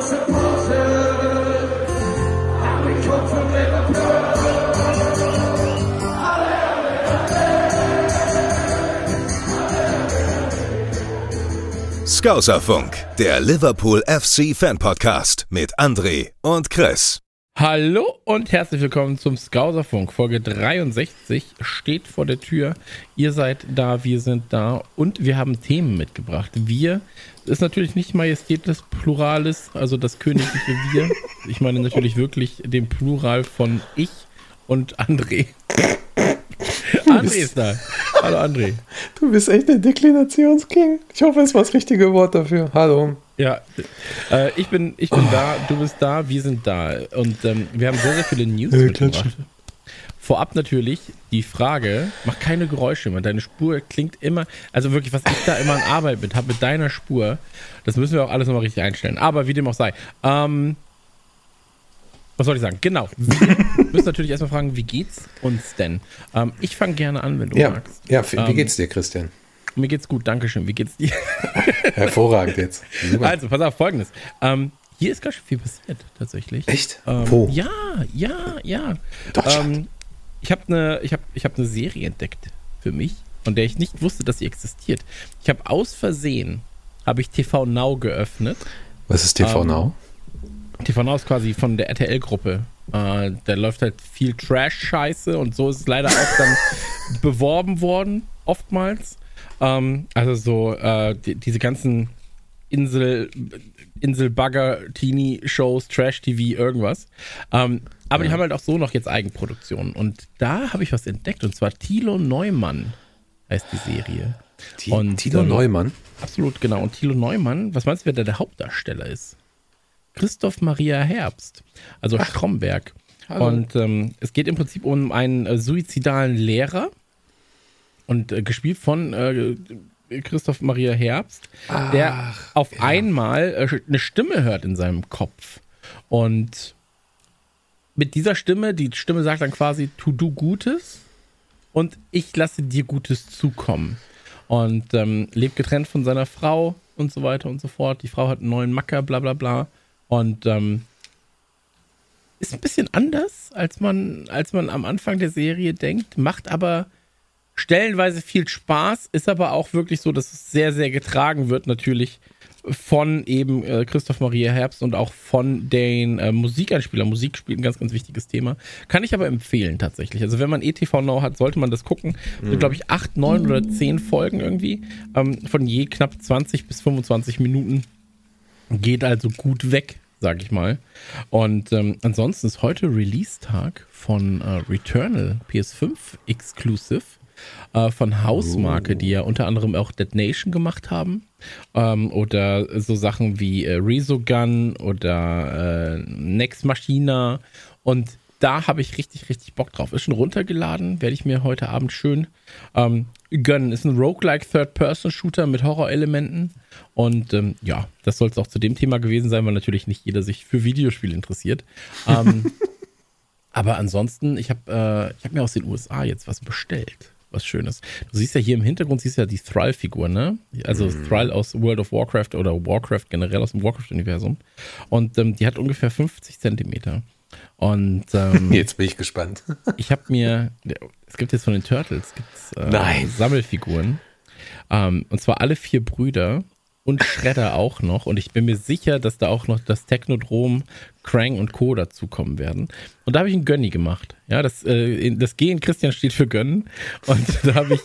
supporters, and. Skauserfunk, der Liverpool FC Fan Podcast mit André und Chris. Hallo und herzlich willkommen zum Skauserfunk. Folge 63 steht vor der Tür. Ihr seid da, wir sind da und wir haben Themen mitgebracht. Wir ist natürlich nicht Majestät des Plurales, also das königliche Wir. Ich meine natürlich wirklich den Plural von ich und André. André ist da. Hallo André. Du bist echt der Deklinationsking. Ich hoffe, es war das richtige Wort dafür. Hallo. Ja, äh, ich, bin, ich bin da, du bist da, wir sind da. Und ähm, wir haben sehr, sehr viele News Äh, mitgebracht. Vorab natürlich die Frage, mach keine Geräusche mehr. Deine Spur klingt immer, also wirklich, was ich da immer an Arbeit mit habe, mit deiner Spur, das müssen wir auch alles nochmal richtig einstellen. Aber wie dem auch sei. Ähm, was soll ich sagen? Genau. Wir müssen natürlich erstmal fragen, wie geht's uns denn? Ähm, ich fange gerne an, wenn du Ja, magst. ja wie Ähm, geht's dir, Christian? Mir geht's gut, Dankeschön. Wie geht's dir? Hervorragend jetzt. Super. Also, pass auf, folgendes. Ähm, hier ist ganz schön viel passiert, tatsächlich. Echt? Ähm, Wo? Ja, ja, ja. Deutschland. Ähm, ich habe eine ich hab, ich hab ne Serie entdeckt für mich, von der ich nicht wusste, dass sie existiert. Ich habe aus Versehen, habe ich TV Now geöffnet. Was ist TV ähm, Now? TV Now ist quasi von der RTL-Gruppe. Äh, da läuft halt viel Trash-Scheiße und so ist es leider auch dann beworben worden, oftmals. Ähm, also so äh, die, diese ganzen Insel, Inselbagger, Teenie-Shows, Trash-TV, irgendwas. Ähm, aber die haben halt auch so noch jetzt Eigenproduktionen. Und da habe ich was entdeckt und zwar Thilo Neumann heißt die Serie. Und, Tilo ähm, Neumann. Absolut, genau. Und Thilo Neumann, was meinst du, wer da der Hauptdarsteller ist? Christoph Maria Herbst, also Stromberg. hallo. Und ähm, es geht im Prinzip um einen äh, suizidalen Lehrer und äh, gespielt von äh, Christoph Maria Herbst, der auf einmal äh, eine Stimme hört in seinem Kopf. Und mit dieser Stimme, die Stimme sagt dann quasi, tu du Gutes und ich lasse dir Gutes zukommen. Und ähm, lebt getrennt von seiner Frau und so weiter und so fort. Die Frau hat einen neuen Macker, bla bla bla. Und ähm, ist ein bisschen anders, als man, als man am Anfang der Serie denkt, macht aber stellenweise viel Spaß, ist aber auch wirklich so, dass es sehr, sehr getragen wird, natürlich von eben äh, Christoph Maria Herbst und auch von den äh, Musikanspielern. Musik spielt ein ganz, ganz wichtiges Thema. Kann ich aber empfehlen tatsächlich. Also wenn man ETV Now hat, sollte man das gucken. Sind, glaube ich, acht, neun oder zehn Folgen irgendwie. Ähm, von je knapp 20 bis 25 Minuten. Geht also gut weg, sag ich mal. Und ähm, ansonsten ist heute Release-Tag von äh, Returnal PS5 Exclusive äh, von Hausmarke, die ja unter anderem auch Dead Nation gemacht haben. Ähm, oder so Sachen wie äh, Resogun oder äh, Nex Machina. Und da habe ich richtig, richtig Bock drauf. Ist schon runtergeladen, werde ich mir heute Abend schön ähm, gönnen. Ist ein Roguelike Third-Person-Shooter mit Horrorelementen. Und ähm, ja, das soll es auch zu dem Thema gewesen sein, weil natürlich nicht jeder sich für Videospiele interessiert. Ähm, aber ansonsten, ich habe äh, ich hab mir aus den USA jetzt was bestellt. Was Schönes. Du siehst ja hier im Hintergrund, siehst ja die Thrall-Figur, ne? Also Thrall aus World of Warcraft oder Warcraft generell aus dem Warcraft-Universum. Und ähm, die hat ungefähr 50 Zentimeter. Und ähm, Jetzt bin ich gespannt. ich habe mir, es gibt jetzt von den Turtles gibt's, äh, Nein. Sammelfiguren. Ähm, und zwar alle vier Brüder und Shredder auch noch. Und ich bin mir sicher, dass da auch noch das Technodrom, Krang und Co. dazukommen werden. Und da habe ich einen Gönni gemacht. Ja, das, äh, das G in Christian steht für Gönnen. Und da habe ich,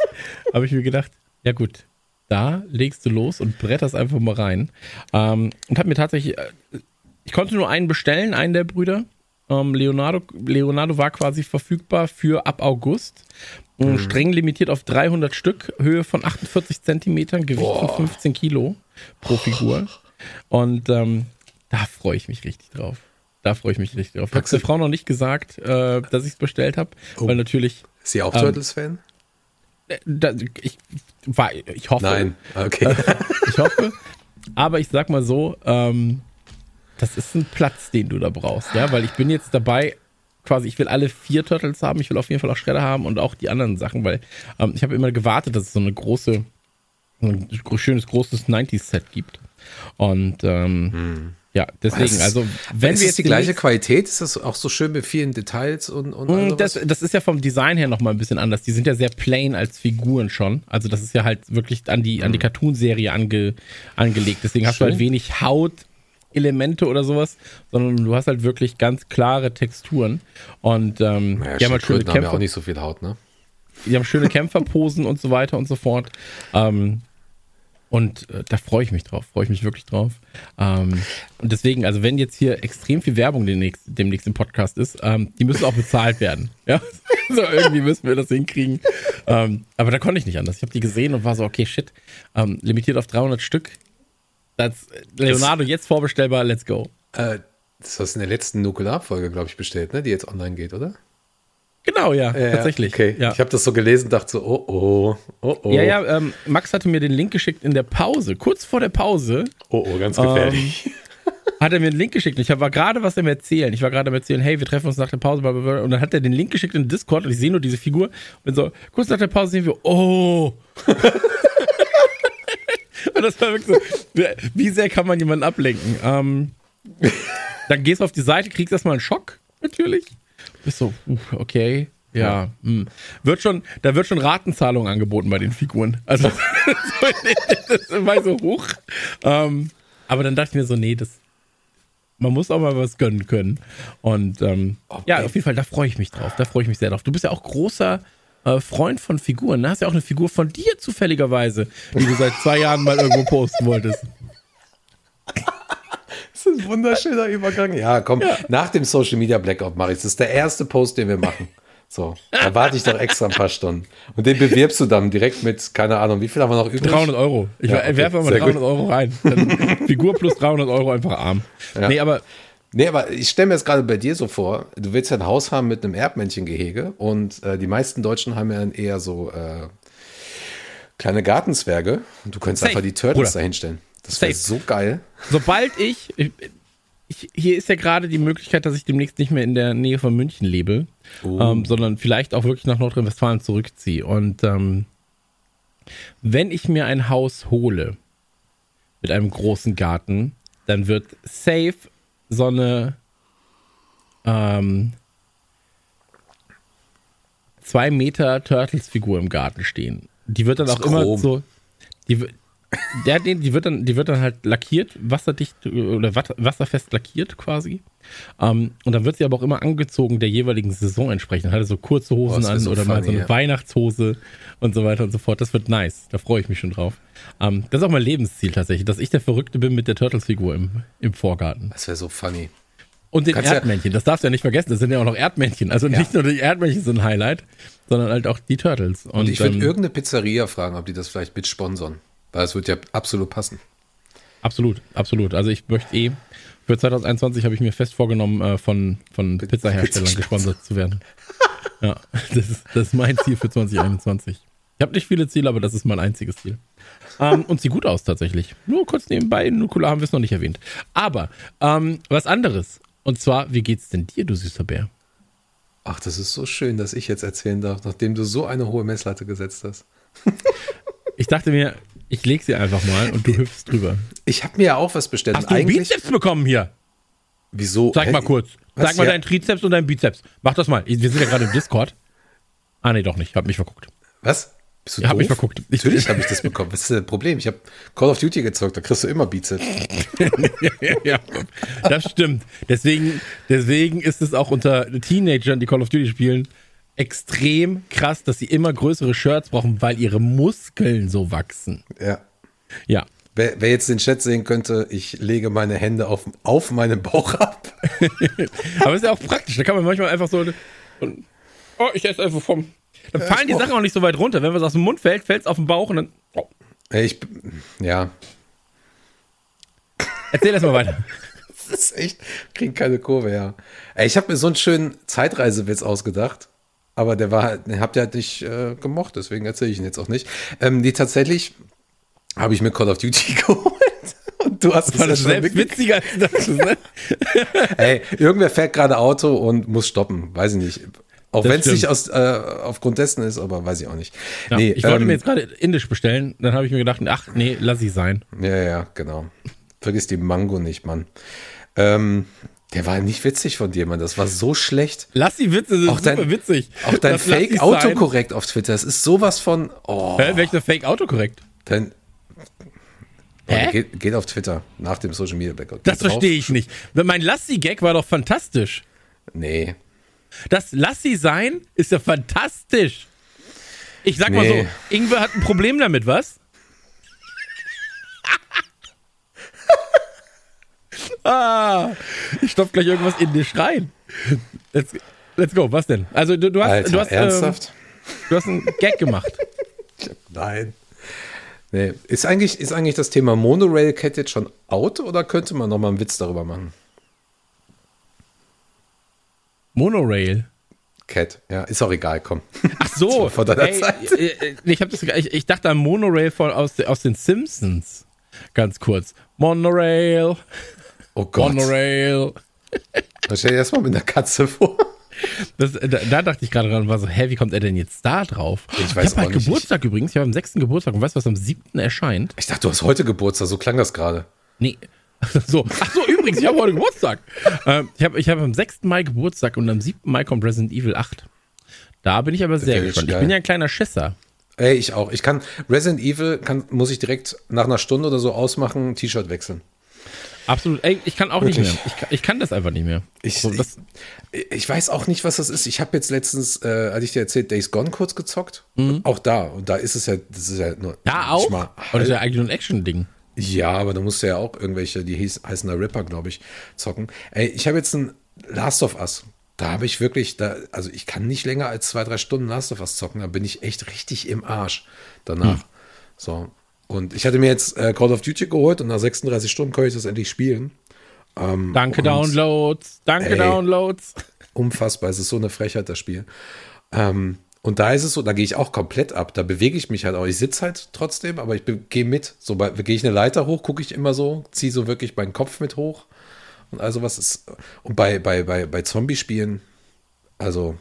hab ich mir gedacht, ja gut, da legst du los und bretterst einfach mal rein. Ähm, und habe mir tatsächlich, äh, ich konnte nur einen bestellen, einen der Brüder. Ähm, Leonardo, Leonardo war quasi verfügbar für ab August. Ähm, Streng limitiert auf 300 Stück, Höhe von 48 Zentimetern, Gewicht von 15 Kilo pro Figur. Und ähm, da freue ich mich richtig drauf. Da freue ich mich richtig drauf. Ich habe der Frau noch nicht gesagt, äh, dass ich es bestellt habe, weil natürlich, Ist sie auch Ähm, Turtles-Fan? äh, da, ich, ich hoffe, Nein. Okay. ich hoffe. Aber ich sag mal so, ähm, das ist ein Platz, den du da brauchst, ja, weil ich bin jetzt dabei, quasi, ich will alle vier Turtles haben. Ich will auf jeden Fall auch Shredder haben und auch die anderen Sachen, weil ähm, ich habe immer gewartet, dass es so eine große, ein schönes großes 90s-Set gibt. Und ähm, ja, deswegen, Das also Wenn ist wir es jetzt die gleiche Qualität? Ist das auch so schön mit vielen Details und, und Das, das ist ja vom Design her nochmal ein bisschen anders. Die sind ja sehr plain als Figuren schon. Also das ist ja halt wirklich an die, an die Cartoon-Serie ange, angelegt. Deswegen hast du Schön. halt wenig Hautelemente oder sowas, sondern du hast halt wirklich ganz klare Texturen. Und ähm, Naja, die haben halt schöne Schildkröten haben ja Kämpfer, auch nicht so viel Haut, ne? die haben schöne Kämpferposen und so weiter und so fort. Ähm, und äh, da freue ich mich drauf, freue ich mich wirklich drauf. Ähm, und deswegen, also wenn jetzt hier extrem viel Werbung demnächst, demnächst im Podcast ist, ähm, die müssen auch bezahlt werden. Ja, so irgendwie müssen wir das hinkriegen. Ähm, aber da konnte ich nicht anders. Ich habe die gesehen und war so, okay, shit, ähm, limitiert auf 300 Stück. Das Leonardo jetzt vorbestellbar, let's go. Äh, das hast du in der letzten Nukularfolge, glaube ich, bestellt, ne? Die jetzt online geht, oder? Genau, ja, Ja, tatsächlich. Okay. Ja. Ich habe das so gelesen und dachte so, oh oh, oh oh. Ja, ja, ähm, Max hatte mir den Link geschickt in der Pause, kurz vor der Pause. Oh oh, ganz gefährlich. hat er mir einen Link geschickt. Und ich war gerade was am Erzählen. Ich war gerade am Erzählen, hey, wir treffen uns nach der Pause. bla, bla, bla. Und dann hat er den Link geschickt in Discord und ich sehe nur diese Figur. Und so, kurz nach der Pause sehen wir, oh. und das war wirklich so, wie- wie sehr kann man jemanden ablenken? Ähm, dann gehst du auf die Seite, kriegst erstmal einen Schock, natürlich. Bist so, uff, okay. Ja, hm. wird schon, da wird schon Ratenzahlung angeboten bei den Figuren. Also, das war so hoch. Ähm, aber dann dachte ich mir so, nee, das, man muss auch mal was gönnen können. Und ähm, ja, auf jeden Fall, da freue ich mich drauf. Da freue ich mich sehr drauf. Du bist ja auch großer äh, Freund von Figuren. Da hast ja auch eine Figur von dir zufälligerweise, die du seit zwei Jahren mal irgendwo posten wolltest. Das ist ein wunderschöner Übergang. Ja, komm, nach dem Social Media Blackout mache ich Das ist der erste Post, den wir machen. So, da warte ich doch extra ein paar Stunden. Und den bewirbst du dann direkt mit, keine Ahnung, wie viel haben wir noch übrig? 300 Euro. Ich Ja, okay, werfe mal sehr 300 gut. Euro rein. Dann Figur plus 300 Euro einfach arm. Ja. Nee, aber Nee, aber ich stelle mir jetzt gerade bei dir so vor, du willst ja ein Haus haben mit einem Erdmännchengehege und äh, die meisten Deutschen haben ja dann eher so äh, kleine Gartenzwerge und du könntest Safe, einfach die Turtles Bruder. da hinstellen. Das wäre Safe. so geil. sobald ich, ich, hier ist ja gerade die Möglichkeit, dass ich demnächst nicht mehr in der Nähe von München lebe, ähm, sondern vielleicht auch wirklich nach Nordrhein-Westfalen zurückziehe. Und ähm, wenn ich mir ein Haus hole mit einem großen Garten, dann wird safe so eine ähm, zwei Meter Turtles-Figur im Garten stehen. Die wird dann auch immer Chrom. so. Die, ja, die, wird dann, die wird dann halt lackiert, wasserdicht oder wasserfest lackiert quasi. Ähm, und dann wird sie aber auch immer angezogen der jeweiligen Saison entsprechend. Hat so kurze Hosen wär an so oder mal so funny, eine ja. Weihnachtshose und so weiter und so fort. Das wird nice. Da freue ich mich schon drauf. Ähm, das ist auch mein Lebensziel tatsächlich, dass ich der Verrückte bin mit der Turtles-Figur im, im Vorgarten. Das wäre so funny. Und den Kannst ja- Erdmännchen, das darfst du ja nicht vergessen, das sind ja auch noch Erdmännchen. Also nicht nur die Erdmännchen sind ein Highlight, sondern halt auch die Turtles. Und, Und ich würde ähm, irgendeine Pizzeria fragen, ob die das vielleicht mit sponsern. Weil es wird ja absolut passen. Absolut, absolut. Also ich möchte eh, für 2021 habe ich mir fest vorgenommen, äh, von, von Pizzaherstellern Pizza- gesponsert zu werden. Ja, das ist, das ist mein Ziel für 2021. Ich habe nicht viele Ziele, aber das ist mein einziges Ziel. Ähm, und sieht gut aus tatsächlich. Nur kurz nebenbei, Nukula haben wir es noch nicht erwähnt. Aber ähm, was anderes. Und zwar, wie geht's denn dir, du süßer Bär? Ach, das ist so schön, dass ich jetzt erzählen darf, nachdem du so eine hohe Messlatte gesetzt hast. Ich dachte mir, ich leg sie einfach mal und du hüpfst drüber. Ich habe mir ja auch was bestellt. Hast du eigentlich, Bizeps bekommen hier? wieso? Sag Hä? mal kurz. Was? Sag mal Ja. deinen Trizeps und deinen Bizeps. Mach das mal. Wir sind ja gerade im Discord. Ah, nee, doch nicht. Hab mich verguckt. Was? Bist du Ja, hab doof? mich verguckt. Ich- Natürlich habe ich das bekommen. Was ist das Problem? Ich habe Call of Duty gezockt, da kriegst du immer Bizeps. ja, das stimmt. Deswegen, deswegen ist es auch unter Teenagern, die Call of Duty spielen, extrem krass, dass sie immer größere Shirts brauchen, weil ihre Muskeln so wachsen. Ja. Ja. Wer, wer jetzt den Chat sehen könnte, ich lege meine Hände auf, auf meinen Bauch ab. Aber ist ja auch praktisch. Da kann man manchmal einfach so. Und, oh, ich esse einfach vom. Dann fallen die Sachen auch nicht so weit runter. Wenn was aus dem Mund fällt, fällt es auf den Bauch und dann. Oh. Ey, Ich, ja, Erzähl erst mal weiter. das ist echt, kriegen keine Kurve, ja. Ey, ich habe mir so einen schönen Zeitreisewitz ausgedacht, aber der war halt, den habt ihr halt nicht äh, gemocht, deswegen erzähle ich ihn jetzt auch nicht. Ähm, die tatsächlich habe ich mir Call of Duty geholt und Du hast War ja das schon selbst witziger als das, ne? Ey, irgendwer fährt gerade Auto und muss stoppen. Weiß ich nicht. Auch Das wenn es nicht aus, äh, aufgrund dessen ist, aber weiß ich auch nicht. Ja, nee, ich wollte ähm, mir jetzt gerade Indisch bestellen, dann habe ich mir gedacht, ach nee, lass ich sein. Ja, ja, genau. Vergiss die Mango nicht, Mann. Ähm, der war nicht witzig von dir, Mann. Das war so schlecht. Lass die Witze, das ist Auch dein- super witzig. Auch dein Das sein. Fake-Autokorrekt auf Twitter. Das ist sowas von. Oh, Hä, welcher Fake Autokorrekt? dein, Hä? Geht, geht auf Twitter nach dem Social Media Blackout. Das Geht verstehe ich nicht. Mein Lassi-Gag war doch fantastisch. Nee. Das Lassi sein ist ja fantastisch. Ich sag mal Nee. so, Ingwer hat ein Problem damit, was? ah, ich stopf gleich irgendwas in dich rein. Let's, let's go, was denn? Also du, du hast, Alter, du hast, ernsthaft? Ähm, du hast einen Gag gemacht. Nein. Nee. Ist eigentlich, ist eigentlich das Thema Monorail Cat jetzt schon out oder könnte man noch mal einen Witz darüber machen? Monorail. Cat, ja, ist auch egal, komm. Ach so, vor deiner ey, Zeit. äh, äh, ich, hab das, ich, ich dachte an Monorail von, aus, aus den Simpsons. Ganz kurz. Monorail, Oh Gott. Monorail. Da stell dir erstmal mit einer Katze vor. Das, da, da dachte ich gerade dran, war so, hä, wie kommt er denn jetzt da drauf? Ich weiß ich habe halt. Geburtstag übrigens, ich habe am 6. Geburtstag und weißt du, was am 7. erscheint? Ich dachte, du hast heute Geburtstag, so klang das gerade. Nee. So, ach so, übrigens, ich habe heute Geburtstag. Ähm, ich habe ich hab am 6. Mai Geburtstag und am 7. Mai kommt Resident Evil 8. Da bin ich aber sehr gespannt. Ich bin ja ein kleiner Schisser. Ey, ich auch. Ich kann Resident Evil kann, muss ich direkt nach einer Stunde oder so ausmachen, T-Shirt wechseln. Absolut. Ey, ich kann auch Wirklich. nicht mehr. Ich, kann- ich kann das einfach nicht mehr. Ich, so, das, ich, ich weiß auch nicht, was das ist. Ich habe jetzt letztens, äh, hatte ich dir erzählt, Days Gone kurz gezockt. Auch da. Und da ist es ja, das ist ja nur. da auch? mal Oder ist ja eigentlich nur ein Action-Ding? Ja, aber da musst du ja auch irgendwelche, die hieß, heißen da Ripper, glaube ich, zocken. Ey, ich habe jetzt ein Last of Us. Da habe ich wirklich, da, also ich kann nicht länger als zwei, drei Stunden Last of Us zocken. Da bin ich echt richtig im Arsch danach. So. Und ich hatte mir jetzt äh, Call of Duty geholt und nach 36 Stunden konnte ich das endlich spielen. Danke, und- Downloads. Danke, Ey. Downloads. unfassbar. Es ist so eine Frechheit, das Spiel. Ähm, und da ist es so, da gehe ich auch komplett ab. Da bewege ich mich halt auch. Ich sitze halt trotzdem, aber ich gehe mit. So bei- gehe ich eine Leiter hoch, gucke ich immer so, ziehe so wirklich meinen Kopf mit hoch. Und also was ist. Und bei, bei, bei, bei Zombie-Spielen, also,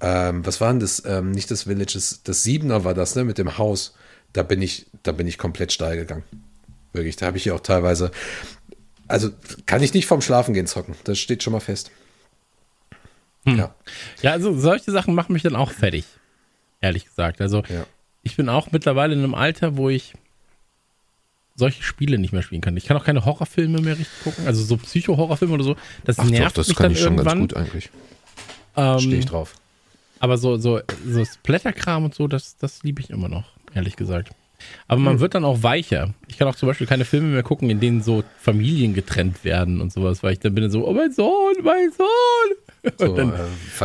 ähm, was war denn das? Ähm, nicht das Village, das, das Siebener war das, ne? Mit dem Haus. Da bin ich, da bin ich komplett steil gegangen. Wirklich, da habe ich ja auch teilweise. Also kann ich nicht vom Schlafen gehen zocken. Das steht schon mal fest. Ja. Ja, also solche Sachen machen mich dann auch fertig. Ehrlich gesagt. Also Ja. ich bin auch mittlerweile in einem Alter, wo ich solche Spiele nicht mehr spielen kann. Ich kann auch keine Horrorfilme mehr richtig gucken. Also so Psycho-Horrorfilme oder so. Das nervt mich dann irgendwann. eigentlich. Ähm, Stehe ich drauf. Aber so, so, so Splatterkram und so, das, das liebe ich immer noch, ehrlich gesagt. Aber man wird dann auch weicher. Ich kann auch zum Beispiel keine Filme mehr gucken, in denen so Familien getrennt werden und sowas, weil ich dann bin so, oh mein Sohn, mein Sohn. So, Und dann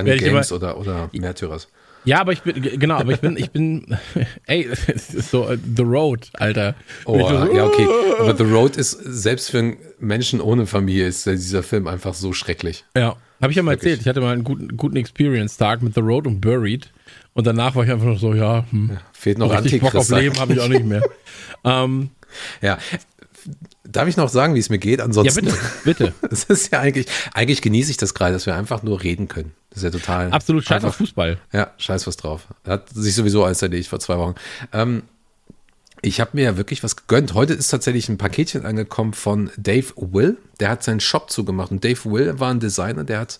äh, Games immer- oder, oder Märtyrers. Ja, aber ich bin, genau, aber ich bin, ich bin, ey, es ist so äh, The Road, Alter. Oh, so, ja, okay. Aber The Road ist, selbst für einen Menschen ohne Familie, ist dieser Film einfach so schrecklich. Ja, habe ich ja mal Wirklich. erzählt. Ich hatte mal einen guten, guten Experience-Tag mit The Road und Buried. Und danach war ich einfach noch so, ja, hm, Fehlt noch richtig Bock auf Antichrist. Leben habe ich auch nicht mehr. ähm, Ja. Darf ich noch sagen, wie es mir geht? ja, Ansonsten. bitte, bitte. Es ist ja eigentlich, eigentlich genieße ich das gerade, dass wir einfach nur reden können. Das ist ja total. Absolut scheiß einfach, auf Fußball. Ja, scheiß was drauf. Hat sich sowieso alles erledigt vor zwei Wochen. Ähm, ich habe mir ja wirklich was gegönnt. Heute ist tatsächlich ein Paketchen angekommen von Dave Will. Der hat seinen Shop zugemacht. Und Dave Will war ein Designer, der hat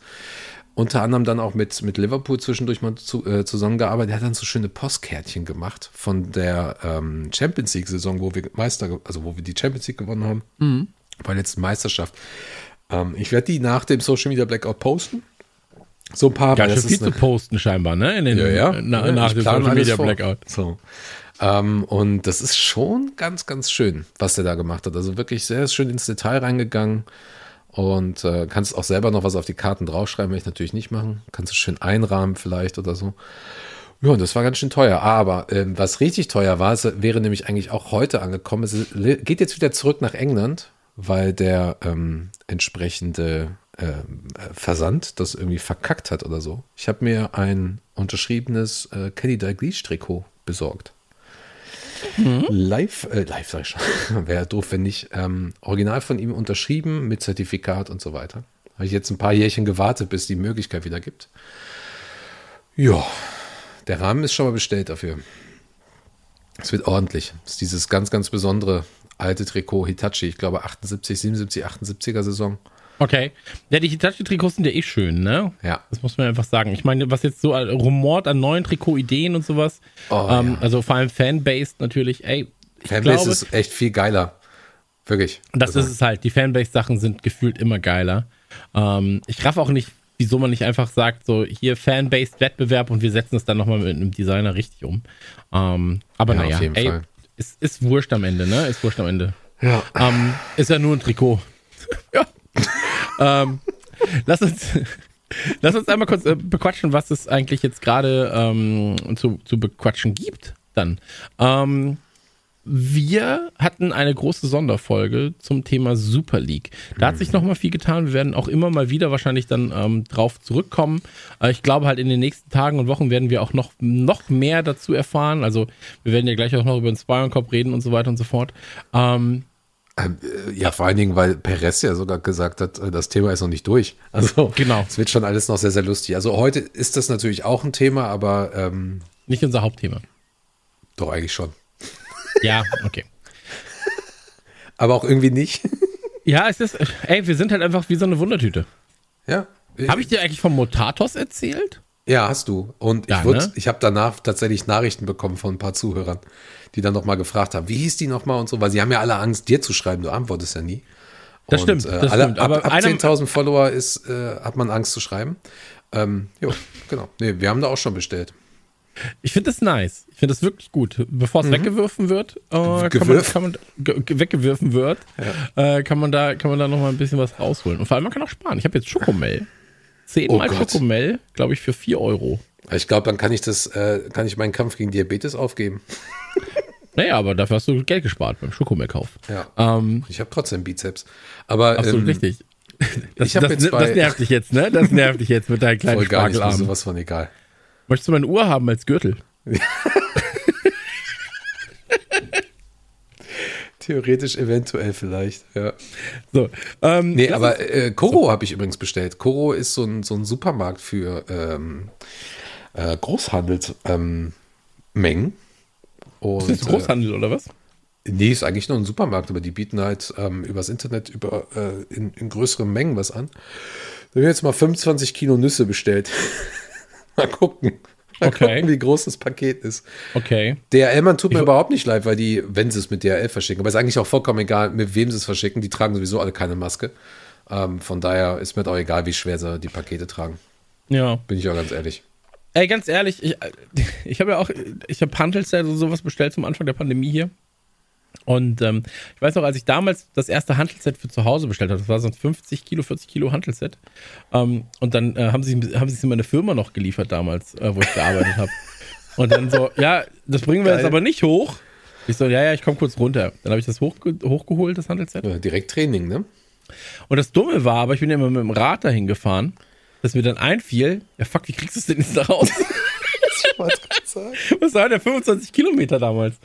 unter anderem dann auch mit, mit Liverpool zwischendurch mal zu, äh, zusammengearbeitet. Der hat dann so schöne Postkärtchen gemacht von der ähm, Champions League-Saison, wo wir Meister, also wo wir die Champions League gewonnen haben. Bei der letzten Meisterschaft. Ähm, ich werde die nach dem Social Media Blackout posten. So ein paar. Ganz weil schön das viel zu posten scheinbar, ne? In den, ja, ja. Na, ja nach dem Social Media. Blackout. So. Ähm, und das ist schon ganz, ganz schön, was der da gemacht hat. Also wirklich sehr schön ins Detail reingegangen. Und äh, kannst auch selber noch was auf die Karten draufschreiben, werde ich natürlich nicht machen. Kannst du schön einrahmen vielleicht oder so. Ja, und das war ganz schön teuer. Aber ähm, was richtig teuer war, wäre nämlich eigentlich auch heute angekommen. Es geht jetzt wieder zurück nach England, weil der ähm, entsprechende ähm, äh, Versand das irgendwie verkackt hat oder so. Ich habe mir ein unterschriebenes äh, Kenny Dalglish Trikot Live, äh, live sag ich schon, wäre doof, wenn nicht, ähm, original von ihm unterschrieben mit Zertifikat und so weiter. Habe ich jetzt ein paar Jährchen gewartet, bis die Möglichkeit wieder gibt. Ja, der Rahmen ist schon mal bestellt dafür. Es wird ordentlich. Es ist dieses ganz, ganz besondere alte Trikot Hitachi, ich glaube 78, 77, 78er Saison. Okay. Ja, die Hitachi-Trikots sind ja eh schön, ne? Ja. Das muss man einfach sagen. Ich meine, was jetzt so rumort an neuen Trikot-Ideen und sowas, Oh, ähm, ja. also vor allem Fanbased natürlich, ey, Fanbase glaube, ist echt viel geiler. Wirklich. das Also, ist es halt. Die Fanbase-Sachen sind gefühlt immer geiler. Ähm, ich raff auch nicht, wieso man nicht einfach sagt, so hier Fanbased-Wettbewerb und wir setzen es dann nochmal mit einem Designer richtig um. Ähm, aber Ja, naja, ey, Fall. ist, ist wurscht am Ende, ne? Ist wurscht am Ende. Ja. Ähm, ist ja nur ein Trikot. ja. ähm, lass uns. Lass uns einmal kurz äh, bequatschen, was es eigentlich jetzt gerade ähm, zu, zu bequatschen gibt. Dann. Ähm, wir hatten eine große Sonderfolge zum Thema Super League. Da hat sich noch mal viel getan. Wir werden auch immer mal wieder wahrscheinlich dann ähm, drauf zurückkommen. Äh, ich glaube halt in den nächsten Tagen und Wochen werden wir auch noch, noch mehr dazu erfahren. Also wir werden ja gleich auch noch über den Zweiernkopf reden und so weiter und so fort. Ähm, Ähm, äh, ja, vor allen Dingen, weil Perez ja sogar gesagt hat, äh, das Thema ist noch nicht durch. Also Genau. es wird schon alles noch sehr, sehr lustig. Also heute ist das natürlich auch ein Thema, aber ähm, nicht unser Hauptthema. doch eigentlich schon. Ja, okay. Aber auch irgendwie nicht. Ja, es ist, ey, wir sind halt einfach wie so eine Wundertüte. ja. Habe ich dir eigentlich vom Motatos erzählt? Ja, hast du. Und Ja, ich, ne? ich habe danach tatsächlich Nachrichten bekommen von ein paar Zuhörern, die dann nochmal gefragt haben, wie hieß die nochmal und so, weil sie haben ja alle Angst, dir zu schreiben, du antwortest ja nie. Das und, stimmt, Äh, das alle, stimmt. ab, Aber ab einer- 10.000 Follower ist, äh, hat man Angst zu schreiben. Ähm, jo, genau. Nee, wir haben da auch schon bestellt. Ich finde das nice. Ich finde das wirklich gut. Bevor es weggeworfen wird, äh, kann man, kann man ge ge- weggeworfen wird, äh, kann man da kann man da noch mal ein bisschen was rausholen. Und vor allem man kann auch sparen. Ich habe jetzt Schokomel. Zehnmal Oh. Schokomel, glaube ich, für 4 Euro. Ich glaube, dann kann ich das, äh, kann ich meinen Kampf gegen Diabetes aufgeben. Naja, aber dafür hast du Geld gespart beim Schokomelkauf. Ja. Ähm, Ich habe trotzdem Bizeps. Aber absolut ähm, richtig. Das, ich das, jetzt das nervt dich jetzt, ne? Das nervt dich jetzt mit deinen kleinen voll gar nicht, mir Spargelarmen. sowas von egal. Möchtest du meine Uhr haben als Gürtel? Theoretisch eventuell vielleicht, ja. So, ähm, Nee, aber äh, Koro habe ich übrigens bestellt. Koro ist so ein, so ein Supermarkt für ähm, äh, Großhandelsmengen. Ähm. Und, ist das Großhandel oder was? Äh, nee, ist eigentlich nur ein Supermarkt, aber die bieten halt ähm, übers Internet über, äh, in, in größeren Mengen was an. Da habe ich jetzt mal 25 Kilo Nüsse bestellt. mal gucken. Mal Okay. gucken, wie groß das Paket ist. Okay. DRL, man tut mir Ich- überhaupt nicht leid, weil die, wenn sie es mit DRL verschicken, aber ist eigentlich auch vollkommen egal, mit wem sie es verschicken, die tragen sowieso alle keine Maske. Ähm, von daher ist mir auch egal, wie schwer sie die Pakete tragen. Ja. Bin ich auch ganz ehrlich. Ey, ganz ehrlich, ich, ich habe ja auch, ich habe Handelsset und sowas bestellt zum Anfang der Pandemie hier. Und ähm, ich weiß noch, als ich damals das erste Handelsset für zu Hause bestellt habe, das war so ein 50 Kilo, 40 Kilo Handelsset. Ähm, und dann äh, haben sie haben sie es in meine Firma noch geliefert damals, äh, wo ich gearbeitet habe. Und dann so, ja, das bringen wir jetzt Geil. aber nicht hoch. Ich so, ja, ja, ich komme kurz runter. Dann habe ich das hochge hochgeholt, das Handelsset. Ja, direkt Training, ne? Und das Dumme war, aber ich bin ja immer mit dem Rad dahin gefahren, dass mir dann einfiel, ja fuck, wie kriegst du es denn jetzt da raus? Was waren ja 25 Kilometer damals?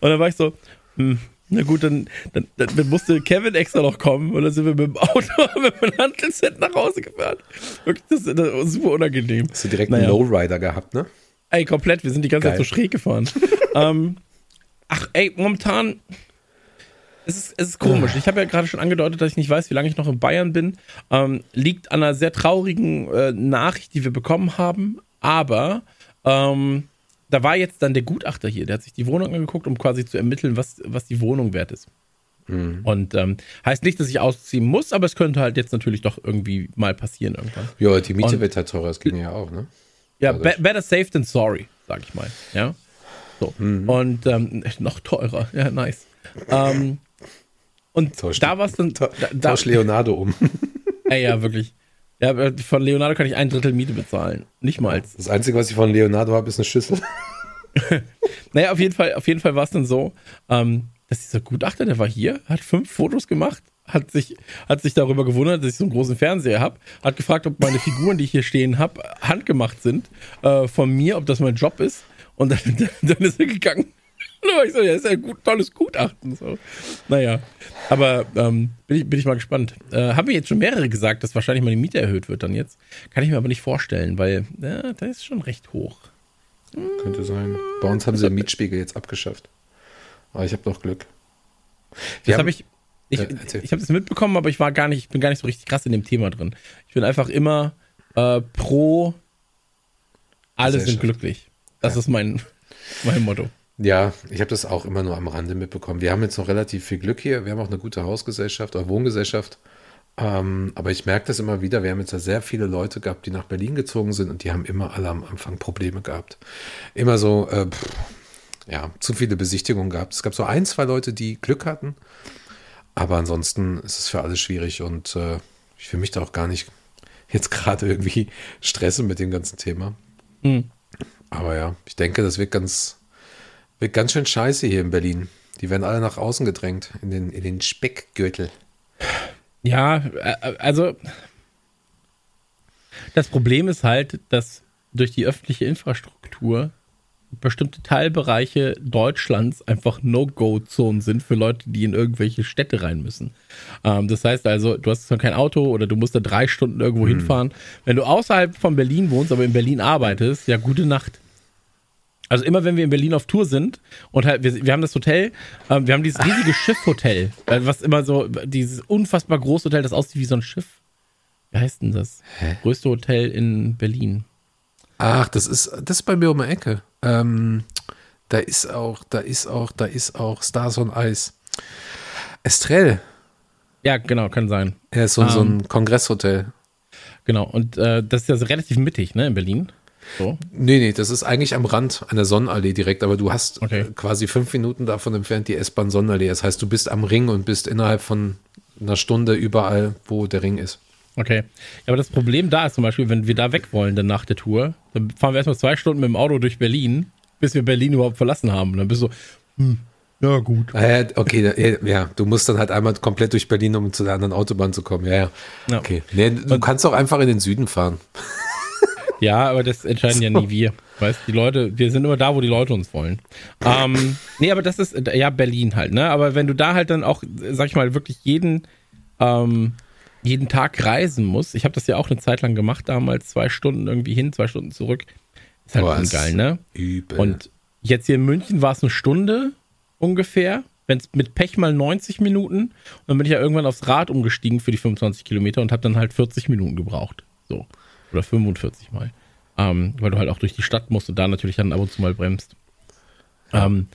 Und dann war ich so, hm, na gut, dann, dann, dann musste Kevin extra noch kommen und dann sind wir mit dem Auto mit dem Handelsset nach Hause gefahren. Wirklich, das, das war super unangenehm. Hast du direkt Naja. einen Lowrider gehabt, ne? Ey, komplett, wir sind die ganze Geil. Zeit so schräg gefahren. ähm, ach, ey, momentan. Es ist, es ist komisch. Ich habe ja gerade schon angedeutet, dass ich nicht weiß, wie lange ich noch in Bayern bin. Ähm, liegt an einer sehr traurigen äh, Nachricht, die wir bekommen haben. Aber ähm, da war jetzt dann der Gutachter hier, der hat sich die Wohnung angeguckt, um quasi zu ermitteln, was, was die Wohnung wert ist. Und ähm, heißt nicht, dass ich ausziehen muss, aber es könnte halt jetzt natürlich doch irgendwie mal passieren irgendwann. Ja, die Miete Und- wird halt teurer, das ging ja auch, ne? Ja, be better safe than sorry, sag ich mal. Ja. So. Mhm. Und ähm, noch teurer. Ja, nice. ähm, und Tausch- da war es dann. Da, da, Tausch Leonardo um. ey, ja, wirklich. Ja, von Leonardo kann ich ein Drittel Miete bezahlen. Nicht mal. Das Einzige, was ich von Leonardo habe, ist eine Schüssel. Naja, auf jeden Fall, auf jeden Fall war es dann so, ähm, dass dieser Gutachter, der war hier, hat fünf Fotos gemacht, hat sich, hat sich darüber gewundert, dass ich so einen großen Fernseher habe, hat gefragt, ob meine Figuren, die ich hier stehen habe, handgemacht sind äh, von mir, ob das mein Job ist. Und dann, dann ist er gegangen. ich so, ja, ist ja ein gut, tolles Gutachten. So. Naja, aber ähm, bin, ich, bin ich mal gespannt. Äh, haben wir jetzt schon mehrere gesagt, dass wahrscheinlich mal die Miete erhöht wird dann jetzt? Kann ich mir aber nicht vorstellen, weil ja, da ist schon recht hoch. Könnte sein. Bei uns haben sie den Mietspiegel jetzt abgeschafft. Aber ich habe noch Glück. Wir Das habe ich. Ich, Äh, ich habe das mitbekommen, aber ich war gar nicht, ich bin gar nicht so richtig krass in dem Thema drin. Ich bin einfach immer äh, pro alle sind glücklich. Das ist mein, mein Motto. Ja, ich habe das auch immer nur am Rande mitbekommen. Wir haben jetzt noch relativ viel Glück hier. Wir haben auch eine gute Hausgesellschaft oder Wohngesellschaft. Ähm, aber ich merke das immer wieder. Wir haben jetzt ja sehr viele Leute gehabt, die nach Berlin gezogen sind und die haben immer alle am Anfang Probleme gehabt. Immer so, äh, pff, ja, zu viele Besichtigungen gehabt. Es gab so ein, zwei Leute, die Glück hatten. Aber ansonsten ist es für alle schwierig und äh, ich will mich da auch gar nicht jetzt gerade irgendwie stressen mit dem ganzen Thema. Hm. Aber ja, ich denke, das wird ganz, wird ganz schön scheiße hier in Berlin. Die werden alle nach außen gedrängt, in den, in den Speckgürtel. Ja, äh, also das Problem ist halt, dass durch die öffentliche Infrastruktur bestimmte Teilbereiche Deutschlands einfach No-Go-Zonen sind für Leute, die in irgendwelche Städte rein müssen. Ähm, das heißt also, du hast zwar kein Auto oder du musst da drei Stunden irgendwo hinfahren. Wenn du außerhalb von Berlin wohnst, aber in Berlin arbeitest, ja, gute Nacht. Also immer wenn wir in Berlin auf Tour sind und halt, wir, wir haben das Hotel, ähm, wir haben dieses riesige Schiffhotel, äh, was immer so, dieses unfassbar große Hotel, das aussieht wie so ein Schiff. Wie heißt denn das? Größte Hotel in Berlin. Ach, das ist, das ist bei mir um die Ecke. Ähm, da ist auch, da ist auch, da ist auch Stars on Ice. Estrell. Ja, genau, kann sein. Er ist so, so ein Kongresshotel. Genau. Und äh, das ist ja so relativ mittig, ne, in Berlin. So. Nee, nee, das ist eigentlich am Rand einer Sonnenallee direkt, aber du hast Okay. äh, quasi fünf Minuten davon entfernt die S-Bahn Sonnenallee. Das heißt, du bist am Ring und bist innerhalb von einer Stunde überall, wo der Ring ist. Okay. Ja, aber das Problem da ist zum Beispiel, wenn wir da weg wollen, dann nach der Tour, dann fahren wir erstmal zwei Stunden mit dem Auto durch Berlin, bis wir Berlin überhaupt verlassen haben. Und dann bist du so, hm, ja, gut. Äh, okay, ja, ja, du musst dann halt einmal komplett durch Berlin, um zu der anderen Autobahn zu kommen. Ja, ja. Ja. Okay. Nee, du kannst auch einfach in den Süden fahren. Ja, aber das entscheiden ja nie wir. Weißt die Leute, wir sind immer da, wo die Leute uns wollen. Ähm, nee, aber das ist, ja, Berlin halt, ne? Aber wenn du da halt dann auch, sag ich mal, wirklich jeden, ähm, jeden Tag reisen musst, ich habe das ja auch eine Zeit lang gemacht, damals zwei Stunden irgendwie hin, zwei Stunden zurück. Ist halt schon geil, ne? Übel. Und jetzt hier in München war es eine Stunde ungefähr, wenn es mit Pech mal 90 Minuten. Und dann bin ich ja irgendwann aufs Rad umgestiegen für die 25 Kilometer und habe dann halt 40 Minuten gebraucht. So. Oder 45 mal. Ähm, weil du halt auch durch die Stadt musst und da natürlich dann ab und zu mal bremst. Ähm,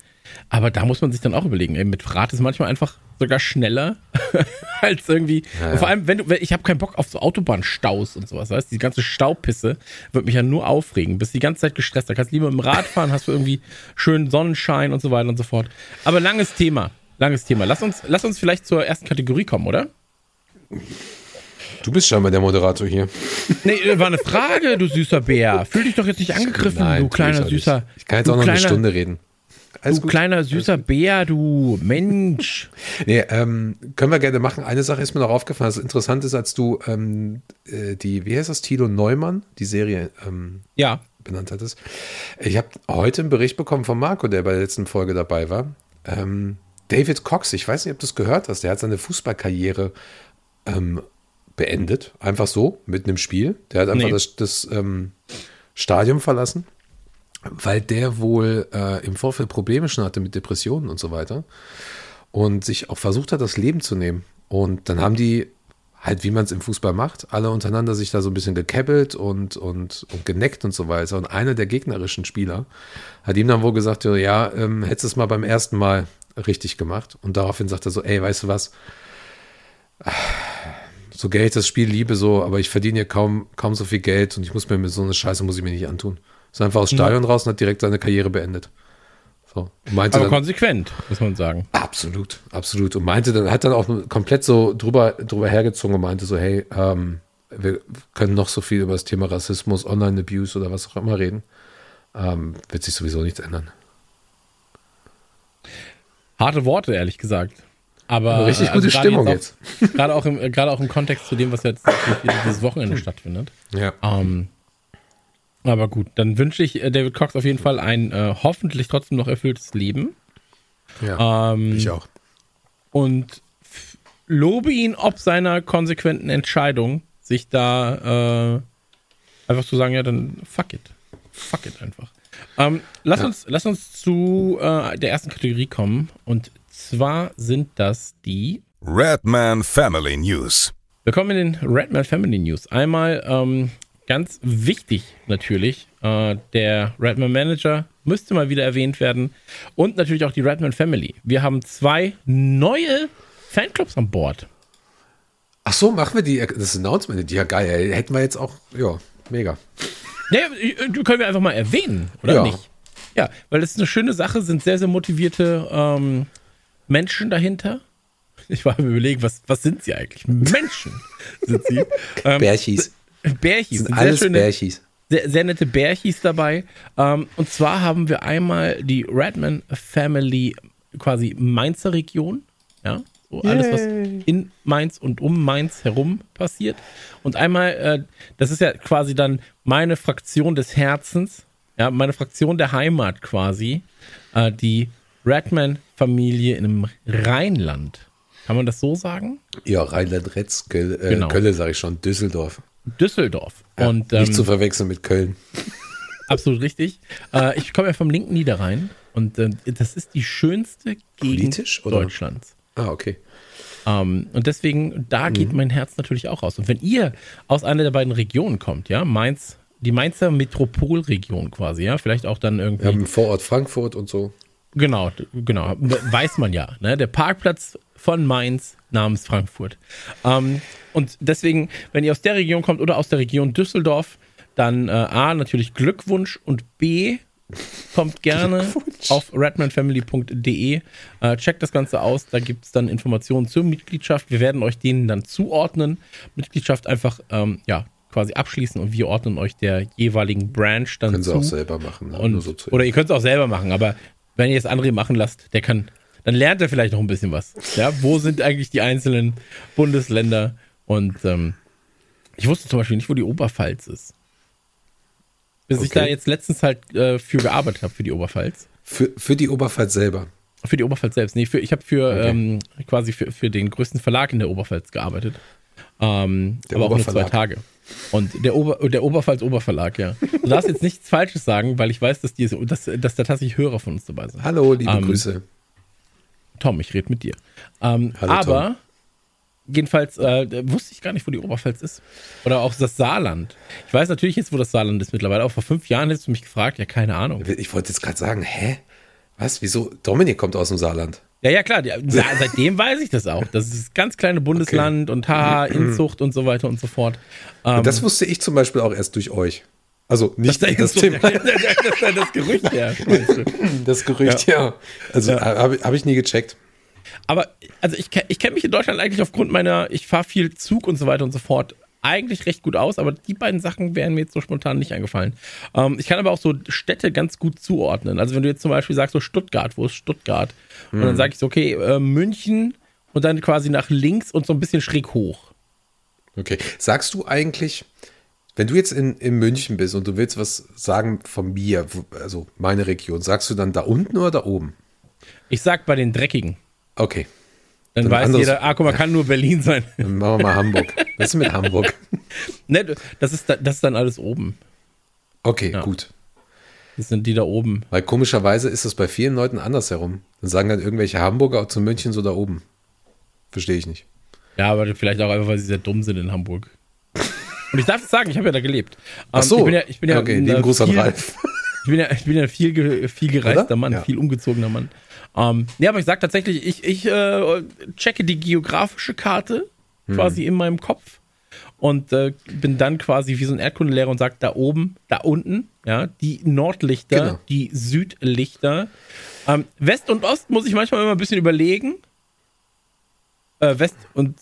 aber da muss man sich dann auch überlegen, ey, mit Rad ist manchmal einfach sogar schneller als irgendwie. Ja, Und vor ja. allem, wenn du, ich habe keinen Bock auf so Autobahnstaus und sowas, weißt? Die ganze Staupisse wird mich ja nur aufregen. Bist die ganze Zeit gestresst. Da kannst du lieber mit dem Rad fahren, hast du irgendwie schönen Sonnenschein und so weiter und so fort. Aber langes Thema. Langes Thema. Lass uns, lass uns vielleicht zur ersten Kategorie kommen, oder? Du bist scheinbar der Moderator hier. Nee, war eine Frage, du süßer Bär. Fühl dich doch jetzt nicht angegriffen, Nein, du kleiner ich süßer. Ich kann jetzt auch noch kleiner, eine Stunde reden. Alles Du kleiner süßer Bär, du Mensch. Nee, ähm, können wir gerne machen. Eine Sache ist mir noch aufgefallen, was interessant ist, als du ähm, äh, die, wie heißt das, Tilo Neumann, die Serie ähm, Ja. benannt hattest. Ich habe heute einen Bericht bekommen von Marco, der bei der letzten Folge dabei war. Ähm, David Cox, ich weiß nicht, ob du es gehört hast, der hat seine Fußballkarriere ähm, beendet. Einfach so, mitten im Spiel. Der hat einfach Nee. das, das ähm, Stadion verlassen, weil der wohl äh, im Vorfeld Probleme schon hatte mit Depressionen und so weiter. Und sich auch versucht hat, das Leben zu nehmen. Und dann haben die halt, wie man es im Fußball macht, alle untereinander sich da so ein bisschen gekebbelt und, und, und geneckt und so weiter. Und einer der gegnerischen Spieler hat ihm dann wohl gesagt, ja, ähm, hättest du es mal beim ersten Mal richtig gemacht. Und daraufhin sagt er so, ey, weißt du was? So Geld, das Spiel liebe so, aber ich verdiene hier kaum, kaum so viel Geld und ich muss mir mit so eine Scheiße muss ich mir nicht antun. Ist einfach aus dem Stadion raus und hat direkt seine Karriere beendet. So. Meinte Aber dann, konsequent, muss man sagen. Absolut, absolut. Und meinte dann, hat dann auch komplett so drüber, drüber hergezogen und meinte so, hey, ähm, wir können noch so viel über das Thema Rassismus, Online-Abuse oder was auch immer reden. Ähm, wird sich sowieso nichts ändern. Harte Worte, ehrlich gesagt. Aber Richtig äh, gute gerade Stimmung jetzt. Auch, gerade, auch im, äh, gerade auch im Kontext zu dem, was jetzt dieses Wochenende stattfindet. Ja. Ähm, aber gut, dann wünsche ich äh, David Cox auf jeden Fall ein äh, hoffentlich trotzdem noch erfülltes Leben. Ja, Ähm, ich auch. und lobe ihn ob seiner konsequenten Entscheidung, sich da äh, einfach zu sagen, ja, dann fuck it. Fuck it einfach. Ähm, lass, Ja. uns, lass uns zu äh, der ersten Kategorie kommen. Und zwar sind das die. Redman Family News. Wir kommen in den Redman Family News. Einmal ähm, ganz wichtig natürlich, äh, der Redman Manager müsste mal wieder erwähnt werden. Und natürlich auch die Redman Family. Wir haben zwei neue Fanclubs an Bord. Ach so, machen wir die, das Announcement. Ja, geil. ey. Hätten wir jetzt auch, ja, mega. Ja, du können wir einfach mal erwähnen, oder Ja. nicht? Ja, weil das ist eine schöne Sache, sind sehr, sehr motivierte ähm, Menschen dahinter. Ich war mir überlegen, was, was sind sie eigentlich? Menschen sind sie. Ähm, Bärchis. Bärchis. Sind alles schöne, Bärchis. sehr, sehr nette Bärchis dabei. Ähm, und zwar haben wir einmal die Redman Family quasi Mainzer Region. Ja, so alles, was in Mainz und um Mainz herum passiert. Und einmal, äh, das ist ja quasi dann meine Fraktion des Herzens, ja, meine Fraktion der Heimat quasi, äh, die Redman-Familie im Rheinland. Kann man das so sagen? Ja, Rheinland-Retz, Köl, äh, Genau. Köln sage ich schon, Düsseldorf. Düsseldorf. Ja, und nicht ähm, zu verwechseln mit Köln. Absolut richtig. Äh, ich komme ja vom linken Niederrhein und äh, das ist die schönste Gegend Politisch? Deutschlands. Ah, okay. Ähm, und deswegen, da Mhm. geht mein Herz natürlich auch raus. Und wenn ihr aus einer der beiden Regionen kommt, ja, Mainz, die Mainzer Metropolregion quasi, ja, vielleicht auch dann irgendwie, Wir haben Vorort Frankfurt und so. Genau, genau, weiß man ja, ne, der Parkplatz von Mainz namens Frankfurt. Ähm, und deswegen, wenn ihr aus der Region kommt oder aus der Region Düsseldorf, dann äh, A, natürlich Glückwunsch und B, kommt gerne auf redmanfamily.de, äh, checkt das Ganze aus, da gibt es dann Informationen zur Mitgliedschaft. Wir werden euch denen dann zuordnen. Mitgliedschaft einfach ähm, ja, quasi abschließen und wir ordnen euch der jeweiligen Branch dann Können sie zu. auch selber machen. Ne? Und, so oder ihr könnt es auch selber machen, aber wenn ihr es André machen lasst, der kann, dann lernt er vielleicht noch ein bisschen was. Ja, wo sind eigentlich die einzelnen Bundesländer? Und ähm, ich wusste zum Beispiel nicht, wo die Oberpfalz ist. Bis ich Okay. da jetzt letztens halt äh, für gearbeitet habe, für die Oberpfalz. für, für die Oberpfalz selber. Für die Oberpfalz selbst. Nee, für, ich habe für Okay. ähm, quasi für, für den größten Verlag in der Oberpfalz gearbeitet. Ähm, aber auch nur zwei. Tage. Und der, Ober, der Oberpfalz Oberverlag, ja. Du darfst jetzt nichts Falsches sagen, weil ich weiß, dass, die, dass, dass da tatsächlich Hörer von uns dabei sind. Hallo, liebe Ähm, Grüße. Tom, ich rede mit dir. Ähm, Hallo, aber jedenfalls äh, wusste ich gar nicht, wo die Oberpfalz ist. Oder auch das Saarland. Ich weiß natürlich jetzt, wo das Saarland ist mittlerweile. Aber vor fünf Jahren hättest du mich gefragt. Ja, keine Ahnung. Ich wollte jetzt gerade sagen, hä? Was? Wieso? Dominik kommt aus dem Saarland. Ja, ja, klar. Sa- seitdem weiß ich das auch. Das ist das ganz kleine Bundesland und haha, Inzucht und so weiter und so fort. Ähm, Und das wusste ich zum Beispiel auch erst durch euch. Also nicht das, das, Thema, das, das, das Gerücht, ja. das Gerücht, ja. Also habe hab ich nie gecheckt. Aber also ich, ich kenne mich in Deutschland eigentlich aufgrund meiner, ich fahre viel Zug und so weiter und so fort, eigentlich recht gut aus, aber die beiden Sachen wären mir jetzt so spontan nicht eingefallen. Ähm, ich kann aber auch so Städte ganz gut zuordnen. Also wenn du jetzt zum Beispiel sagst, so Stuttgart, wo ist Stuttgart? Und dann sage ich so, okay, äh, München und dann quasi nach links und so ein bisschen schräg hoch. Okay. Sagst du eigentlich, wenn du jetzt in, in München bist und du willst was sagen von mir, also meine Region, sagst du dann da unten oder da oben? Ich sag bei den Dreckigen. Okay. Dann Dann weiß anderes- jeder, ah, guck mal, kann nur Berlin sein. Dann machen wir mal Hamburg. Was ist mit Hamburg? ne, das, ist, da- das ist dann alles oben. Okay, Ja. gut. Das sind die da oben. Weil komischerweise ist das bei vielen Leuten andersherum. Dann sagen dann irgendwelche Hamburger zu München so da oben. Verstehe ich nicht. Ja, aber vielleicht auch einfach, weil sie sehr dumm sind in Hamburg. Und ich darf es sagen, ich habe ja da gelebt. Ach Ähm, so. Ich bin ja, ich bin ja okay, ein, lieben äh, Gruß an viel, Ralf. Ich bin ja, ich bin ja ein viel, ge, viel gereister Oder? Mann, Ja. viel umgezogener Mann. Ähm, ja, aber ich sag tatsächlich, ich, ich äh, checke die geografische Karte Hm. quasi in meinem Kopf und äh, bin dann quasi wie so ein Erdkundelehrer und sage, da oben, da unten, ja, die Nordlichter, Genau. die Südlichter. Ähm, West und Ost muss ich manchmal immer ein bisschen überlegen. Äh, West und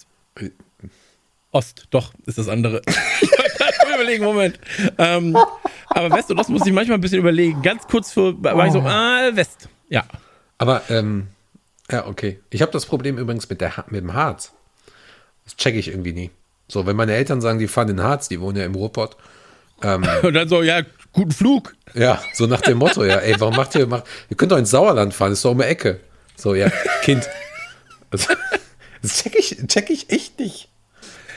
Ost, doch, ist das andere. ich mal überlegen, Moment. Ähm, aber West und Ost muss ich manchmal ein bisschen überlegen. Ganz kurz vor, war ich so, ah, West. Ja. Aber, ähm, ja, okay. Ich habe das Problem übrigens mit, der, mit dem Harz. Das checke ich irgendwie nie. So, wenn meine Eltern sagen, die fahren in Harz, die wohnen ja im Ruhrpott. Und dann so, ja, guten Flug. Ja, so nach dem Motto, ja, ey, warum macht ihr, macht, ihr könnt doch ins Sauerland fahren, ist doch um die Ecke. So, ja, Kind. Also, das check ich, check ich echt nicht.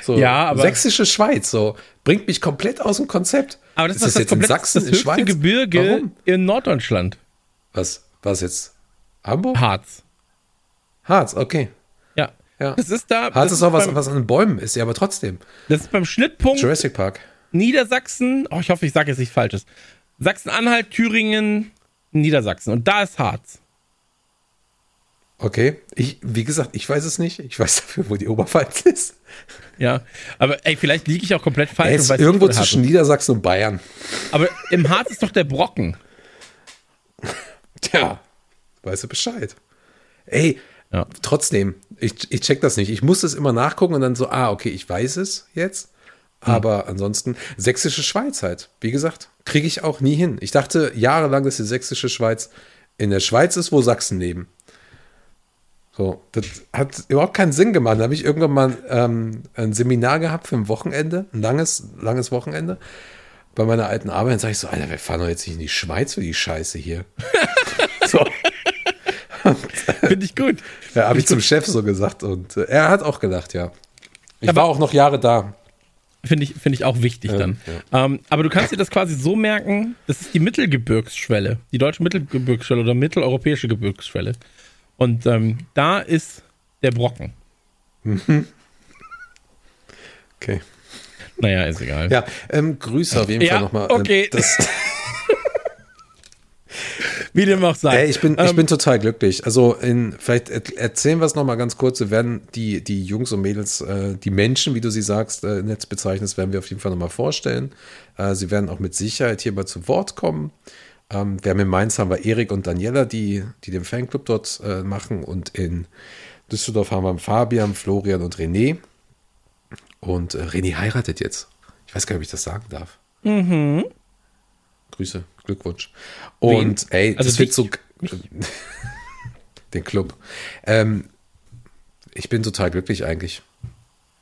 So, Ja, aber- Sächsische Schweiz, so, bringt mich komplett aus dem Konzept. Aber das ist, das, jetzt in Sachsen, das in höchste Schweiz? Gebirge Warum? in Norddeutschland. Was, was jetzt? Hamburg? Harz. Harz, okay. Ja. Ja. Das ist da. Harz ist auch was, beim, was an den Bäumen ist, ja, aber trotzdem. Das ist beim Schnittpunkt Jurassic Park. Niedersachsen. Oh, ich hoffe, ich sage jetzt nichts Falsches. Sachsen-Anhalt, Thüringen, Niedersachsen. Und da ist Harz. Okay. Ich, wie gesagt, ich weiß es nicht. Ich weiß dafür, wo die Oberpfalz ist. Ja. Aber ey, vielleicht liege ich auch komplett falsch. Er ist nicht, irgendwo Harz zwischen. Niedersachsen und Bayern. Aber im Harz ist doch der Brocken. Tja, weißt du Bescheid. Ey, Ja. trotzdem, ich, ich check das nicht. Ich muss das immer nachgucken und dann so, ah, okay, ich weiß es jetzt. Aber ansonsten, sächsische Schweiz halt. Wie gesagt, kriege ich auch nie hin. Ich dachte jahrelang, dass die sächsische Schweiz in der Schweiz ist, wo Sachsen leben. So, das hat überhaupt keinen Sinn gemacht. Da habe ich irgendwann mal ähm, ein Seminar gehabt für ein Wochenende, ein langes, langes Wochenende bei meiner alten Arbeit. Dann sage ich so, Alter, wir fahren doch jetzt nicht in die Schweiz für die Scheiße hier. so, Finde ich gut. ja, habe ich zum Chef so gesagt und äh, er hat auch gelacht, ja. Ich Aber- war auch noch Jahre da. Finde ich, finde ich auch wichtig dann. Ähm, aber du kannst dir das quasi so merken, das ist die Mittelgebirgsschwelle, die deutsche Mittelgebirgsschwelle oder mitteleuropäische Gebirgsschwelle. Und ähm, da ist der Brocken. Okay. Naja, ist egal. Ja, ähm, Grüße auf jeden Ja, Fall nochmal. okay. Das, Wie dem auch sei. ich, bin, ich Ähm, bin total glücklich. Also in, vielleicht er- erzählen wir es nochmal ganz kurz. Wir werden die, die Jungs und Mädels, äh, die Menschen, wie du sie sagst, äh, nett bezeichnest, werden wir auf jeden Fall nochmal vorstellen. Äh, sie werden auch mit Sicherheit hier mal zu Wort kommen. Ähm, wir haben in Mainz haben wir Erik und Daniela, die, die den Fanclub dort äh, machen. Und in Düsseldorf haben wir Fabian, Florian und René. Und äh, René heiratet jetzt. Ich weiß gar nicht, ob ich das sagen darf. Grüße, Glückwunsch. Und ey, Also das wird so. den Club. Ähm, ich bin total glücklich eigentlich.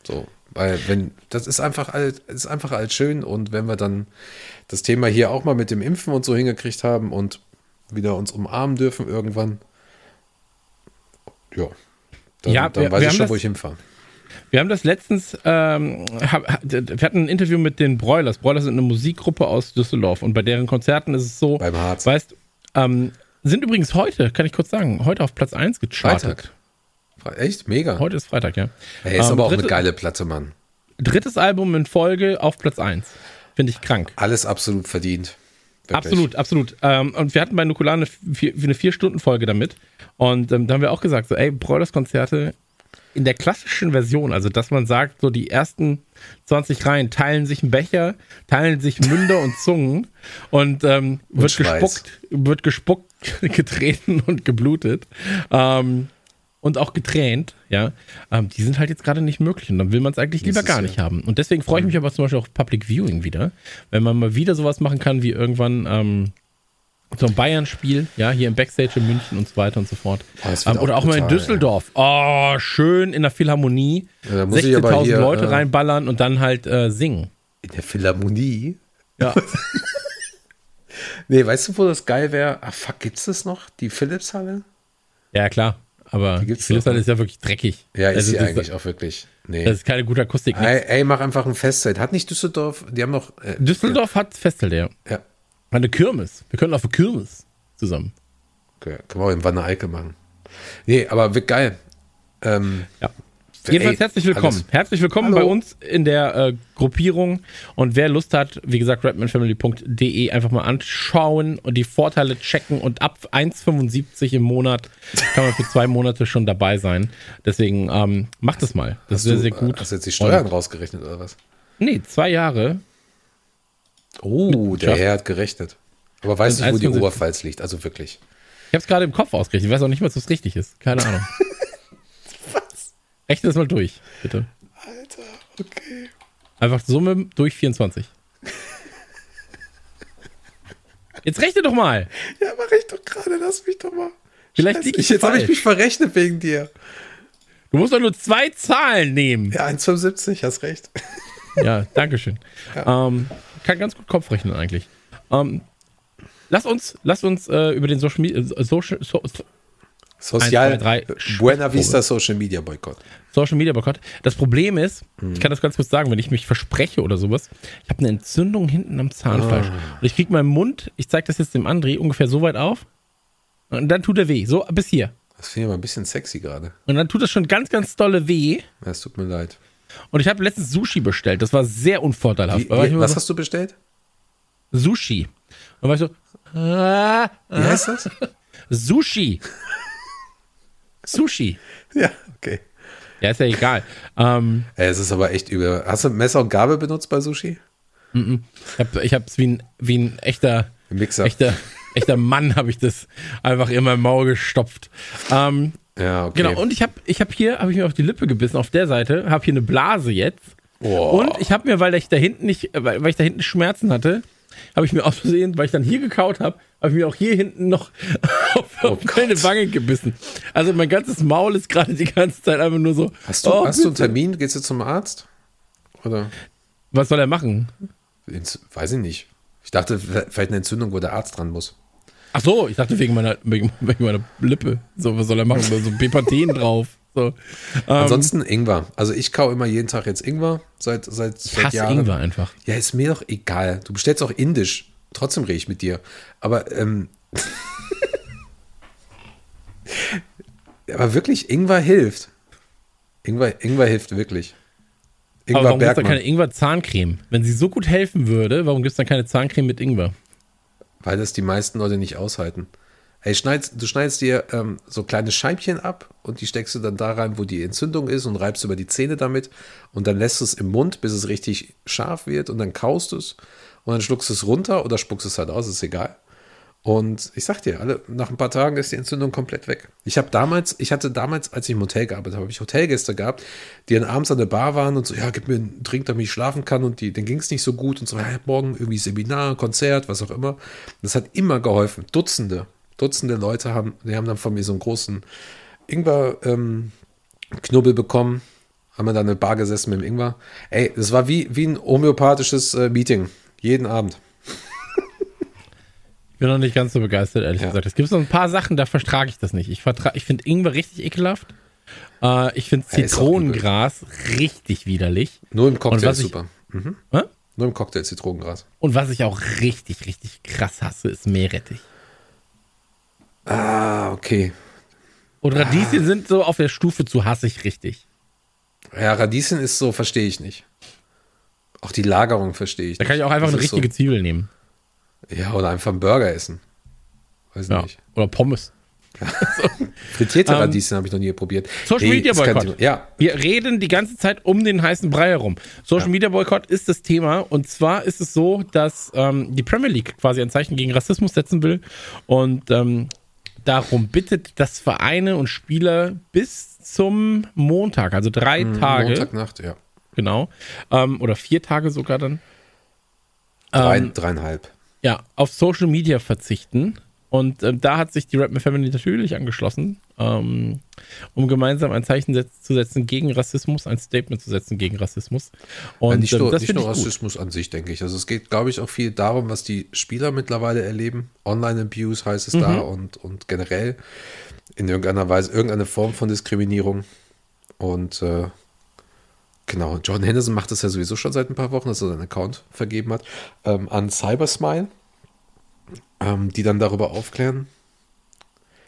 So, weil wenn das ist einfach alt, ist einfach alt schön und wenn wir dann das Thema hier auch mal mit dem Impfen und so hingekriegt haben und wieder uns umarmen dürfen irgendwann, ja, dann, Ja, dann wir- weiß wir ich schon, das- wo ich hinfahre. Wir haben das letztens, ähm, hab, wir hatten ein Interview mit den Broilers. Broilers sind eine Musikgruppe aus Düsseldorf und bei deren Konzerten ist es so, Beim Harz. weißt, ähm, sind übrigens heute, kann ich kurz sagen, heute auf Platz 1 gechartet. Freitag. Echt? Mega. Heute ist Freitag, ja. Ey, ist Ähm, aber auch dritte- eine geile Platte, Mann. Drittes Album in Folge auf Platz 1. Finde ich krank. Alles absolut verdient. Wirklich. Absolut, absolut. Ähm, und wir hatten bei Nukular eine, vier, eine Vier-Stunden-Folge damit. Und ähm, da haben wir auch gesagt, so, ey, Broilers-Konzerte in der klassischen Version, also dass man sagt, so die ersten 20 Reihen teilen sich einen Becher, teilen sich Münder und Zungen und ähm, wird Schweiß. gespuckt, wird gespuckt, getreten und geblutet. Ähm, und auch getränt, ja, ähm, die sind halt jetzt gerade nicht möglich und dann will man es eigentlich lieber gar ja- nicht haben. Und deswegen freue ich mich aber zum Beispiel auf Public Viewing wieder, wenn man mal wieder sowas machen kann wie irgendwann so ein Bayern-Spiel, ja, hier im Backstage in München und so weiter und so fort. Oh, ähm, oder auch auch mal in Düsseldorf. Oh, schön in der Philharmonie. Ja, da muss ich aber 16.000 hier, Leute äh, reinballern und dann halt äh, singen. In der Philharmonie. Ja. Nee, weißt du, wo das geil wäre? Ah, fuck, gibt's das noch? Die Philips-Halle? ja, klar. Aber Die Philips-Halle doch, ist ja wirklich dreckig. Ja, ist Also, sie eigentlich auch wirklich. Nee. Das ist keine gute Akustik. ey, ey, mach einfach ein Festzeit. Hat nicht Düsseldorf, die haben noch. Äh, Düsseldorf hat Festival, ja. Ja. Eine Kirmes. Wir können auf eine Kirmes zusammen. Okay, können wir auch in Wanne Eicke machen. Nee, aber wird geil. Ähm, Ja. Jedenfalls herzlich willkommen. alles. Herzlich willkommen Hallo. bei uns in der äh, Gruppierung. Und wer Lust hat, wie gesagt, redmanfamily.de einfach mal anschauen und die Vorteile checken. Und ab 1,75 im Monat kann man für zwei Monate schon dabei sein. Deswegen ähm, macht es mal. Das ist sehr, du, sehr gut. Hast du jetzt die Steuern Und- rausgerechnet oder was? Nee, zwei Jahre. Oh, der. Herr hat gerechnet. Aber weiß Und nicht, wo die 1,75. Oberpfalz liegt. Also wirklich. Ich habe es gerade im Kopf ausgerechnet. Ich weiß auch nicht, was das richtig ist. Keine Ahnung. Was? Rechne das mal durch, bitte. Alter, okay. Einfach Summe durch 24. Jetzt rechne doch mal. Ja, mach ich doch gerade. Lass mich doch mal. Vielleicht Scheiße, lieg ich Jetzt habe ich mich verrechnet wegen dir. Du musst doch nur zwei Zahlen nehmen. Ja, 1,75, hast recht. Ja, danke schön. Ähm, kann ganz gut Kopf rechnen eigentlich. Ähm, lass uns, lass uns äh, über den Social Media, äh, Social, so, so, Sozial, Buena Vista Social Media Boykott. Social Media Boykott. Das Problem ist, Mhm. ich kann das ganz kurz sagen, wenn ich mich verspreche oder sowas, ich habe eine Entzündung hinten am Zahnfleisch. Ah. Und ich kriege meinen Mund, ich zeige das jetzt dem André, ungefähr so weit auf. Und dann tut er weh. So bis hier. Das finde ich aber ein bisschen sexy gerade. Und dann tut das schon ganz, ganz dolle weh. Es tut mir leid. Und ich habe letztens Sushi bestellt. Das war sehr unvorteilhaft. Wie, wie, was so, hast du bestellt? Sushi. Und war ich so, ah, Wie heißt das? Sushi. Sushi. ja, okay. Ja, ist ja egal. Ähm, es ist aber echt übel. Hast du Messer und Gabel benutzt bei Sushi? ich habe ich hab's wie ein, wie ein echter, Mixer. echter, echter Mann habe ich das einfach in mein Maul gestopft. Ähm, Ja, okay. Genau, und ich habe ich hab hier, habe ich mir auf die Lippe gebissen, auf der Seite, habe hier eine Blase jetzt. Oh. Und ich habe mir, weil ich da hinten nicht, äh, weil, weil ich da hinten Schmerzen hatte, habe ich mir aus Versehen, weil ich dann hier gekaut habe, habe ich mir auch hier hinten noch auf, auf meine. Wange gebissen. Also mein ganzes Maul ist gerade die ganze Zeit einfach nur so. Hast du, oh, hast du einen. Termin? Gehst du zum Arzt? Oder? Was soll er machen? Ins, weiß ich nicht. Ich dachte, vielleicht eine Entzündung, wo der Arzt dran muss. Ach so, ich dachte wegen meiner, wegen, wegen meiner Lippe. So, was soll er machen? So Bepanthen drauf. So. Ähm, Ansonsten Ingwer. Also ich kau immer jeden Tag jetzt Ingwer seit, seit, ich seit hasse Jahren. Ingwer einfach. Ja, ist mir doch egal. Du bestellst auch indisch. Trotzdem rede ich mit dir. Aber, ähm, aber wirklich, Ingwer hilft. Ingwer, Ingwer hilft wirklich. Aber Ingwer warum gibt es da keine Ingwer-Zahncreme? Wenn sie so gut helfen würde, warum gibt es dann keine Zahncreme mit Ingwer? Weil das die meisten Leute nicht aushalten. Hey, schneidest, du schneidest dir ähm, so kleine Scheibchen ab und die steckst du dann da rein, wo die Entzündung ist und reibst über die Zähne damit und dann lässt du es im Mund, bis es richtig scharf wird und dann kaust du es und dann schluckst du es runter oder spuckst es halt aus, ist egal. Und ich sag dir, alle, nach ein paar Tagen ist die Entzündung komplett weg. Ich habe damals, ich hatte damals, als ich im Hotel gearbeitet habe, habe ich Hotelgäste gehabt, die dann abends an der Bar waren und so, ja, gib mir einen Drink, damit ich schlafen kann und die, denen ging es nicht so gut und so, ja, morgen irgendwie Seminar, Konzert, was auch immer. Das hat immer geholfen. Dutzende, Dutzende Leute haben, die haben dann von mir so einen großen Ingwer-Knubbel bekommen, haben wir dann in der Bar gesessen mit dem Ingwer. Ey, das war wie, wie ein homöopathisches äh, Meeting, jeden Abend. Ich bin noch nicht ganz so begeistert, ehrlich Ja. gesagt. Es gibt so ein paar Sachen, da vertrage ich das nicht. Ich, ich finde Ingwer richtig ekelhaft. Äh, ich finde Ja, Zitronengras richtig widerlich. Nur im Cocktail ist super. Mhm. Nur im Cocktail Zitronengras. Und was ich auch richtig, richtig krass hasse, ist Meerrettich. Ah, okay. Und Radieschen sind so auf der Stufe zu hassig richtig. Ja, Radieschen ist so, verstehe ich nicht. Auch die Lagerung verstehe ich Da kann ich auch einfach eine richtige Zwiebel nehmen. Ja, oder einfach einen Burger essen. Weiß Ja. nicht. Oder Pommes. Frittierte Ähm, Radieschen habe ich noch nie probiert. Social Nee, Media Boykott. Ja, Wir reden die ganze Zeit um den heißen Brei herum. Social Media Boykott ist das Thema. Und zwar ist es so, dass ähm, die Premier League quasi ein Zeichen gegen Rassismus setzen will und ähm, darum bittet, dass Vereine und Spieler bis zum Montag, also drei Tage, Montagnacht, ja. genau, ähm, oder vier Tage sogar dann, Drei, Ähm, dreieinhalb. Ja, auf Social Media verzichten. Und ähm, da hat sich die Rap Family natürlich angeschlossen, ähm, um gemeinsam ein Zeichen zu setzen gegen Rassismus, ein Statement zu setzen gegen Rassismus. Und Ja, nicht ähm, nur, das nicht nur ich gut. Rassismus an sich, denke ich. Also es geht, glaube ich, auch viel darum, was die Spieler mittlerweile erleben. Online-Abuse heißt es Mhm. da und, und generell in irgendeiner Weise irgendeine Form von Diskriminierung. Und äh, genau, John Henderson macht das ja sowieso schon seit ein paar Wochen, dass er seinen Account vergeben hat, ähm, an Cybersmile, ähm, die dann darüber aufklären.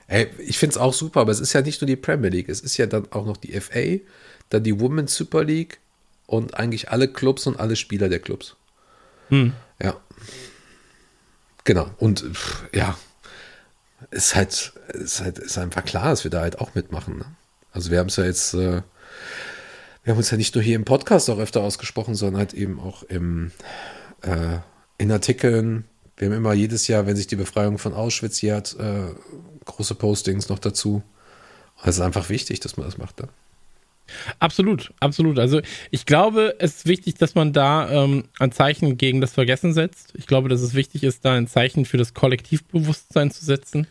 Ey, ich finde es auch super, aber es ist ja nicht nur die Premier League, es ist ja dann auch noch die FA, dann die Women's Super League und eigentlich alle Clubs und alle Spieler der Clubs. Hm. Ja. Genau. Und pff, ja, ist halt, ist halt, ist einfach klar, dass wir da halt auch mitmachen. Ne? Also wir haben es ja jetzt, äh, wir haben uns ja nicht nur hier im Podcast auch öfter ausgesprochen, sondern halt eben auch im, äh, in Artikeln. Wir haben immer jedes Jahr, wenn sich die Befreiung von Auschwitz jährt, äh, große Postings noch dazu. Es ist einfach wichtig, dass man das macht. Ne? Absolut, absolut. Also ich glaube, es ist wichtig, dass man da ähm, ein Zeichen gegen das Vergessen setzt. Ich glaube, dass es wichtig ist, da ein Zeichen für das Kollektivbewusstsein zu setzen.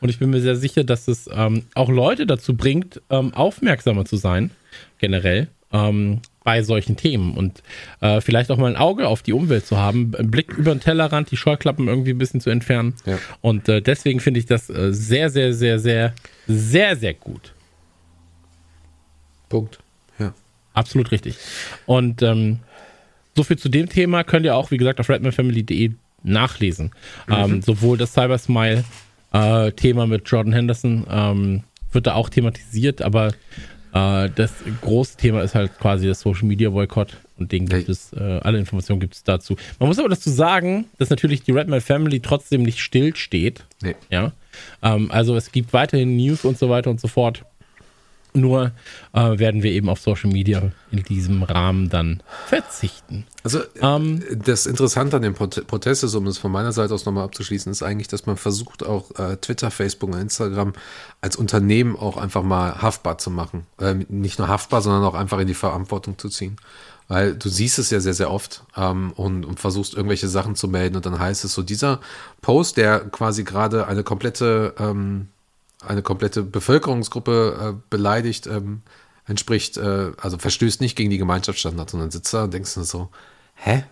Und ich bin mir sehr sicher, dass es ähm, auch Leute dazu bringt, ähm, aufmerksamer zu sein, generell. Ähm, bei solchen Themen und äh, vielleicht auch mal ein Auge auf die Umwelt zu haben, einen Blick über den Tellerrand, die Scheuklappen irgendwie ein bisschen zu entfernen. Ja. Und äh, deswegen finde ich das äh, sehr, sehr, sehr, sehr, sehr, sehr gut. Punkt. Ja. Absolut richtig. Und ähm, so viel zu dem Thema könnt ihr auch, wie gesagt, auf redmanfamily.de nachlesen. Ähm, sowohl das Cybersmile-Thema mit Jordan Henderson ähm, wird da auch thematisiert, aber äh, das große Thema ist halt quasi das Social Media Boykott und den gibt es, äh, alle Informationen gibt es dazu. Man muss aber dazu sagen, dass natürlich die Redman Family trotzdem nicht still steht. Nee. Ja. Ähm, also es gibt weiterhin News und so weiter und so fort. Nur äh, werden wir eben auf Social Media in diesem Rahmen dann verzichten. Also Ähm. äh, das Interessante an dem Prot- Protest ist, um es von meiner Seite aus nochmal abzuschließen, ist eigentlich, dass man versucht, auch äh, Twitter, Facebook und Instagram als Unternehmen auch einfach mal haftbar zu machen. Äh, nicht nur haftbar, sondern auch einfach in die Verantwortung zu ziehen. Weil du siehst es ja sehr, sehr oft ähm, und, und versuchst irgendwelche Sachen zu melden und dann heißt es so, dieser Post, der quasi gerade eine komplette, ähm, eine komplette Bevölkerungsgruppe äh, beleidigt, ähm, entspricht, äh, also verstößt nicht gegen die Gemeinschaftsstandards, sondern sitzt da und denkst du so, hä?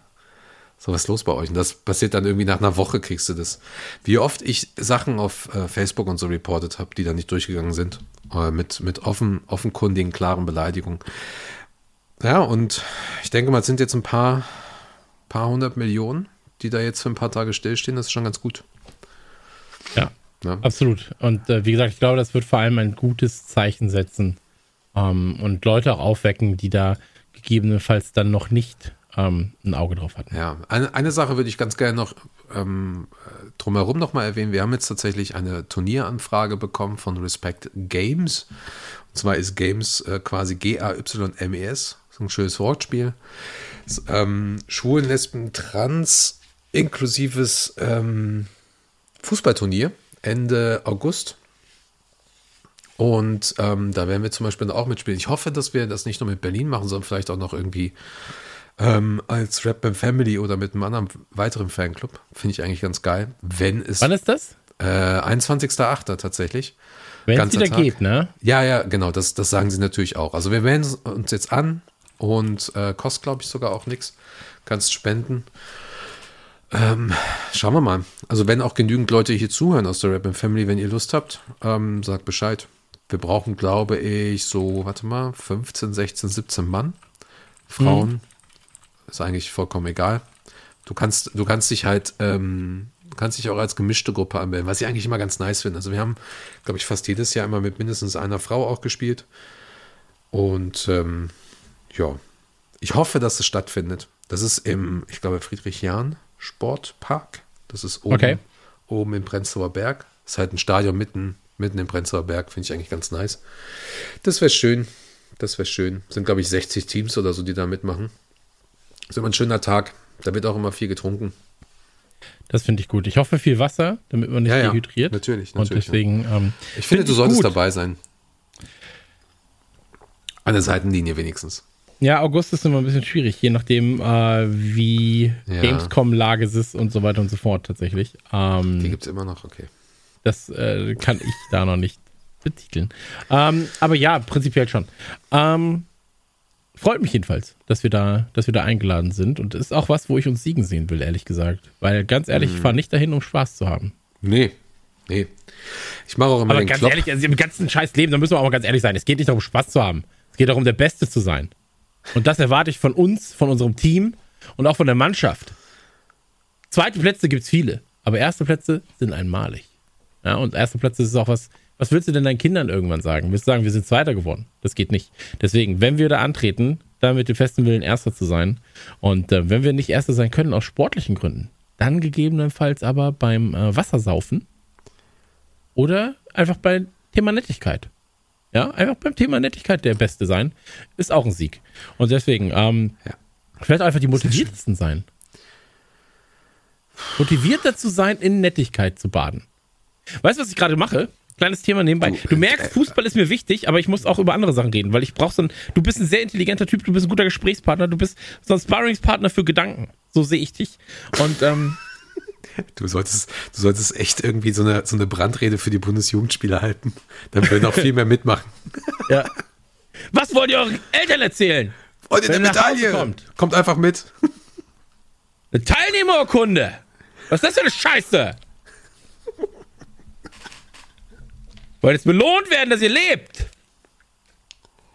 So, was ist los bei euch? Und das passiert dann irgendwie nach einer Woche, kriegst du das. Wie oft ich Sachen auf äh, Facebook und so reportet habe, die dann nicht durchgegangen sind. Äh, mit mit offen, offenkundigen, klaren Beleidigungen. Ja, und ich denke mal, es sind jetzt ein paar, paar hundert Millionen, die da jetzt für ein paar Tage stillstehen. Das ist schon ganz gut. Ja, Ja. absolut. Und äh, wie gesagt, ich glaube, das wird vor allem ein gutes Zeichen setzen ähm, und Leute auch aufwecken, die da gegebenenfalls dann noch nicht ähm, ein Auge drauf hatten. Ja, eine, eine Sache würde ich ganz gerne noch ähm, äh, drumherum nochmal erwähnen. Wir haben jetzt tatsächlich eine Turnieranfrage bekommen von Respect Games. Und zwar ist Games äh, quasi G-A-Y-M-E-S. So ein schönes Wortspiel. Das, ähm, Schwulen, Lesben, Trans inklusives ähm, Fußballturnier Ende August. Und ähm, da werden wir zum Beispiel auch mitspielen. Ich hoffe, dass wir das nicht nur mit Berlin machen, sondern vielleicht auch noch irgendwie ähm, als Rap Band Family oder mit einem anderen weiteren Fanclub. Finde ich eigentlich ganz geil. Wenn es Wann ist das? äh, 21.08. tatsächlich. Wenn es wieder Tag. geht, ne? Ja, ja, genau, das, das sagen sie natürlich auch. Also wir melden uns jetzt an und äh, kostet, glaube ich, sogar auch nichts. Kannst spenden. Ähm, schauen wir mal. Also wenn auch genügend Leute hier zuhören aus der Rap and Family, wenn ihr Lust habt, ähm, sagt Bescheid. Wir brauchen, glaube ich, so, warte mal, 15, 16, 17 Mann. Frauen. Ist eigentlich vollkommen egal. Du kannst, du kannst dich halt, ähm, kannst dich auch als gemischte Gruppe anmelden, was ich eigentlich immer ganz nice finde. Also wir haben, glaube ich, fast jedes Jahr immer mit mindestens einer Frau auch gespielt. Und ähm, ja, ich hoffe, dass es stattfindet. Das ist im, ich glaube, Friedrich-Jahn Sportpark. Das ist oben, Okay. oben im Prenzlauer Berg. Ist halt ein Stadion mitten, mitten im Prenzlauer Berg. Finde ich eigentlich ganz nice. Das wäre schön. Das wäre schön. Sind, glaube ich, 60 Teams oder so, die da mitmachen. Ist immer ein schöner Tag. Da wird auch immer viel getrunken. Das finde ich gut. Ich hoffe viel Wasser, damit man nicht Ja, ja. dehydriert. Natürlich, Und natürlich, deswegen. Ähm, Ich finde, find du solltest gut. dabei sein. An der Seitenlinie wenigstens. Ja, August ist immer ein bisschen schwierig, je nachdem, äh, wie Ja. Gamescom-Lage ist und so weiter und so fort tatsächlich. Ähm, Die gibt es immer noch, okay. Das äh, kann ich da noch nicht betiteln. Ähm, aber ja, prinzipiell schon. Ähm, freut mich jedenfalls, dass wir da, dass wir da eingeladen sind und ist auch was, wo ich uns siegen sehen will, ehrlich gesagt. Weil ganz ehrlich, Mhm. ich fahre nicht dahin, um Spaß zu haben. Nee, nee. Ich mache auch immer Aber ganz Klopp. ehrlich, also im ganzen scheiß Leben, da müssen wir auch mal ganz ehrlich sein. Es geht nicht darum, Spaß zu haben. Es geht darum, der Beste zu sein. Und das erwarte ich von uns, von unserem Team und auch von der Mannschaft. Zweite Plätze gibt es viele, aber erste Plätze sind einmalig. Ja, und erste Plätze ist auch was. Was willst du denn deinen Kindern irgendwann sagen? Willst du sagen, wir sind Zweiter geworden? Das geht nicht. Deswegen, wenn wir da antreten, dann mit dem festen Willen, Erster zu sein. Und äh, wenn wir nicht Erster sein können, aus sportlichen Gründen, dann gegebenenfalls aber beim äh, Wassersaufen oder einfach beim Thema Nettigkeit. Ja, einfach beim Thema Nettigkeit der Beste sein, ist auch ein Sieg. Und deswegen, ähm, Ja. vielleicht einfach die motiviertesten sein. Motiviert dazu sein, in Nettigkeit zu baden. Weißt du, was ich gerade mache? Kleines Thema nebenbei. Du, Du, merkst, äh, Fußball ist mir wichtig, aber ich muss auch über andere Sachen reden, weil ich brauche so ein, du bist ein sehr intelligenter Typ, du bist ein guter Gesprächspartner, du bist so ein Sparringspartner für Gedanken. So sehe ich dich. Und ähm, Du solltest, du solltest echt irgendwie so eine, so eine Brandrede für die Bundesjugendspieler halten. Dann würden auch viel mehr mitmachen. ja. Was wollt ihr euren Eltern erzählen? Er nach Hause Medaille. kommt. Kommt einfach mit. Eine Teilnehmerurkunde. Was ist das für eine Scheiße? Wollt jetzt belohnt werden, dass ihr lebt?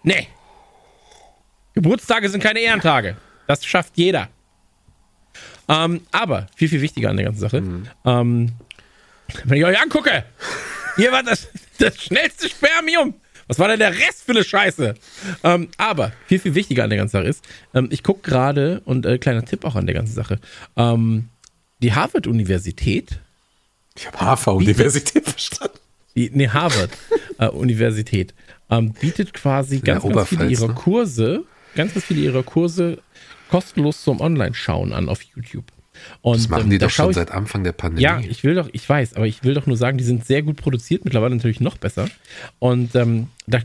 Nee. Geburtstage sind keine Ehrentage. Das schafft jeder. Ähm, aber viel, viel wichtiger an der ganzen Sache. Ähm, wenn ich euch angucke, hier war das, das schnellste Spermium. Was war denn der Rest für eine Scheiße? Ähm, aber viel, viel wichtiger an der ganzen Sache ist, ähm, ich gucke gerade, und äh, kleiner Tipp auch an der ganzen Sache, ähm, die Harvard-Universität, Ich habe HV-Universität verstanden. die, nee, Harvard-Universität, ähm, bietet quasi ganz, ganz viele ihrer ne? Kurse, ganz, ganz viele ihrer Kurse kostenlos zum Online-Schauen an auf YouTube. Und, Das machen ähm, die da doch schon ich- seit Anfang der Pandemie. Ja, ich will doch, ich weiß, aber ich will doch nur sagen, die sind sehr gut produziert, mittlerweile natürlich noch besser. Und ähm, da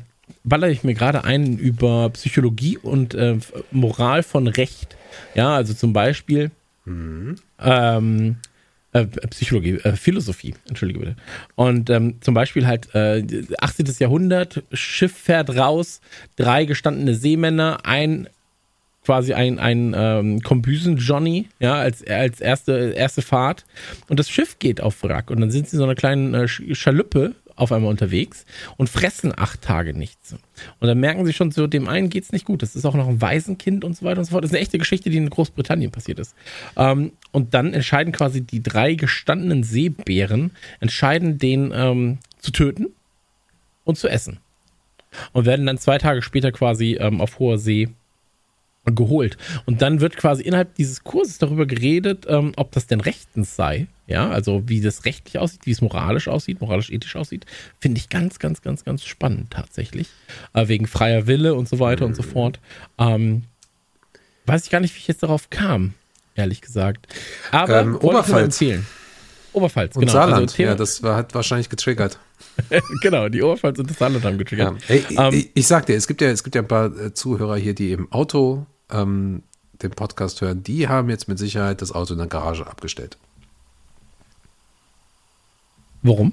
baller ich mir gerade ein über Psychologie und äh, Moral von Recht. Ja, also zum Beispiel ähm, äh, Psychologie, äh, Philosophie, entschuldige bitte. Und ähm, zum Beispiel halt äh, 18. Jahrhundert, Schiff fährt raus, drei gestandene Seemänner, ein quasi ein, ein ähm, Kombüsen-Johnny, ja, als, als erste, erste Fahrt. Und das Schiff geht auf Wrack. Und dann sind sie in so einer kleinen äh, Sch- Schaluppe auf einmal unterwegs und fressen acht Tage nichts. Und dann merken sie schon, so dem einen geht's nicht gut. Das ist auch noch ein Waisenkind und so weiter und so fort. Das ist eine echte Geschichte, die in Großbritannien passiert ist. Ähm, und dann entscheiden quasi die drei gestandenen Seebären, entscheiden den ähm, zu töten und zu essen. Und werden dann zwei Tage später quasi ähm, auf hoher See geholt. Und dann wird quasi innerhalb dieses Kurses darüber geredet, ähm, ob das denn rechtens sei. Ja, also wie das rechtlich aussieht, wie es moralisch aussieht, moralisch-ethisch aussieht. Finde ich ganz, ganz, ganz, ganz spannend tatsächlich. Äh, wegen freier Wille und so weiter und so fort. Ähm, weiß ich gar nicht, wie ich jetzt darauf kam, ehrlich gesagt. Aber Ähm, Oberpfalz. empfehlen. Oberpfalz, Und genau. Saarland, Also Thema, ja, das war, hat wahrscheinlich getriggert. genau, die Oberpfalz und das Saarland haben Ja. getriggert. Ey, Ähm, ich, ich sag dir, es gibt ja, es gibt ja ein paar äh, Zuhörer hier, die im Auto ähm, den Podcast hören. Die haben jetzt mit Sicherheit das Auto in der Garage abgestellt. Warum?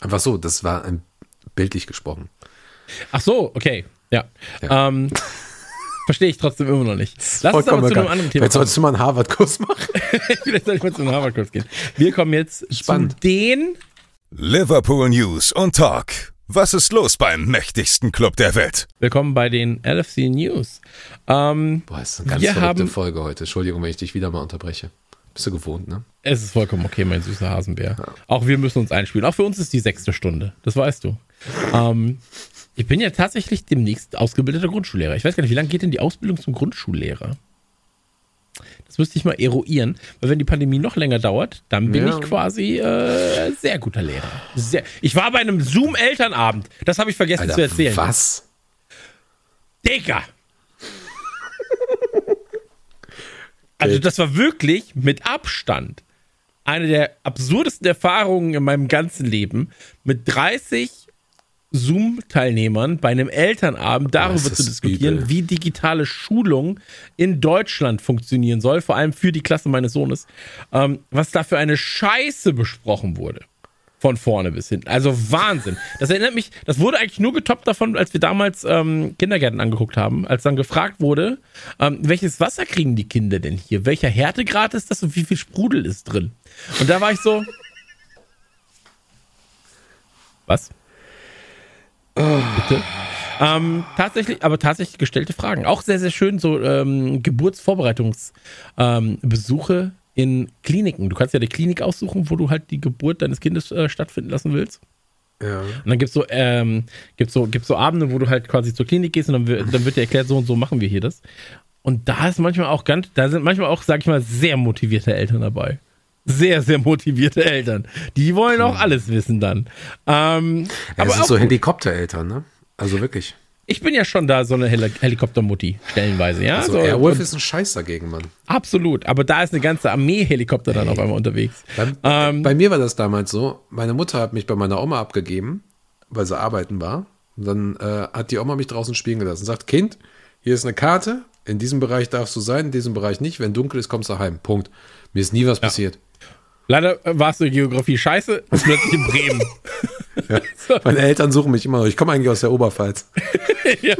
Einfach so, das war ein, bildlich gesprochen. Ach so, okay. Ja. Ja. Ähm, Verstehe ich trotzdem immer noch nicht. Lass uns aber zu einem anderen Thema Vielleicht kommen. solltest du mal einen Harvard-Kurs machen. Vielleicht soll ich mal zu einem Harvard-Kurs gehen. Wir kommen jetzt Spannend. zu den Liverpool News und Talk. Was ist los beim mächtigsten Club der Welt? Willkommen bei den LFC News. Ähm, Boah, ist eine ganz verrückte haben- Folge heute. Entschuldigung, wenn ich dich wieder mal unterbreche. Bist du gewohnt, ne? es ist vollkommen okay, mein süßer Hasenbär. Auch wir müssen uns einspielen. Auch für uns ist die sechste Stunde. Das weißt du. Ähm, ich bin ja tatsächlich demnächst ausgebildeter Grundschullehrer. Ich weiß gar nicht, wie lange geht denn die Ausbildung zum Grundschullehrer? Das müsste ich mal eruieren, weil wenn die Pandemie noch länger dauert, dann bin Ja. ich quasi äh, sehr guter Lehrer. Sehr. Ich war bei einem Zoom-Elternabend. Das habe ich vergessen zu erzählen. was? Digga! Also das war wirklich mit Abstand eine der absurdesten Erfahrungen in meinem ganzen Leben, mit 30 Zoom-Teilnehmern bei einem Elternabend darüber zu diskutieren, übel. wie digitale Schulung in Deutschland funktionieren soll, vor allem für die Klasse meines Sohnes, ähm, was da für eine Scheiße besprochen wurde. Von vorne bis hinten. Also Wahnsinn. Das erinnert mich, das wurde eigentlich nur getoppt davon, als wir damals ähm, Kindergärten angeguckt haben, als dann gefragt wurde, ähm, welches Wasser kriegen die Kinder denn hier? Welcher Härtegrad ist das und wie viel Sprudel ist drin? Und da war ich so. Was? Bitte? Ähm, tatsächlich, aber tatsächlich gestellte Fragen. Auch sehr, sehr schön, so ähm, Geburtsvorbereitungsbesuche ähm, in Kliniken. Du kannst ja die Klinik aussuchen, wo du halt die Geburt deines Kindes äh, stattfinden lassen willst. Ja. Und dann gibt's so, ähm, gibt's so, gibt's so Abende, wo du halt quasi zur Klinik gehst und dann, wird- dann wird dir erklärt, so und so machen wir hier das. Und da ist manchmal auch ganz, da sind manchmal auch, sag ich mal, sehr motivierte Eltern dabei. Sehr, sehr motivierte Eltern. Die wollen auch alles wissen dann. Ähm, Ja, aber das sind so. Helikoptereltern, ne? Also wirklich. ich bin ja schon da so eine Heli Helikoptermutti, stellenweise, ja. Also so, Airwolf und- ist ein Scheiß dagegen, Mann. absolut. Aber da ist eine ganze Armee Helikopter dann auf einmal unterwegs. Bei, Ähm, bei mir war das damals so. Meine Mutter hat mich bei meiner Oma abgegeben, weil sie arbeiten war. Und dann äh, hat die Oma mich draußen spielen gelassen. Sagt, Kind, hier ist eine Karte. In diesem Bereich darfst du sein, in diesem Bereich nicht. Wenn dunkel ist, kommst du heim. Punkt. Mir ist nie was passiert. Leider äh, warst du in Geografie scheiße plötzlich in Bremen. Meine Eltern suchen mich immer noch. Ich komme eigentlich aus der Oberpfalz. ja.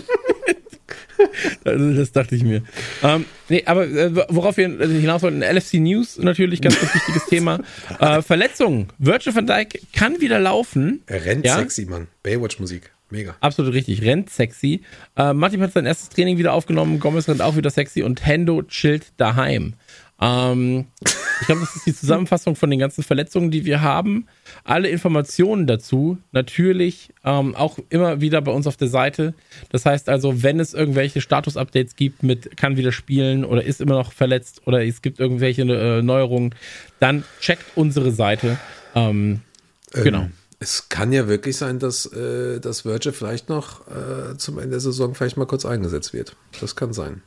Das dachte ich mir. Ähm, nee, aber äh, worauf wir hinaus wollten, LFC News natürlich, ganz, ganz wichtiges Thema. Äh, Verletzungen. Virgil van Dijk kann wieder laufen. Er rennt Ja? sexy, Mann. Baywatch-Musik. Mega. Absolut richtig, rennt sexy. Äh, Matip hat sein erstes Training wieder aufgenommen, Gomez rennt auch wieder sexy und Hendo chillt daheim. Ähm, ich glaube, das ist die Zusammenfassung von den ganzen Verletzungen, die wir haben. Alle Informationen dazu natürlich ähm, auch immer wieder bei uns auf der Seite. Das heißt also, wenn es irgendwelche Status-Updates gibt mit kann wieder spielen oder ist immer noch verletzt oder es gibt irgendwelche äh, Neuerungen, dann checkt unsere Seite. Ähm, genau. Ähm, es kann ja wirklich sein, dass, äh, dass Virgil vielleicht noch äh, zum Ende der Saison vielleicht mal kurz eingesetzt wird. Das kann sein.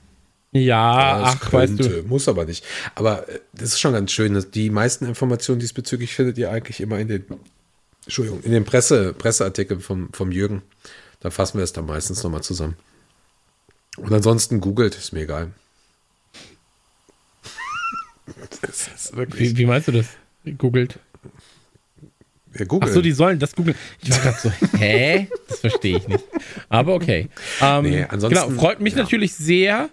Ja, ach, weißt du. könnte, Muss aber nicht. Aber äh, das ist schon ganz schön. dass Die meisten Informationen diesbezüglich findet ihr eigentlich immer in den, Entschuldigung, in den Presse, Presseartikeln vom, vom Jürgen. Da fassen wir es dann meistens nochmal zusammen. Und ansonsten googelt, ist mir egal. Wie, wie meinst du das? Googelt. Wir Ach googeln. so, die sollen das googeln. Ich war gerade so, hä? Das verstehe ich nicht. Aber okay. Ähm, Nee, ansonsten- genau, freut mich ja. natürlich sehr.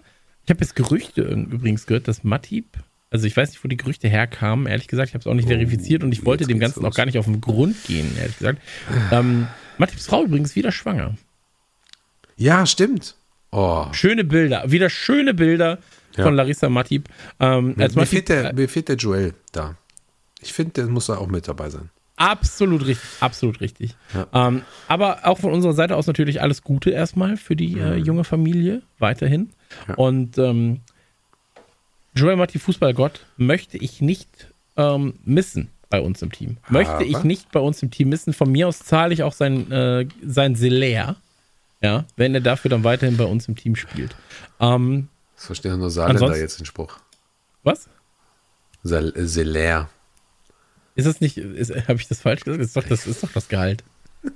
Ich habe jetzt Gerüchte übrigens gehört, dass Matip, also ich weiß nicht, wo die Gerüchte herkamen, ehrlich gesagt, ich habe es auch nicht verifiziert und ich wollte Oh, dem Ganzen los. auch gar nicht auf den Grund gehen, ehrlich gesagt. Ähm, Matips Frau übrigens wieder schwanger. Ja, stimmt. Oh, Schöne Bilder, wieder schöne Bilder Ja. von Larissa Matip. Ähm, mir, Matip fehlt der, mir fehlt der Joel da. Ich finde, der muss da auch mit dabei sein. Absolut richtig, absolut richtig. Ähm, aber auch von unserer Seite aus natürlich alles Gute erstmal für die äh, junge Familie weiterhin. Ja. Und ähm, Joel Matti Fußballgott möchte ich nicht ähm, missen bei uns im Team. Möchte Aber? ich nicht bei uns im Team missen. Von mir aus zahle ich auch sein, äh, sein Salär, ja, wenn er dafür dann weiterhin bei uns im Team spielt. Ähm, Das verstehen nur Saarländer jetzt den Spruch. was? Sel- Selär. Ist das nicht, habe ich das falsch gesagt? Ist doch das, ist doch das Gehalt.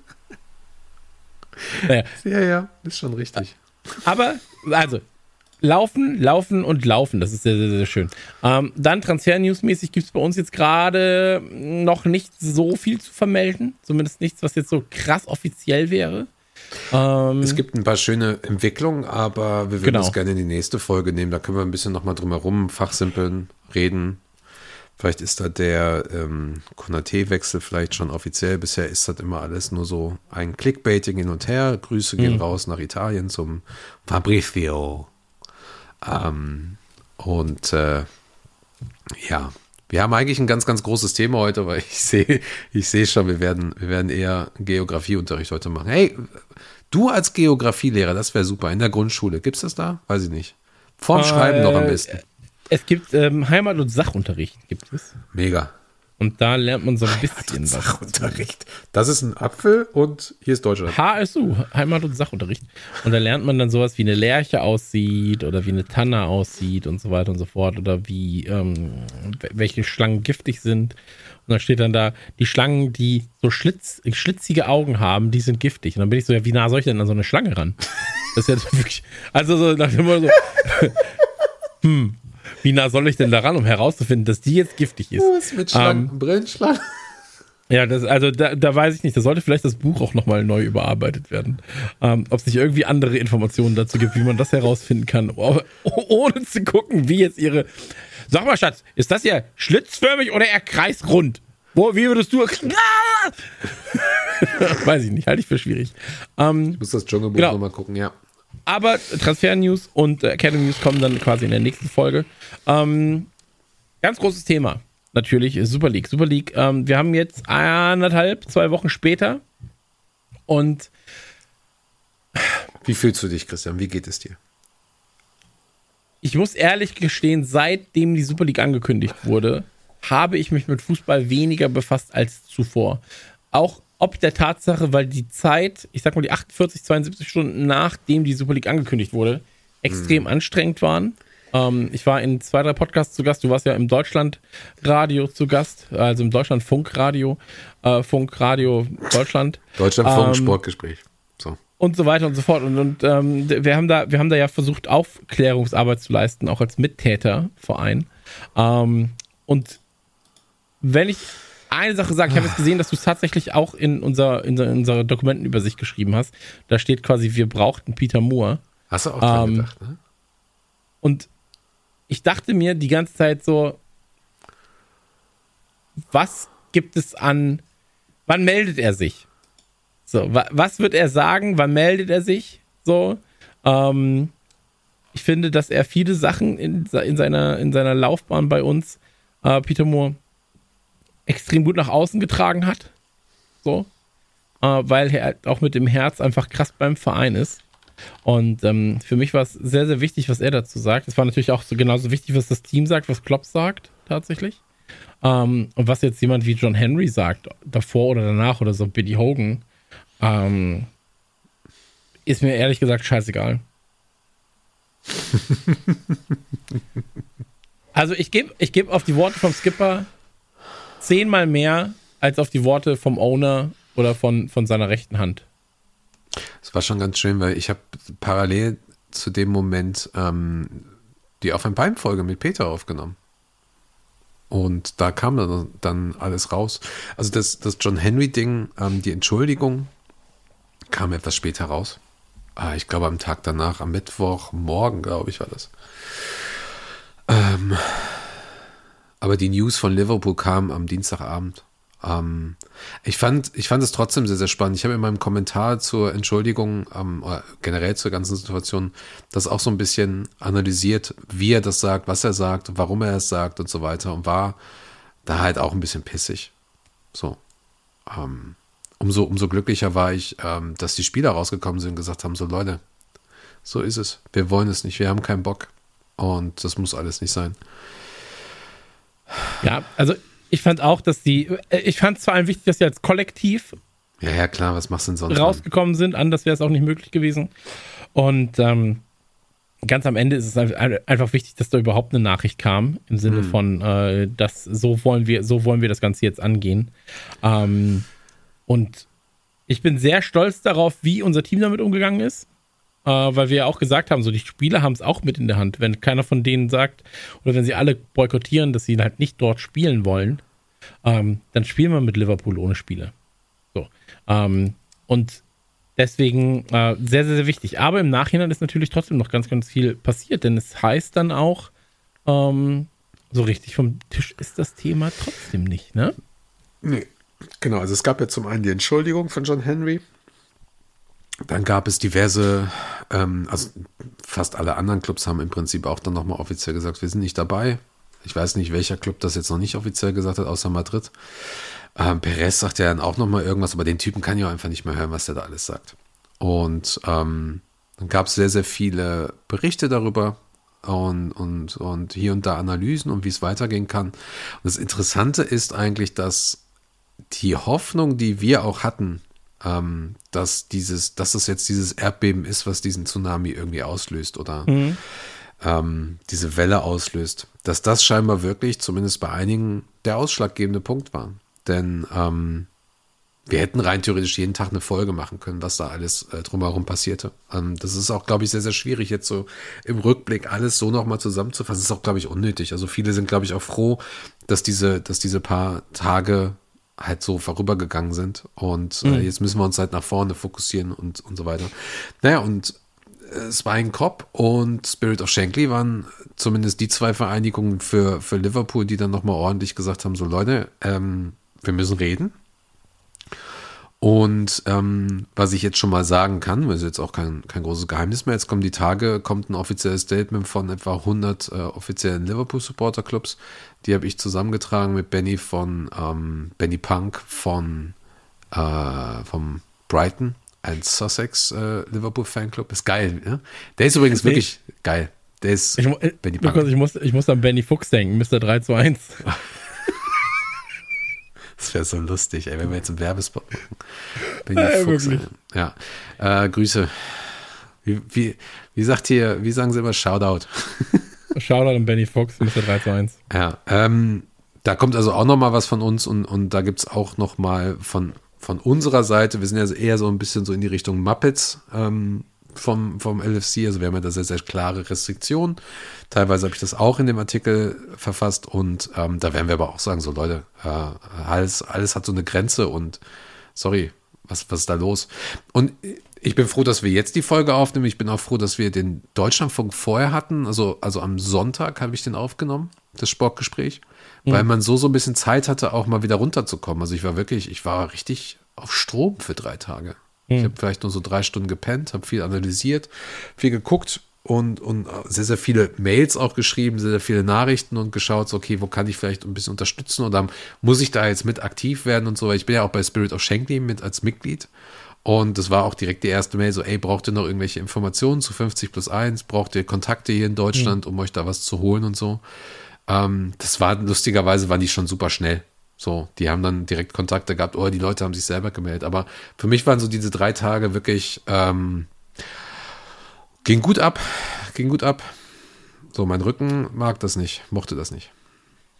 Naja, Ja, ja, ist schon richtig. Aber, also, laufen, laufen und laufen. Das ist sehr, sehr, sehr schön. Ähm, dann Transfer-News-mäßig gibt es bei uns jetzt gerade noch nicht so viel zu vermelden. Zumindest nichts, was jetzt so krass offiziell wäre. Ähm, Es gibt ein paar schöne Entwicklungen, aber wir würden Genau. das gerne in die nächste Folge nehmen. Da können wir ein bisschen nochmal drum herum fachsimpeln, reden. Vielleicht ist da der ähm, Konate-Wechsel vielleicht schon offiziell. Bisher ist das immer alles nur so ein Clickbaiting hin und her. Grüße Mhm. gehen raus nach Italien zum Fabrizio. Ähm, und äh, ja, wir haben eigentlich ein ganz, ganz großes Thema heute, weil ich sehe, ich sehe schon, wir werden, wir werden eher Geografieunterricht heute machen. Hey, du als Geografielehrer, das wäre super. In der Grundschule, gibt's das da? Weiß ich nicht. Vorm Schreiben noch am Äh, besten. es gibt ähm, Heimat- und Sachunterricht, gibt es. Mega. Und da lernt man so ein bisschen was. Sachunterricht. Das ist ein Apfel und hier ist Deutschland. HSU, Heimat- und Sachunterricht. Und da lernt man dann sowas, wie eine Lerche aussieht oder wie eine Tanne aussieht und so weiter und so fort. Oder wie, ähm, welche Schlangen giftig sind. Und dann steht dann da, die Schlangen, die so Schlitz, schlitzige Augen haben, die sind giftig. Und dann bin ich so, ja, wie nah soll ich denn an so eine Schlange ran? Das ist ja wirklich, also so nach dem Motto so, hm, wie nah soll ich denn da ran, um herauszufinden, dass die jetzt giftig ist? Was mit Schlangen, Brillenschlangen? Ja, das, also da, da weiß ich nicht. Da sollte vielleicht das Buch auch nochmal neu überarbeitet werden. Ähm, ob es nicht irgendwie andere Informationen dazu gibt, wie man das herausfinden kann, oh, ohne zu gucken, wie jetzt ihre. Sag mal, Schatz, ist das hier schlitzförmig oder eher kreisrund? Wo, wie würdest du. Ah! weiß ich nicht, halte ich für schwierig. Ähm, Ich muss das Dschungelbuch Genau. nochmal gucken, ja. Aber Transfer-News und äh, Academy News kommen dann quasi in der nächsten Folge. Ähm, ganz großes Thema. Natürlich ist Super League. Super League, ähm, wir haben jetzt anderthalb, zwei Wochen später und Wie fühlst du dich, Christian? Wie geht es dir? ich muss ehrlich gestehen, seitdem die Super League angekündigt wurde, habe ich mich mit Fußball weniger befasst als zuvor. Auch ob der Tatsache, weil die Zeit, ich sag mal die 48, 72 Stunden nachdem die Super League angekündigt wurde, extrem anstrengend waren. Ähm, ich war in zwei, drei Podcasts zu Gast. Du warst ja im Deutschlandradio zu Gast, also im Deutschlandfunkradio, äh, Funkradio Deutschland Deutschlandfunk, Ähm, Sportgespräch. So. und so weiter und so fort. Und, und ähm, wir, haben da, wir haben da ja versucht, Aufklärungsarbeit zu leisten, auch als Mittäterverein. Ähm, und wenn ich eine Sache sage, ich habe jetzt gesehen, dass du es tatsächlich auch in, unser, in unserer Dokumentenübersicht geschrieben hast. Da steht quasi, wir brauchten Peter Moore. Hast du auch dran Ähm, gedacht, ne? Und ich dachte mir die ganze Zeit so, was gibt es an, wann meldet er sich? So, wa was wird er sagen? Wann meldet er sich? So, ähm, ich finde, dass er viele Sachen in, in, seiner, in seiner Laufbahn bei uns, äh, Peter Moore, extrem gut nach außen getragen hat. So, äh, weil er auch mit dem Herz einfach krass beim Verein ist. Und ähm, für mich war es sehr, sehr wichtig, was er dazu sagt. Es war natürlich auch so genauso wichtig, was das Team sagt, was Klopp sagt, tatsächlich. Ähm, und was jetzt jemand wie John Henry sagt, davor oder danach oder so, Billy Hogan, ähm, ist mir ehrlich gesagt scheißegal. also ich gebe ich geb auf die Worte vom Skipper zehnmal mehr als auf die Worte vom Owner oder von, von seiner rechten Hand. Es war schon ganz schön, weil ich habe parallel zu dem Moment ähm, die Auf ein Bein-Folge mit Peter aufgenommen. Und da kam dann, dann alles raus. Also das, das John Henry-Ding, ähm, die Entschuldigung, kam etwas später raus. Ah, ich glaube am Tag danach, am Mittwochmorgen, glaube ich, war das. Ähm, aber die News von Liverpool kam am Dienstagabend. Ähm, ich, fand, ich fand es trotzdem sehr, sehr spannend. Ich habe in meinem Kommentar zur Entschuldigung, ähm, generell zur ganzen Situation, das auch so ein bisschen analysiert, wie er das sagt, was er sagt, warum er es sagt und so weiter und war da halt auch ein bisschen pissig. So. Ähm, umso, umso glücklicher war ich, ähm, dass die Spieler rausgekommen sind und gesagt haben: So, Leute, so ist es. Wir wollen es nicht, wir haben keinen Bock. Und das muss alles nicht sein. Ja, also ich fand auch, dass die, äh, ich fand es vor allem wichtig, dass sie als Kollektiv Ja, ja, klar, was machst du denn sonst? rausgekommen sind. Anders wäre es auch nicht möglich gewesen. Und ähm, ganz am Ende ist es ein- einfach wichtig, dass da überhaupt eine Nachricht kam im Sinne Mhm. von, äh, dass so wollen wir, so wollen wir das Ganze jetzt angehen. Ähm, und ich bin sehr stolz darauf, wie unser Team damit umgegangen ist. Äh, weil wir ja auch gesagt haben, so die Spieler haben es auch mit in der Hand. Wenn keiner von denen sagt, oder wenn sie alle boykottieren, dass sie halt nicht dort spielen wollen, ähm, dann spielen wir mit Liverpool ohne Spieler. So. Ähm, und deswegen äh, sehr, sehr, sehr wichtig. Aber im Nachhinein ist natürlich trotzdem noch ganz, ganz viel passiert, denn es heißt dann auch, ähm, so richtig vom Tisch ist das Thema trotzdem nicht, ne? Nee. Genau, also es gab ja zum einen die Entschuldigung von John Henry. Dann gab es diverse, ähm, also fast alle anderen Clubs haben im Prinzip auch dann nochmal offiziell gesagt, wir sind nicht dabei. Ich weiß nicht, welcher Club das jetzt noch nicht offiziell gesagt hat, außer Madrid. Ähm, Perez sagt ja dann auch nochmal irgendwas, aber den Typen kann ich auch einfach nicht mehr hören, was der da alles sagt. Und ähm, dann gab es sehr, sehr viele Berichte darüber und, und, und hier und da Analysen und wie es weitergehen kann. Und das Interessante ist eigentlich, dass die Hoffnung, die wir auch hatten, ähm, dass dieses, dass es jetzt dieses Erdbeben ist, was diesen Tsunami irgendwie auslöst oder ähm, diese Welle auslöst, dass das scheinbar wirklich, zumindest bei einigen, der ausschlaggebende Punkt war. Denn ähm, wir hätten rein theoretisch jeden Tag eine Folge machen können, was da alles äh, drumherum passierte. Ähm, das ist auch, glaube ich, sehr, sehr schwierig, jetzt so im Rückblick alles so nochmal zusammenzufassen. Das ist auch, glaube ich, unnötig. Also viele sind, glaube ich, auch froh, dass diese, dass diese paar Tage halt so vorübergegangen sind. Und äh, jetzt müssen wir uns halt nach vorne fokussieren und, und so weiter. Naja, und äh, Spine Cop und Spirit of Shankly waren zumindest die zwei Vereinigungen für, für Liverpool, die dann nochmal ordentlich gesagt haben, so Leute, ähm, wir müssen reden. Und ähm, was ich jetzt schon mal sagen kann, weil es jetzt auch kein, kein großes Geheimnis mehr, jetzt kommen die Tage, kommt ein offizielles Statement von etwa 100 äh, offiziellen Liverpool-Supporter-Clubs. Die habe ich zusammengetragen mit Benny von ähm, Benny Punk von äh, vom Brighton, ein Sussex äh, Liverpool Fanclub. Ist geil, ne? Der ist übrigens Nee. wirklich geil. Der ist Ich, Benny Punk. ich, muss, ich muss an Benny Fuchs denken, Mr. 3 zu 1. Das wäre so lustig, ey, wenn wir jetzt einen Werbespot machen. Benny Ja, Fuchs, ey. Ja. Äh, Grüße. Wie, wie, wie sagt ihr, wie sagen sie immer Shoutout? Shoutout an Benny Fuchs, Mr. 3 zu 1. Ja, ähm, da kommt also auch noch mal was von uns und, und da gibt's auch noch mal von, von unserer Seite, wir sind ja eher so ein bisschen so in die Richtung Muppets ähm, vom, vom LFC, also wir haben ja da sehr, sehr klare Restriktionen. Teilweise habe ich das auch in dem Artikel verfasst und ähm, da werden wir aber auch sagen, so Leute, äh, alles, alles hat so eine Grenze und sorry, was, was ist da los? Und Ich bin froh, dass wir jetzt die Folge aufnehmen. Ich bin auch froh, dass wir den Deutschlandfunk vorher hatten. Also, also am Sonntag habe ich den aufgenommen, das Sportgespräch, weil man so so ein bisschen Zeit hatte, auch mal wieder runterzukommen. Also ich war wirklich, ich war richtig auf Strom für drei Tage. Ich habe vielleicht nur so drei Stunden gepennt, habe viel analysiert, viel geguckt und, und sehr, sehr viele Mails auch geschrieben, sehr, sehr viele Nachrichten und geschaut, so, okay, wo kann ich vielleicht ein bisschen unterstützen oder muss ich da jetzt mit aktiv werden und so. Ich bin ja auch bei Spirit of Shankly mit als Mitglied. Und das war auch direkt die erste Mail, so, ey, braucht ihr noch irgendwelche Informationen zu 50 plus 1? Braucht ihr Kontakte hier in Deutschland, um euch da was zu holen und so? Ähm, das war, lustigerweise waren die schon super schnell. So, die haben dann direkt Kontakte gehabt, oh, die Leute haben sich selber gemeldet. Aber für mich waren so diese drei Tage wirklich, ähm, ging gut ab, ging gut ab. So, mein Rücken mag das nicht, mochte das nicht.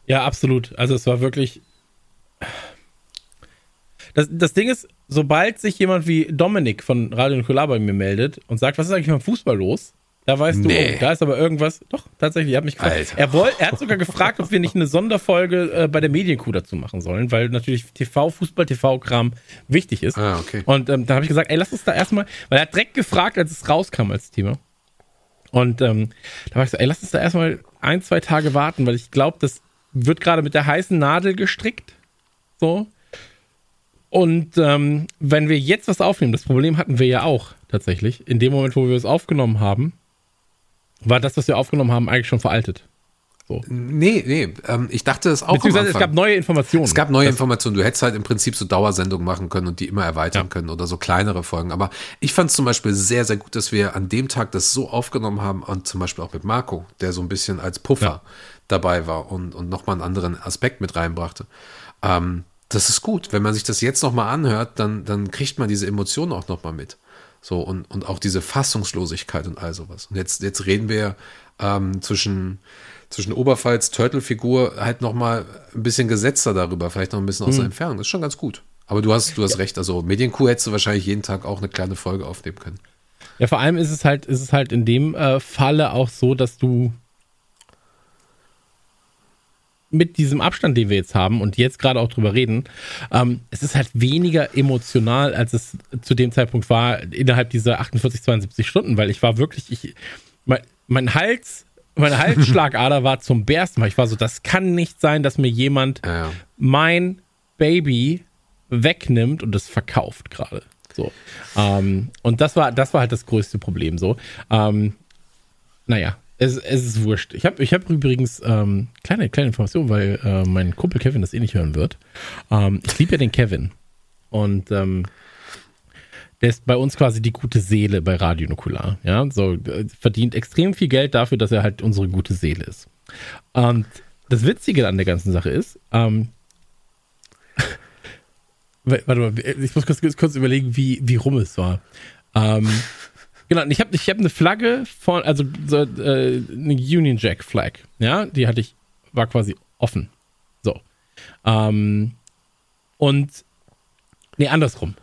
Ja, absolut. Also es war wirklich. Das, das Ding ist, sobald sich jemand wie Dominik von Radio Nukular bei mir meldet und sagt, was ist eigentlich beim Fußball los? Da weißt Nee. du, oh, da ist aber irgendwas. Doch, tatsächlich, er hat mich gefragt. Alter. Er, woll, er hat sogar gefragt, ob wir nicht eine Sonderfolge äh, bei der Medienkuh dazu machen sollen, weil natürlich TV, Fußball, TV-Kram wichtig ist. Ah, okay. Und ähm, dann habe ich gesagt, ey, lass uns da erstmal, weil er hat direkt gefragt, als es rauskam als Thema. Und ähm, da war ich so, ey, lass uns da erstmal ein, zwei Tage warten, weil ich glaube, das wird gerade mit der heißen Nadel gestrickt. So. Und ähm, wenn wir jetzt was aufnehmen, das Problem hatten wir ja auch tatsächlich, in dem Moment, wo wir es aufgenommen haben, war das, was wir aufgenommen haben, eigentlich schon veraltet. Nee, nee, ähm, ich dachte es auch Beziehungsweise es gab neue Informationen. Es gab neue Das- Informationen. Du hättest halt im Prinzip so Dauersendungen machen können und die immer erweitern Ja. können oder so kleinere Folgen. Aber ich fand es zum Beispiel sehr, sehr gut, dass wir an dem Tag das so aufgenommen haben und zum Beispiel auch mit Marco, der so ein bisschen als Puffer Ja. dabei war und, und nochmal einen anderen Aspekt mit reinbrachte. Ähm, das ist gut. Wenn man sich das jetzt nochmal anhört, dann, dann kriegt man diese Emotionen auch nochmal mit. So, und, und auch diese Fassungslosigkeit und all sowas. Und jetzt, jetzt reden wir ähm, zwischen, zwischen Oberpfalz, Turtle-Figur halt nochmal ein bisschen gesetzter darüber, vielleicht noch ein bisschen aus der Entfernung. Das ist schon ganz gut. Aber du hast, du hast recht, also Medienkuh hättest du wahrscheinlich jeden Tag auch eine kleine Folge aufnehmen können. Ja, vor allem ist es halt, ist es halt in dem äh, Falle auch so, dass du mit diesem Abstand, den wir jetzt haben und jetzt gerade auch drüber reden, ähm, es ist halt weniger emotional, als es zu dem Zeitpunkt war, innerhalb dieser 48, 72 Stunden, weil ich war wirklich, ich, mein, mein Hals, meine Halsschlagader war zum Bersten, weil ich war so, das kann nicht sein, dass mir jemand Ja, mein Baby wegnimmt und es verkauft gerade. So. Ähm, und das war, das war halt das größte Problem so. Ähm, naja, es, es ist wurscht. Ich habe ich hab übrigens ähm, kleine, kleine Information, weil äh, mein Kumpel Kevin das eh nicht hören wird. Ähm, ich liebe ja den Kevin. Und ähm, der ist bei uns quasi die gute Seele bei Radio Nukular. Ja, so äh, verdient extrem viel Geld dafür, dass er halt unsere gute Seele ist. Und das Witzige an der ganzen Sache ist, ähm, warte mal, ich muss kurz, kurz überlegen, wie, wie rum es war. Ähm, genau, ich habe ich hab eine Flagge von, also so, äh, eine Union Jack Flag, ja, die hatte ich, war quasi offen. So. Ähm, und, nee, andersrum.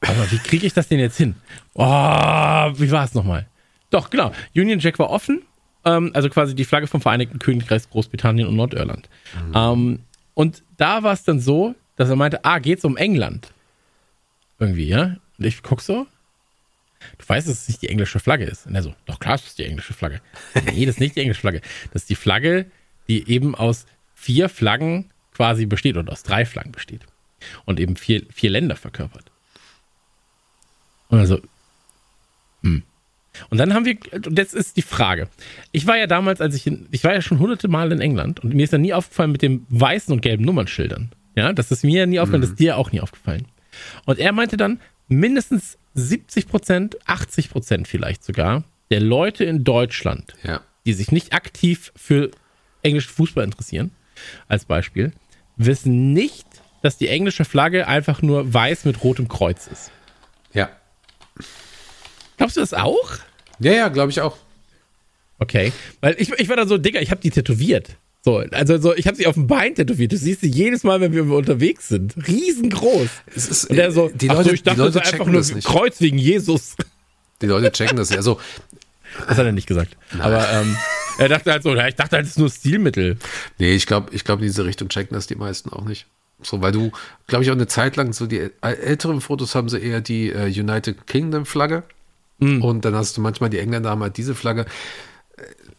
Aber wie kriege ich das denn jetzt hin? Oh, wie war es nochmal? Doch, genau. Union Jack war offen. Ähm, also quasi die Flagge vom Vereinigten Königreich Großbritannien und Nordirland. Ähm, und da war es dann so, dass er meinte, ah, geht's um England? Irgendwie, ja? Und ich guck so. Du weißt, dass es nicht die englische Flagge ist. Und er so, doch klar, es ist die englische Flagge. Nee, das ist nicht die englische Flagge. Das ist die Flagge, die eben aus vier Flaggen quasi besteht und aus drei Flaggen besteht. Und eben vier, vier Länder verkörpert. Und also, hm. Und dann haben wir, und jetzt ist die Frage. Ich war ja damals, als ich in, ich war ja schon hunderte Mal in England und mir ist dann nie aufgefallen mit den weißen und gelben Nummernschildern. Ja, das ist mir nie aufgefallen, das ist dir auch nie aufgefallen. Und er meinte dann, mindestens 70 Prozent, 80 Prozent vielleicht sogar, der Leute in Deutschland, Ja. die sich nicht aktiv für englischen Fußball interessieren, als Beispiel, wissen nicht, dass die englische Flagge einfach nur weiß mit rotem Kreuz ist. Ja. Glaubst du das auch? Ja, ja, glaube ich auch. Okay, weil ich, ich war da so, Digga, ich habe die tätowiert. So, also so, ich habe sie auf dem Bein tätowiert. Du siehst sie jedes Mal, wenn wir unterwegs sind. Riesengroß. Es ist, Und er so, die Leute, so, ich dachte, die Leute das einfach nur das nicht. Kreuz wegen Jesus. Die Leute checken das nicht. Also, Das hat er nicht gesagt. Aber ähm, er dachte halt so, ja, ich dachte halt, es ist nur Stilmittel. nee, ich glaube, ich glaube, in diese Richtung checken das die meisten auch nicht. So, weil du, glaube ich, auch eine Zeit lang so die äl- älteren Fotos haben sie eher die äh, United Kingdom Flagge. Und dann hast du manchmal die Engländer haben halt diese Flagge.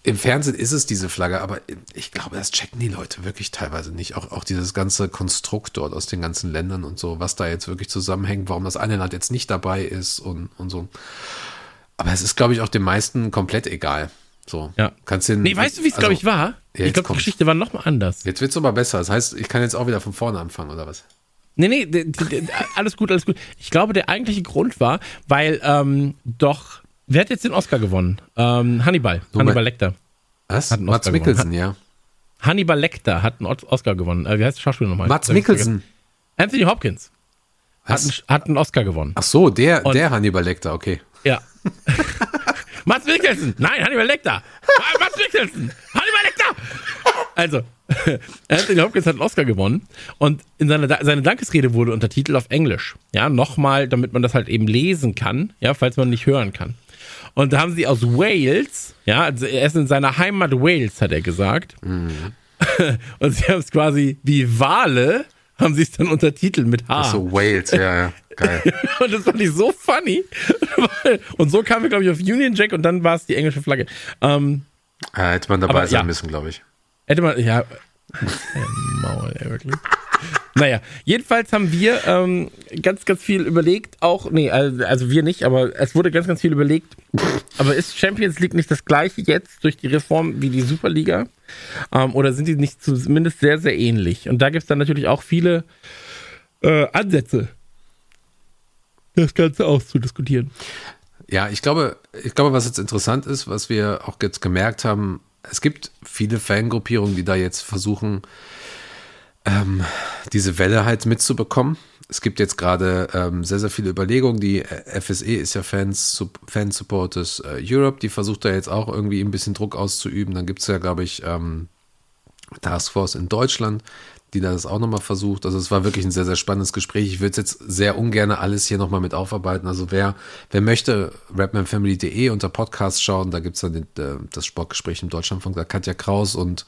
Im Fernsehen ist es diese Flagge, aber ich glaube, das checken die Leute wirklich teilweise nicht. Auch, auch dieses ganze Konstrukt dort aus den ganzen Ländern und so, was da jetzt wirklich zusammenhängt, warum das eine Land jetzt nicht dabei ist und, und so. Aber es ist, glaube ich, auch den meisten komplett egal. So, Ja. kannst den, Nee, weißt du, wie es, also, glaube ich, war? Ja, ich glaube, die. Geschichte war nochmal anders. Jetzt wird es aber besser. Das heißt, ich kann jetzt auch wieder von vorne anfangen, oder was? Nee, nee, alles gut, alles gut. Ich glaube, der eigentliche Grund war, weil ähm, doch, wer hat jetzt den Oscar gewonnen? Ähm, Hannibal, Hannibal mein- Lecter. Was? Hat einen Mats Oscar Mikkelsen, ja. Hannibal Lecter hat einen Os- Oscar gewonnen. Äh, wie heißt der Schauspieler nochmal? Mats. Mikkelsen. Anthony Hopkins hat einen, hat einen Oscar gewonnen. Ach so, der, Und- der Hannibal Lecter, okay. Ja. Mats Mikkelsen! Nein, Hannibal Lecter! Mats Mikkelsen! Hannibal Lecter! Also, Anthony Hopkins hat einen Oscar gewonnen und in seiner, Da- seine Dankesrede wurde untertitelt auf Englisch. Ja, nochmal, damit man das halt eben lesen kann, ja, falls man nicht hören kann. Und da haben sie aus Wales, ja, also er ist in seiner Heimat Wales, hat er gesagt. Und sie haben es quasi wie Wale, haben sie es dann untertitelt mit H. Ach so, Wales, ja, ja. Geil. Und das fand ich so funny. Und so kamen wir, glaube ich, auf Union Jack und dann war es die englische Flagge. Ähm, Äh, hätte man dabei Aber sein ja. müssen, glaube ich. hätte man, ja. Maul, ey, wirklich. Naja, jedenfalls haben wir ähm, ganz, ganz viel überlegt, auch, nee, also wir nicht, aber es wurde ganz, ganz viel überlegt. Aber ist Champions League nicht das gleiche jetzt durch die Reform wie die Superliga? Ähm, oder sind die nicht zumindest sehr, sehr ähnlich? Und da gibt es dann natürlich auch viele äh, Ansätze, das Ganze auszudiskutieren. Ja, ich glaube, ich glaube, was jetzt interessant ist, was wir auch jetzt gemerkt haben, es gibt viele Fangruppierungen, die da jetzt versuchen, ähm, diese Welle halt mitzubekommen. Es gibt jetzt gerade ähm, sehr, sehr viele Überlegungen. Die äh, FSE ist ja Fans, Fan Supporters äh, Europe, die versucht da jetzt auch irgendwie ein bisschen Druck auszuüben. Dann gibt es ja, glaube ich, ähm, Taskforce in Deutschland, die da das auch nochmal versucht. Also es war wirklich ein sehr, sehr spannendes Gespräch. Ich würde jetzt sehr ungern alles hier nochmal mit aufarbeiten. Also wer, wer möchte, rapmanfamily.de unter Podcast schauen, da gibt es dann den, äh, das Sportgespräch im Deutschlandfunk, da Katja Kraus und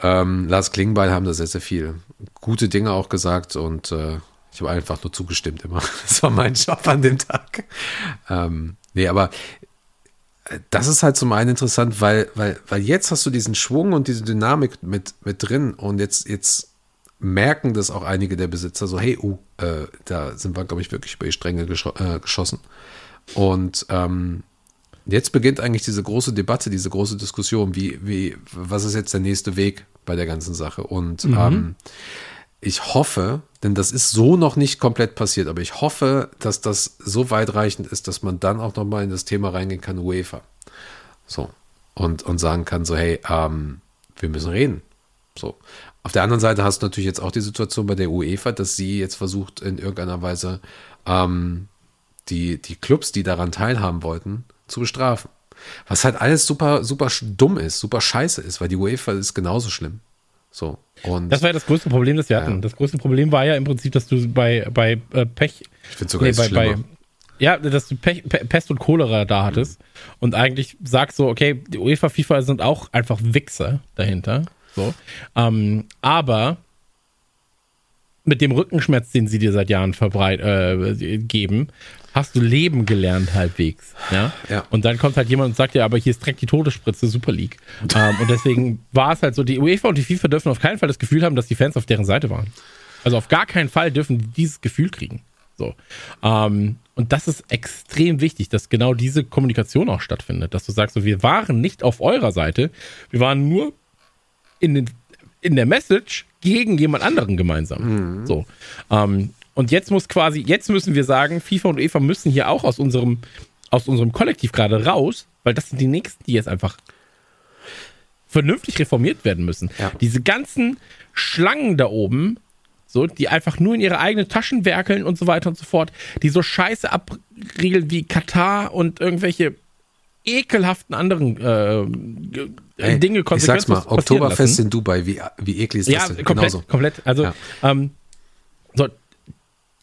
ähm, Lars Klingbeil haben da sehr, sehr viel gute Dinge auch gesagt und äh, ich habe einfach nur zugestimmt immer. Das war mein Job an dem Tag. Ähm, nee, aber äh, das ist halt zum einen interessant, weil, weil, weil jetzt hast du diesen Schwung und diese Dynamik mit, mit drin und jetzt, jetzt merken das auch einige der Besitzer so, hey, uh, äh, da sind wir, glaube ich, wirklich über die Stränge gescho äh, geschossen. Und ähm, jetzt beginnt eigentlich diese große Debatte, diese große Diskussion, wie, wie, was ist jetzt der nächste Weg bei der ganzen Sache? Und ähm, ich hoffe, denn das ist so noch nicht komplett passiert, aber ich hoffe, dass das so weitreichend ist, dass man dann auch nochmal in das Thema reingehen kann, UEFA. So. Und, und sagen kann, so, hey, ähm, wir müssen reden. So. Auf der anderen Seite hast du natürlich jetzt auch die Situation bei der UEFA, dass sie jetzt versucht, in irgendeiner Weise ähm, die, die Clubs, die daran teilhaben wollten, zu bestrafen. Was halt alles super, super dumm ist, super scheiße ist, weil die UEFA ist genauso schlimm. So. Und Das war ja das größte Problem, das wir hatten. Ja. Das größte Problem war ja im Prinzip, dass du bei, bei äh, Pech. ich finde sogar nee, bei, bei, ja, dass du Pech, Pe- Pest und Cholera da hattest und eigentlich sagst so, okay, die UEFA, FIFA sind auch einfach Wichser dahinter. So. Ähm, aber mit dem Rückenschmerz, den sie dir seit Jahren verbreit, äh, geben, hast du Leben gelernt halbwegs. Ja? Ja. Und dann kommt halt jemand und sagt dir, aber hier ist direkt die Todesspritze Super League. ähm, und deswegen war es halt so, die UEFA und die FIFA dürfen auf keinen Fall das Gefühl haben, dass die Fans auf deren Seite waren. Also auf gar keinen Fall dürfen die dieses Gefühl kriegen. So. Ähm, und das ist extrem wichtig, dass genau diese Kommunikation auch stattfindet, dass du sagst, so, wir waren nicht auf eurer Seite, wir waren nur in, den, in der Message gegen jemand anderen gemeinsam. So. Ähm, und jetzt muss quasi, jetzt müssen wir sagen, FIFA und UEFA müssen hier auch aus unserem, aus unserem Kollektiv gerade raus, weil das sind die nächsten, die jetzt einfach vernünftig reformiert werden müssen. Ja. Diese ganzen Schlangen da oben, so, die einfach nur in ihre eigenen Taschen werkeln und so weiter und so fort, die so Scheiße abriegeln wie Katar und irgendwelche ekelhaften anderen äh, g- Ey, Dinge ich sag's mal, konsequent Oktoberfest lassen. in Dubai, wie, wie eklig ist Ja, das denn? komplett, Genauso. komplett. Also, Ja. ähm, so,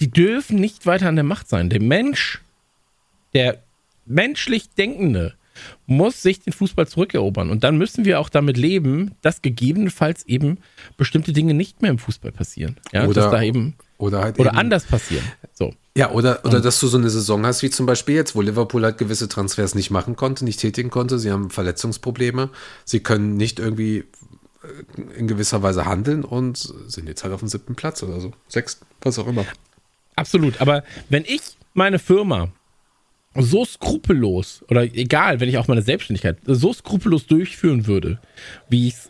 die dürfen nicht weiter an der Macht sein. Der Mensch, der menschlich Denkende, muss sich den Fußball zurückerobern. Und dann müssen wir auch damit leben, dass gegebenenfalls eben bestimmte Dinge nicht mehr im Fußball passieren. Ja, Oder- dass da eben Oder halt oder eben, anders passieren. So. Ja, oder, oder dass du so eine Saison hast, wie zum Beispiel jetzt, wo Liverpool halt gewisse Transfers nicht machen konnte, nicht tätigen konnte. Sie haben Verletzungsprobleme. Sie können nicht irgendwie äh, in gewisser Weise handeln und sind jetzt halt auf dem siebten Platz oder so. Sechsten, was auch immer. Absolut. Aber wenn ich meine Firma so skrupellos oder egal, wenn ich auch meine Selbstständigkeit so skrupellos durchführen würde, wie es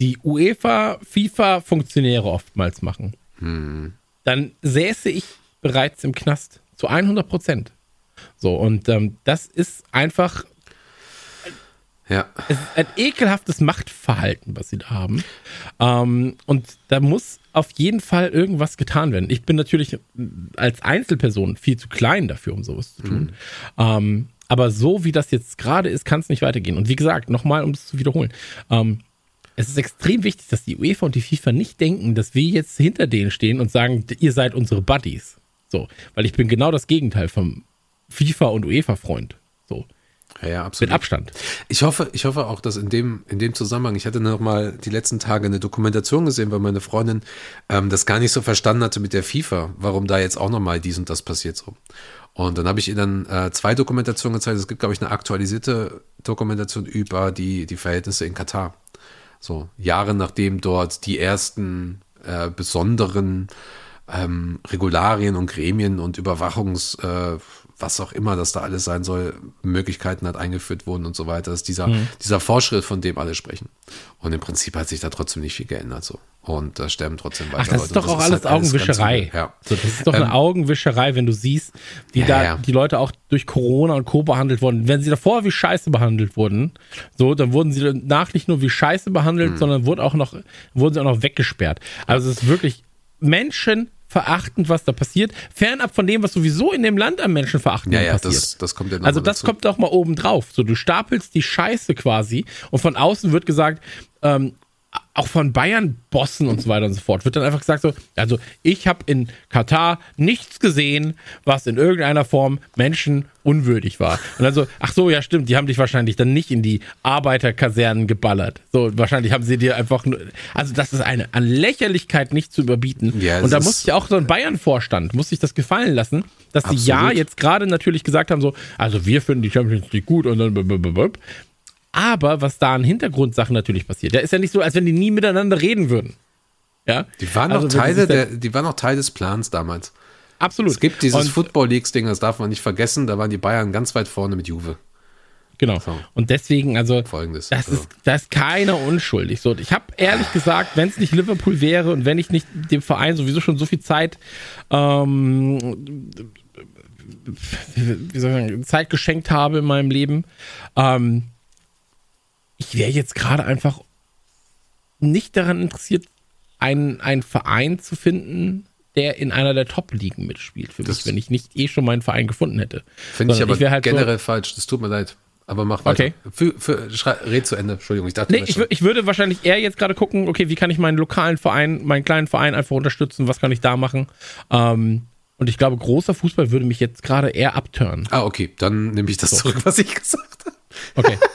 die UEFA, FIFA-Funktionäre oftmals machen, dann säße ich bereits im Knast zu 100 Prozent. So, und ähm, das ist einfach Ja. es ist ein ekelhaftes Machtverhalten, was sie da haben. Ähm, und da muss auf jeden Fall irgendwas getan werden. Ich bin natürlich als Einzelperson viel zu klein dafür, um sowas zu tun. Ähm, aber so wie das jetzt gerade ist, kann es nicht weitergehen. Und wie gesagt, nochmal, um es zu wiederholen. Ähm, es ist extrem wichtig, dass die UEFA und die FIFA nicht denken, dass wir jetzt hinter denen stehen und sagen, ihr seid unsere Buddies. So, weil ich bin genau das Gegenteil vom FIFA und UEFA-Freund. So, Ja, ja, mit absolut. Abstand. Ich hoffe, ich hoffe auch, dass in dem, in dem Zusammenhang, ich hatte noch mal die letzten Tage eine Dokumentation gesehen, weil meine Freundin ähm, das gar nicht so verstanden hatte mit der FIFA, warum da jetzt auch noch mal dies und das passiert so. Und dann habe ich ihr dann äh, zwei Dokumentationen gezeigt. Es gibt, glaube ich, eine aktualisierte Dokumentation über die, die Verhältnisse in Katar. So Jahre nachdem dort die ersten äh, besonderen ähm, Regularien und Gremien und Überwachungs, äh, was auch immer das da alles sein soll, Möglichkeiten hat eingeführt wurden und so weiter, ist dieser, dieser Fortschritt, von dem alle sprechen. Und im Prinzip hat sich da trotzdem nicht viel geändert so. Und da sterben trotzdem weiter Ach, das ist doch auch alles halt Augenwischerei. übel. Ja. So, das ist doch eine Ähm, Augenwischerei, wenn du siehst, wie Ja, da ja. die Leute auch durch Corona und Co. behandelt wurden. Wenn sie davor wie Scheiße behandelt wurden, so, dann wurden sie danach nicht nur wie Scheiße behandelt, sondern wurden auch noch, wurden sie auch noch weggesperrt. Also es ist wirklich menschenverachtend, was da passiert. Fernab von dem, was sowieso in dem Land am Menschenverachten Ja, ja, passiert. das, das kommt ja noch Also das dazu. kommt doch mal oben drauf. So, du stapelst die Scheiße quasi und von außen wird gesagt, ähm, auch von Bayern-Bossen und so weiter und so fort, wird dann einfach gesagt so, also ich habe in Katar nichts gesehen, was in irgendeiner Form Menschen unwürdig war. Und dann so, ach so, ja stimmt, die haben dich wahrscheinlich dann nicht in die Arbeiterkasernen geballert. So, wahrscheinlich haben sie dir einfach nur, also das ist eine an Lächerlichkeit nicht zu überbieten. Ja, und da ist- muss sich auch so ein Bayern-Vorstand, muss sich das gefallen lassen, dass die ja Absolut. jetzt gerade natürlich gesagt haben so, also wir finden die Champions League gut und dann. Aber was da an Hintergrundsachen natürlich passiert. Da ist ja nicht so, als wenn die nie miteinander reden würden. Ja? Die waren Also, noch Teile der, die waren noch Teil des Plans damals. Absolut. Es gibt dieses und, Football Leagues Ding, das darf man nicht vergessen, da waren die Bayern ganz weit vorne mit Juve. Genau. So. Und deswegen, also, Folgendes, das also. ist, da ist keiner unschuldig. So, ich habe ehrlich gesagt, wenn es nicht Liverpool wäre und wenn ich nicht dem Verein sowieso schon so viel Zeit, ähm, wie soll ich sagen, Zeit geschenkt habe in meinem Leben, ähm, ich wäre jetzt gerade einfach nicht daran interessiert, einen, einen Verein zu finden, der in einer der Top-Ligen mitspielt für Das- mich, wenn ich nicht eh schon meinen Verein gefunden hätte. Finde ich aber wär halt so- generell falsch. Das tut mir leid. Aber mach weiter. Okay. Für, für, schrei, red zu Ende. Entschuldigung, ich dachte Nee, ich, ich würde wahrscheinlich eher jetzt gerade gucken, okay, wie kann ich meinen lokalen Verein, meinen kleinen Verein einfach unterstützen, was kann ich da machen? Ähm, und ich glaube, großer Fußball würde mich jetzt gerade eher abturnen. Ah, okay, dann nehme ich das zurück, was ich gesagt habe. Okay.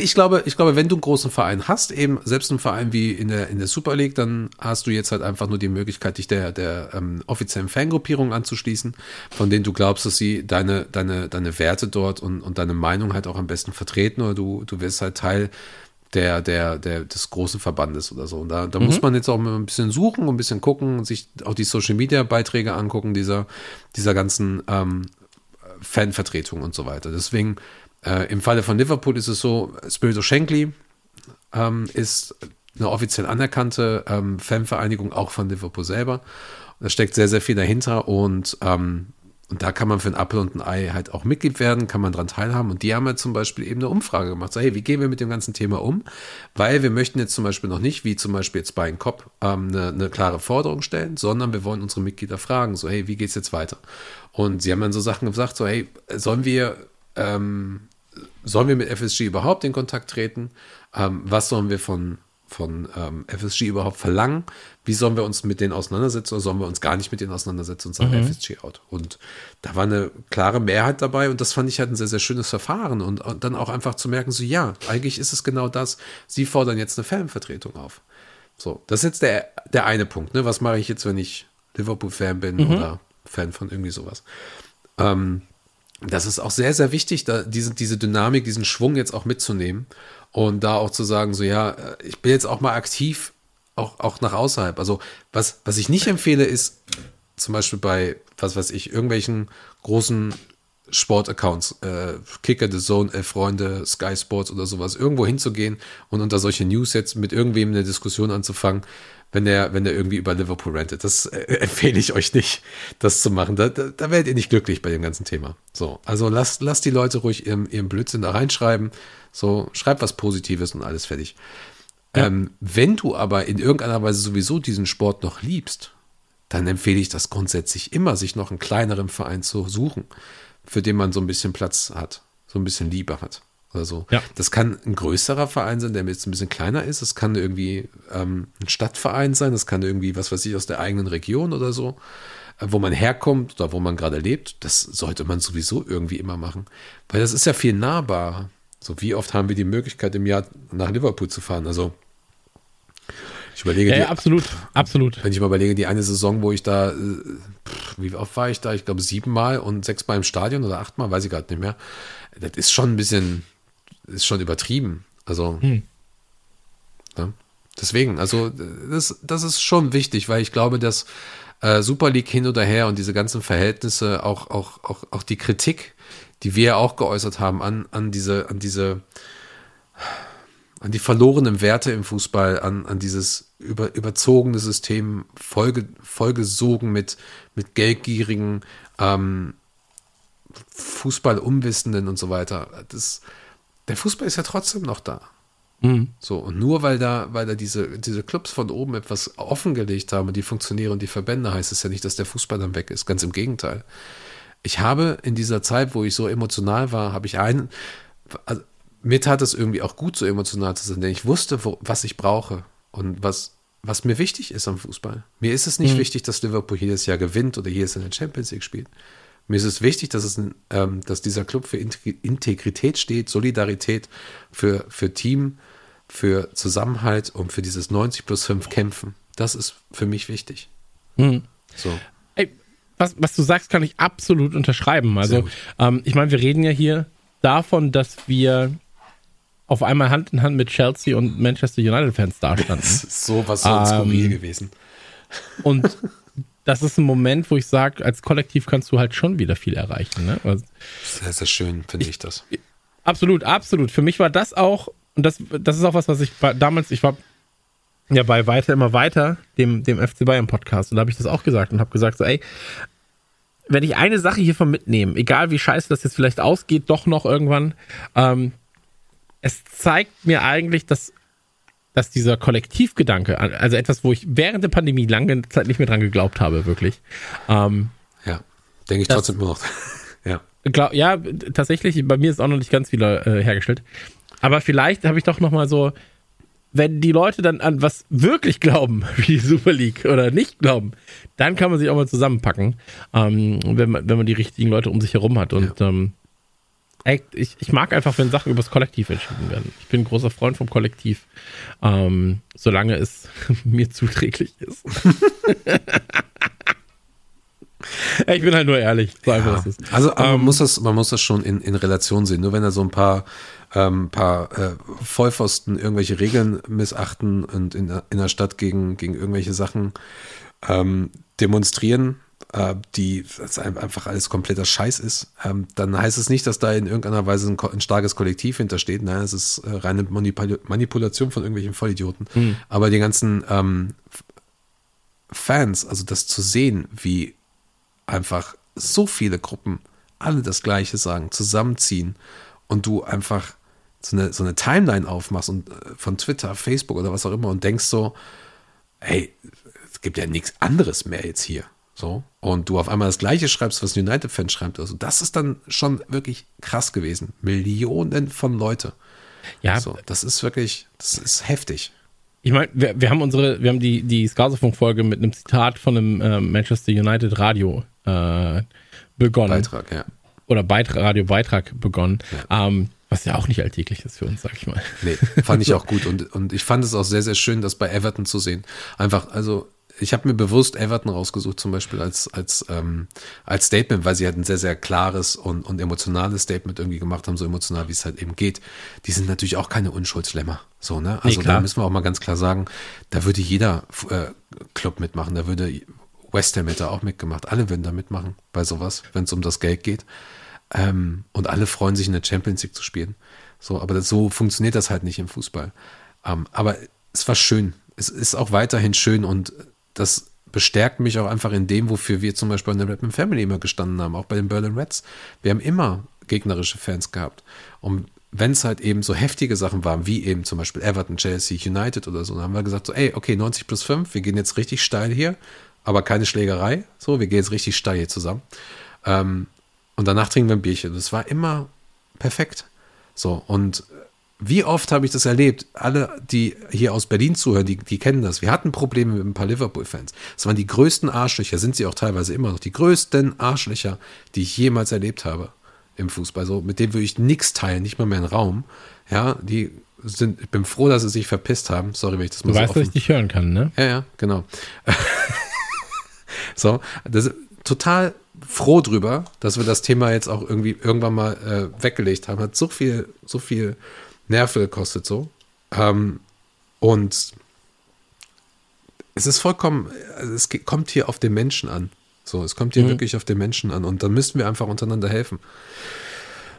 Ich glaube, ich glaube, wenn du einen großen Verein hast, eben selbst einen Verein wie in der, in der Super League, dann hast du jetzt halt einfach nur die Möglichkeit, dich der, der ähm, offiziellen Fangruppierung anzuschließen, von denen du glaubst, dass sie deine, deine, deine Werte dort und, und deine Meinung halt auch am besten vertreten oder du, du wirst halt Teil der, der, der, des großen Verbandes oder so. Und da, da muss man jetzt auch mal ein bisschen suchen, ein bisschen gucken, sich auch die Social Media Beiträge angucken, dieser, dieser ganzen ähm, Fanvertretung und so weiter. Deswegen, äh, im Falle von Liverpool ist es so, Spirito Shankly ähm, ist eine offiziell anerkannte ähm, Fanvereinigung auch von Liverpool selber. Da steckt sehr, sehr viel dahinter und, ähm, und da kann man für ein Apfel und ein Ei halt auch Mitglied werden, kann man dran teilhaben. Und die haben halt zum Beispiel eben eine Umfrage gemacht. So, hey, wie gehen wir mit dem ganzen Thema um? Weil wir möchten jetzt zum Beispiel noch nicht, wie zum Beispiel jetzt bei Cop, ähm, eine, eine klare Forderung stellen, sondern wir wollen unsere Mitglieder fragen, so, hey, wie geht's jetzt weiter? Und sie haben dann so Sachen gesagt, so, hey, sollen wir, ähm, sollen wir mit FSG überhaupt in Kontakt treten? Ähm, was sollen wir von, von ähm, FSG überhaupt verlangen? Wie sollen wir uns mit denen auseinandersetzen oder sollen wir uns gar nicht mit denen auseinandersetzen und sagen FSG out? Und da war eine klare Mehrheit dabei und das fand ich halt ein sehr, sehr schönes Verfahren und, und dann auch einfach zu merken, so ja, eigentlich ist es genau das. Sie fordern jetzt eine Fanvertretung auf. So, das ist jetzt der, der eine Punkt. Ne? Was mache ich jetzt, wenn ich Liverpool-Fan bin oder Fan von irgendwie sowas? Ähm, das ist auch sehr, sehr wichtig, da diese, diese Dynamik, diesen Schwung jetzt auch mitzunehmen und da auch zu sagen, so ja, äh, ich bin jetzt auch mal aktiv, auch, auch nach außerhalb. Also was, was ich nicht empfehle, ist zum Beispiel bei, was weiß ich, irgendwelchen großen Sportaccounts, äh, Kicker, The Zone, Elf Freunde, Sky Sports oder sowas, irgendwo hinzugehen und unter solche News jetzt mit irgendwem eine Diskussion anzufangen, wenn der, wenn der irgendwie über Liverpool rentet. Das äh, empfehle ich euch nicht, das zu machen. Da, da, da werdet ihr nicht glücklich bei dem ganzen Thema. So, also lasst, lasst die Leute ruhig ihren, ihren Blödsinn da reinschreiben. So, schreib was Positives und alles fertig. Ähm, wenn du aber in irgendeiner Weise sowieso diesen Sport noch liebst, dann empfehle ich das grundsätzlich immer, sich noch einen kleineren Verein zu suchen, für den man so ein bisschen Platz hat, so ein bisschen Liebe hat. Oder so. Ja. Das kann ein größerer Verein sein, der jetzt ein bisschen kleiner ist. Es kann irgendwie ähm, ein Stadtverein sein. Das kann irgendwie, was weiß ich, aus der eigenen Region oder so, äh, wo man herkommt oder wo man gerade lebt. Das sollte man sowieso irgendwie immer machen. Weil das ist ja viel nahbarer. So, wie oft haben wir die Möglichkeit, im Jahr nach Liverpool zu fahren? Also, ich überlege, Ja, die, ja, absolut, absolut. wenn ich mal überlege, die eine Saison, wo ich da, äh, pff, wie oft war ich da? Ich glaube siebenmal und sechsmal im Stadion oder achtmal, weiß ich gerade nicht mehr. Das ist schon ein bisschen, ist schon übertrieben. Also, ja. deswegen, also das, das ist schon wichtig, weil ich glaube, dass äh, Super League hin oder her und diese ganzen Verhältnisse, auch, auch, auch, auch die Kritik, die wir auch geäußert haben an, an diese, an diese an die verlorenen Werte im Fußball, an, an dieses über, überzogene System, vollge, vollgesogen mit, mit geldgierigen, ähm, Fußballumwissenden und so weiter. Das, der Fußball ist ja trotzdem noch da. So, und nur weil da, weil da diese, diese Clubs von oben etwas offengelegt haben, die Funktionäre und die Verbände, heißt es ja nicht, dass der Fußball dann weg ist. Ganz im Gegenteil. Ich habe in dieser Zeit, wo ich so emotional war, habe ich einen, also, mir tat es irgendwie auch gut, so emotional zu sein, denn ich wusste, wo, was ich brauche und was, was mir wichtig ist am Fußball. Mir ist es nicht wichtig, dass Liverpool jedes Jahr gewinnt oder jedes in der Champions League spielt. Mir ist es wichtig, dass, es, ähm, dass dieser Club für Integ- Integrität steht, Solidarität, für, für Team, für Zusammenhalt und für dieses 90 plus 5 Kämpfen. Das ist für mich wichtig. So. Ey, was, was du sagst, kann ich absolut unterschreiben. Also, ähm, ich meine, wir reden ja hier davon, dass wir auf einmal Hand in Hand mit Chelsea und Manchester United-Fans dastanden. Das ist sowas skurril Ähm, gewesen. Und das ist ein Moment, wo ich sage, als Kollektiv kannst du halt schon wieder viel erreichen. Ne? Also, Sehr, sehr schön, finde ich das. absolut, absolut. Für mich war das auch, und das, das ist auch was, was ich damals, ich war ja bei Weiter immer weiter, dem, dem FC Bayern Podcast, und da habe ich das auch gesagt und habe gesagt, so, ey, wenn ich eine Sache hiervon mitnehme, egal wie scheiße das jetzt vielleicht ausgeht, doch noch irgendwann, ähm, es zeigt mir eigentlich, dass, dass dieser Kollektivgedanke, also etwas, wo ich während der Pandemie lange Zeit nicht mehr dran geglaubt habe, wirklich, ähm, Ja, denke ich trotzdem noch. ja. Glaub, ja, tatsächlich, bei mir ist auch noch nicht ganz wieder äh, hergestellt. Aber vielleicht habe ich doch noch mal so, wenn die Leute dann an was wirklich glauben, wie die Super League oder nicht glauben, dann kann man sich auch mal zusammenpacken, ähm, wenn, man, wenn man die richtigen Leute um sich herum hat. Und ähm, ey, ich, ich mag einfach, wenn Sachen übers Kollektiv entschieden werden. Ich bin ein großer Freund vom Kollektiv, ähm, solange es mir zuträglich ist. ich bin halt nur ehrlich. So einfach ist es. Also man, muss das, man muss das schon in, in Relation sehen. Nur wenn da so ein paar, ähm, paar äh, Vollpfosten irgendwelche Regeln missachten und in, der- in der Stadt gegen, gegen irgendwelche Sachen ähm, demonstrieren, die das ein- einfach alles kompletter Scheiß ist, ähm, dann heißt es nicht, dass da in irgendeiner Weise ein, ein starkes Kollektiv hintersteht. Nein, es ist äh, reine Manipul Manipulation von irgendwelchen Vollidioten. Aber die ganzen ähm, Fans, also das zu sehen, wie einfach so viele Gruppen alle das Gleiche sagen, zusammenziehen und du einfach so eine, so eine Timeline aufmachst und äh, von Twitter, Facebook oder was auch immer und denkst so, hey, es gibt ja nichts anderes mehr jetzt hier. So. Und du auf einmal das Gleiche schreibst, was ein United-Fan schreibt. Also das ist dann schon wirklich krass gewesen. Millionen von Leute. Ja, So, das ist wirklich, das ist heftig. Ich meine, wir, wir haben unsere, wir haben die, die Skasofunk-Folge mit einem Zitat von einem äh, Manchester United Radio äh, begonnen. Beitrag, ja. Oder Beitrag, Radiobeitrag begonnen. Ähm, was ja auch nicht alltäglich ist für uns, sag ich mal. Nee, fand ich auch gut. Und, und ich fand es auch sehr, sehr schön, das bei Everton zu sehen. Einfach, also ich habe mir bewusst Everton rausgesucht, zum Beispiel als, als, ähm, als Statement, weil sie halt ein sehr, sehr klares und, und emotionales Statement irgendwie gemacht haben, so emotional, wie es halt eben geht. Die sind natürlich auch keine Unschuldslämmer. So, ne? Also klar. da müssen wir auch mal ganz klar sagen, da würde jeder äh, Club mitmachen, da würde West Ham hätte auch mitgemacht. Alle würden da mitmachen bei sowas, wenn es um das Geld geht. Ähm, und alle freuen sich in der Champions League zu spielen. So, aber das, so funktioniert das halt nicht im Fußball. Ähm, aber es war schön. Es ist auch weiterhin schön und das bestärkt mich auch einfach in dem, wofür wir zum Beispiel in der Redmond Family immer gestanden haben, auch bei den Berlin Reds. Wir haben immer gegnerische Fans gehabt. Und wenn es halt eben so heftige Sachen waren, wie eben zum Beispiel Everton, Chelsea, United oder so, dann haben wir gesagt, so, ey, okay, 90 plus 5, wir gehen jetzt richtig steil hier, aber keine Schlägerei. So, wir gehen jetzt richtig steil hier zusammen. Ähm, und danach trinken wir ein Bierchen. Das war immer perfekt. So, und wie oft habe ich das erlebt? Alle, die hier aus Berlin zuhören, die, die kennen das. Wir hatten Probleme mit ein paar Liverpool-Fans. Das waren die größten Arschlöcher, sind sie auch teilweise immer noch. Die größten Arschlöcher, die ich jemals erlebt habe im Fußball. So, mit denen würde ich nichts teilen, nicht mal mehr einen Raum. Ja, die sind, ich bin froh, dass sie sich verpisst haben. Sorry, wenn ich das mal Du so weißt, dass offen ich dich hören kann, ne? ja, ja, genau. so, das ist total froh drüber, dass wir das Thema jetzt auch irgendwie irgendwann mal äh, weggelegt haben. Hat so viel, so viel Nerven gekostet so. Ähm, und es ist vollkommen, also es kommt hier auf den Menschen an. So, es kommt hier wirklich auf den Menschen an. Und dann müssten wir einfach untereinander helfen.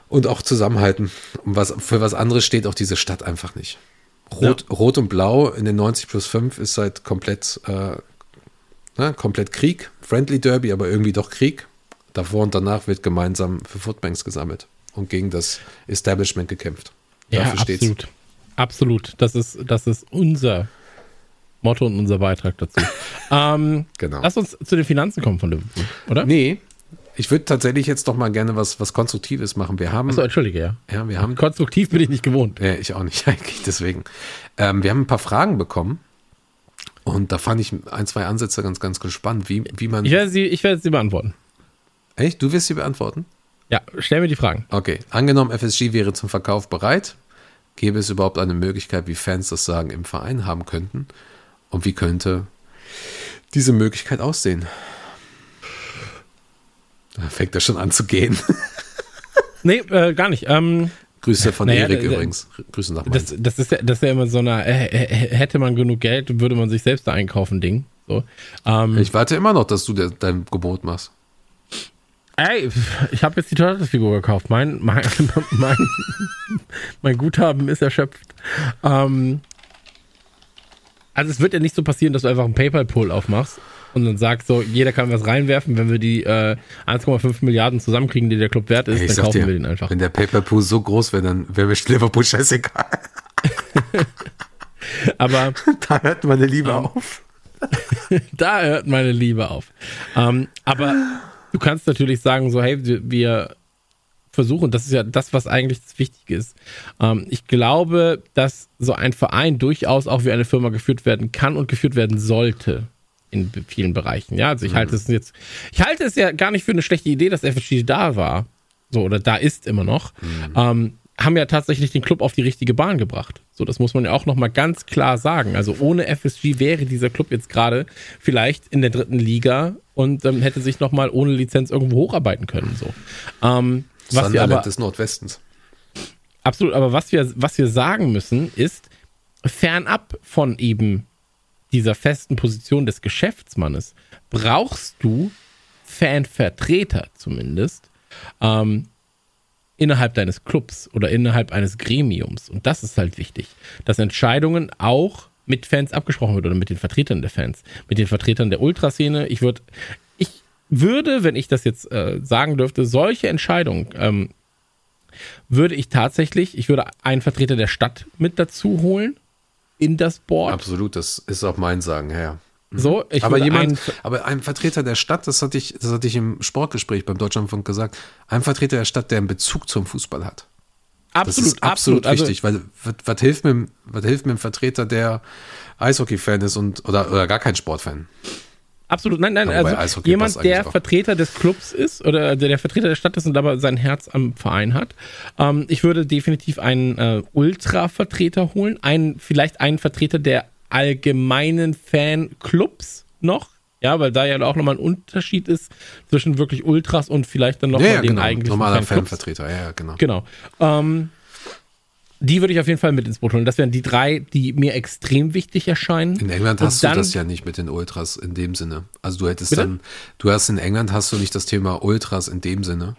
Und auch zusammenhalten. Und was, für was anderes steht auch diese Stadt einfach nicht. Rot, Rot und Blau in den 90 plus 5 ist halt komplett, äh, ne, komplett Krieg. Friendly Derby, aber irgendwie doch Krieg. Davor und danach wird gemeinsam für Footbanks gesammelt und gegen das Establishment gekämpft. Ja, Dafür steht's. absolut. Absolut. Das ist, das ist unser Motto und unser Beitrag dazu. ähm, Genau. Lass uns zu den Finanzen kommen von Liverpool, oder? Nee, ich würde tatsächlich jetzt doch mal gerne was, was Konstruktives machen. Wir haben, Achso, entschuldige, ja. ja, wir haben, Konstruktiv bin ich nicht gewohnt. ja, ich auch nicht eigentlich, deswegen. Ähm, wir haben ein paar Fragen bekommen und da fand ich ein, zwei Ansätze ganz, ganz gespannt, wie, wie man, Ich werde sie, ich werde sie beantworten. echt, du wirst sie beantworten? Ja, stell mir die Fragen. Okay, angenommen, FSG wäre zum Verkauf bereit, gäbe es überhaupt eine Möglichkeit, wie Fans das Sagen im Verein haben könnten? Und wie könnte diese Möglichkeit aussehen? Da fängt er schon an zu gehen. Nee, äh, gar nicht. Ähm, Grüße von Naja, Erik übrigens. Grüße nach Mainz. das, das, ist ja, das ist ja immer so eine, äh, äh, hätte man genug Geld, würde man sich selbst da einkaufen, Ding. So. Ähm, Ich warte immer noch, dass du de dein Gebot machst. Ey, ich habe jetzt die Turtles-Figur gekauft. Mein, mein, mein, mein Guthaben ist erschöpft. Ähm, also es wird ja nicht so passieren, dass du einfach einen PayPal-Pool aufmachst und dann sagst so, jeder kann was reinwerfen, wenn wir die äh, 1,5 Milliarden zusammenkriegen, die der Club wert ist, ich dann kaufen dir, wir den einfach. Wenn der Paperpool so groß wäre, dann wäre mir Liverpool scheißegal. Aber Da hört meine Liebe auf. da hört meine Liebe auf. Ähm, aber du kannst natürlich sagen, so, hey, wir, versuchen, das ist ja das, was eigentlich das Wichtige ist. Ähm, ich glaube, dass so ein Verein durchaus auch wie eine Firma geführt werden kann und geführt werden sollte in vielen Bereichen. Ja, also ich halte es jetzt, ich halte es ja gar nicht für eine schlechte Idee, dass FSG da war, so oder da ist immer noch. Ähm, haben ja tatsächlich den Club auf die richtige Bahn gebracht. So, das muss man ja auch nochmal ganz klar sagen. Also ohne FSG wäre dieser Club jetzt gerade vielleicht in der dritten Liga und ähm, hätte sich nochmal ohne Lizenz irgendwo hocharbeiten können. So. Ähm, was wir aber, des Nordwestens. absolut, aber was wir, was wir sagen müssen, ist, fernab von eben dieser festen Position des Geschäftsmannes, brauchst du Fanvertreter zumindest, ähm, innerhalb deines Clubs oder innerhalb eines Gremiums. Und das ist halt wichtig, dass Entscheidungen auch mit Fans abgesprochen wird oder mit den Vertretern der Fans, mit den Vertretern der Ultraszene. Ich würde, ich würde, wenn ich das jetzt äh, sagen dürfte, solche Entscheidungen ähm, würde ich tatsächlich, ich würde einen Vertreter der Stadt mit dazu holen in das Board. Absolut, das ist auch mein Sagen, ja. So, ich aber jemand, einen, aber ein Vertreter der Stadt, das hatte ich, das hatte ich im Sportgespräch beim Deutschlandfunk gesagt, ein Vertreter der Stadt, der einen Bezug zum Fußball hat. Absolut, das ist absolut, absolut. wichtig, weil was, hilft mir, was hilft mir einem Vertreter, der Eishockey-Fan ist und oder, oder gar kein Sportfan? Absolut, nein, nein, wobei also jemand, der. Vertreter des Clubs ist oder der, der Vertreter der Stadt ist und aber sein Herz am Verein hat. Ähm, ich würde definitiv einen äh, Ultra-Vertreter holen, einen, vielleicht einen Vertreter der allgemeinen Fanclubs noch. Ja, weil da ja auch nochmal ein Unterschied ist zwischen wirklich Ultras und vielleicht dann nochmal Ja, ja, den genau. eigentlichen Normaler Fanclubs. Fanvertreter, ja, ja, genau. Genau. Ähm, die würde ich auf jeden Fall mit ins Boot holen. Das wären die drei, die mir extrem wichtig erscheinen. In England Und hast du das ja nicht mit den Ultras in dem Sinne. Also du hättest Bitte? dann, du hast in England hast du nicht das Thema Ultras in dem Sinne.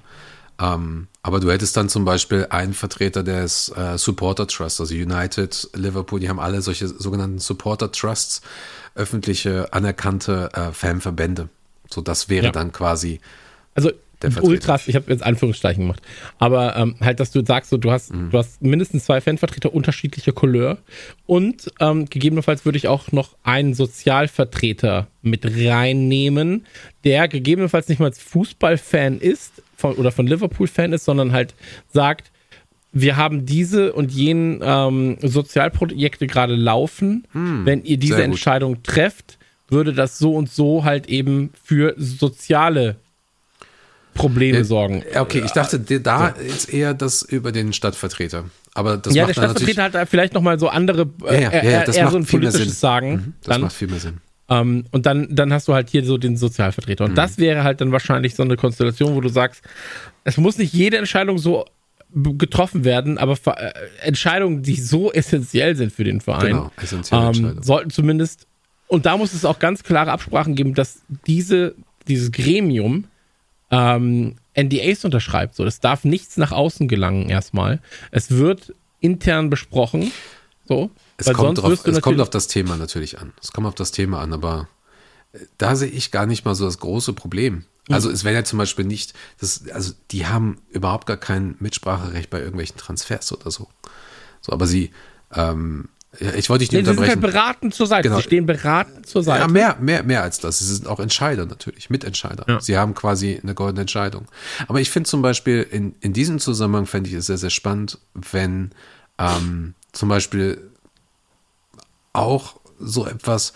Ähm, aber du hättest dann zum Beispiel einen Vertreter des äh, Supporter Trust, also United, Liverpool, die haben alle solche sogenannten Supporter Trusts, öffentliche, anerkannte äh, Fanverbände. So, das wäre Ja. dann quasi, Also Der. Ultras, ich habe jetzt Anführungszeichen gemacht, aber ähm, halt, dass du sagst, so, du hast, Mhm. du hast mindestens zwei Fanvertreter unterschiedlicher Couleur und ähm, gegebenenfalls würde ich auch noch einen Sozialvertreter mit reinnehmen, der gegebenenfalls nicht mal als Fußballfan ist von, oder von Liverpool-Fan ist, sondern halt sagt, wir haben diese und jenen ähm, Sozialprojekte gerade laufen. Wenn ihr diese Hm. Entscheidung trefft, würde das so und so halt eben für soziale Probleme sorgen. Ja, okay, ich dachte, da ist eher das über den Stadtvertreter. Aber das ja, der macht natürlich, Stadtvertreter hat da vielleicht nochmal so andere, äh, Ja, ja, eher, ja, eher macht so ein viel mehr politisches Sinn. Sagen. Mhm, das dann, macht viel mehr Sinn. ähm, und dann, dann hast du halt hier so den Sozialvertreter. Mhm. Und das wäre halt dann wahrscheinlich so eine Konstellation, wo du sagst, es muss nicht jede Entscheidung so getroffen werden, aber äh, Entscheidungen, die so essentiell sind für den Verein, Genau, ähm, sollten zumindest, und da muss es auch ganz klare Absprachen geben, dass diese, dieses Gremium ähm, NDAs unterschreibt. So, das darf nichts nach außen gelangen erstmal. Es wird intern besprochen. So, Es, weil kommt, sonst drauf, wirst du es kommt auf das Thema natürlich an. Es kommt auf das Thema an, aber äh, da sehe ich gar nicht mal so das große Problem. Also es wäre ja zum Beispiel nicht, das, also die haben überhaupt gar kein Mitspracherecht bei irgendwelchen Transfers oder so. So, aber sie, ähm, ich wollte dich Nee, nicht sie sind halt unterbrechen. beratend zur Seite. Genau. Sie stehen beratend zur Seite. Ja, mehr, mehr, mehr als das. Sie sind auch Entscheider natürlich, Mitentscheider. Ja. Sie haben quasi eine goldene Entscheidung. Aber ich finde zum Beispiel, in, in diesem Zusammenhang fände ich es sehr, sehr spannend, wenn ähm, zum Beispiel auch so etwas,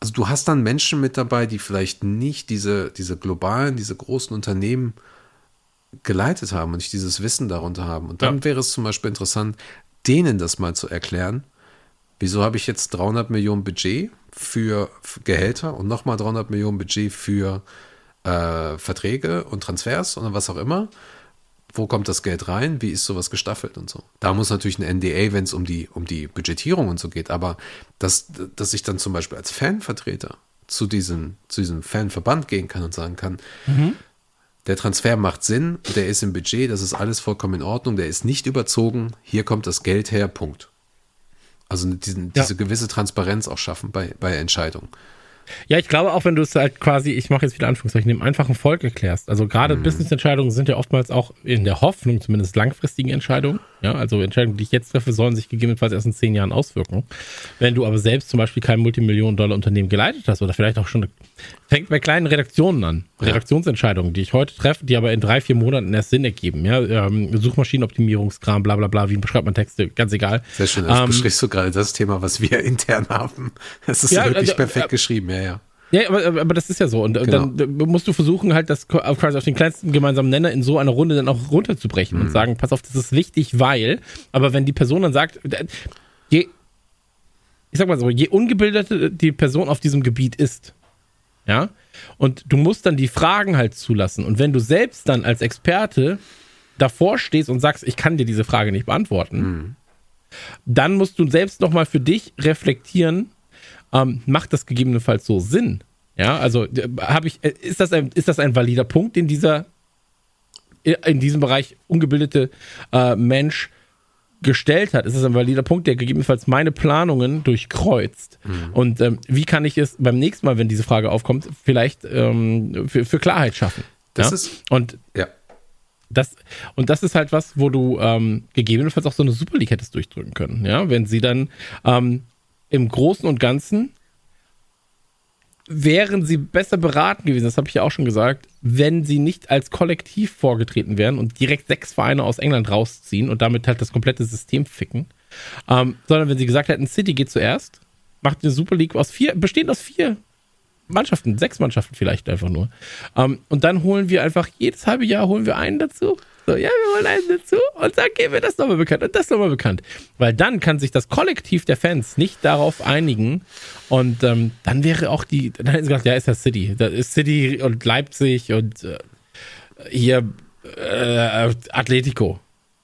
also du hast dann Menschen mit dabei, die vielleicht nicht diese, diese globalen, diese großen Unternehmen geleitet haben und nicht dieses Wissen darunter haben. Und dann Ja. wäre es zum Beispiel interessant, denen das mal zu erklären, wieso habe ich jetzt 300 Millionen Budget für Gehälter und nochmal 300 Millionen Budget für äh, Verträge und Transfers oder was auch immer. Wo kommt das Geld rein? Wie ist sowas gestaffelt und so? Da muss natürlich ein NDA, wenn es um die, um die Budgetierung und so geht, aber dass, dass ich dann zum Beispiel als Fanvertreter zu diesem, zu diesem Fanverband gehen kann und sagen kann, der Transfer macht Sinn, der ist im Budget, das ist alles vollkommen in Ordnung, der ist nicht überzogen, hier kommt das Geld her, Punkt. Also diesen, Ja. diese gewisse Transparenz auch schaffen bei, bei Entscheidungen. Ja, ich glaube auch, wenn du es halt quasi, ich mache jetzt wieder Anführungszeichen, dem einfachen Volk erklärst. Also gerade Mhm. Business-Entscheidungen sind ja oftmals auch in der Hoffnung zumindest langfristigen Entscheidungen. Ja, also Entscheidungen, die ich jetzt treffe, sollen sich gegebenenfalls erst in zehn Jahren auswirken. Wenn du aber selbst zum Beispiel kein Multimillionen-Dollar-Unternehmen geleitet hast oder vielleicht auch schon, fängt bei kleinen Redaktionen an. Redaktionsentscheidungen, die ich heute treffe, die aber in drei, vier Monaten erst Sinn ergeben. Ja, ähm, Suchmaschinenoptimierungskram, bla bla bla, wie beschreibt man Texte, ganz egal. Sehr schön, das Ähm, besprichst du gerade das Thema, was wir intern haben. Das ist Ja, wirklich also, perfekt äh, geschrieben, ja, ja. Ja, aber, aber das ist ja so. Und Genau. dann musst du versuchen, halt das quasi auf den kleinsten gemeinsamen Nenner in so einer Runde dann auch runterzubrechen Mhm. und sagen, pass auf, das ist wichtig, weil, aber wenn die Person dann sagt, je, ich sag mal so, je ungebildeter die Person auf diesem Gebiet ist, ja, und du musst dann die Fragen halt zulassen. Und wenn du selbst dann als Experte davor stehst und sagst, ich kann dir diese Frage nicht beantworten, dann musst du selbst nochmal für dich reflektieren, ähm, macht das gegebenenfalls so Sinn? Ja, also habe ich, äh, ist das ein, ist das ein valider Punkt in dieser, in diesem Bereich ungebildete äh, Mensch gestellt hat? Ist das ein valider Punkt, der gegebenenfalls meine Planungen durchkreuzt? Und ähm, wie kann ich es beim nächsten Mal, wenn diese Frage aufkommt, vielleicht ähm, für, für Klarheit schaffen? Das ja? ist- und Ja, das, und das ist halt was, wo du ähm, gegebenenfalls auch so eine Super League hättest durchdrücken können, ja, wenn sie dann ähm, im Großen und Ganzen wären sie besser beraten gewesen, das habe ich ja auch schon gesagt, wenn sie nicht als Kollektiv vorgetreten wären und direkt sechs Vereine aus England rausziehen und damit halt das komplette System ficken. Ähm, sondern wenn sie gesagt hätten, City geht zuerst, macht eine Super League aus vier, bestehend aus vier Mannschaften, sechs Mannschaften vielleicht einfach nur. Ähm, und dann holen wir einfach jedes halbe Jahr holen wir einen dazu. So, ja, wir holen einen dazu und dann geben wir das nochmal bekannt und das nochmal bekannt. Weil dann kann sich das Kollektiv der Fans nicht darauf einigen und ähm, dann wäre auch die, dann hätten sie gesagt, ja, ist das City. Das ist City und Leipzig und äh, hier äh, Atletico.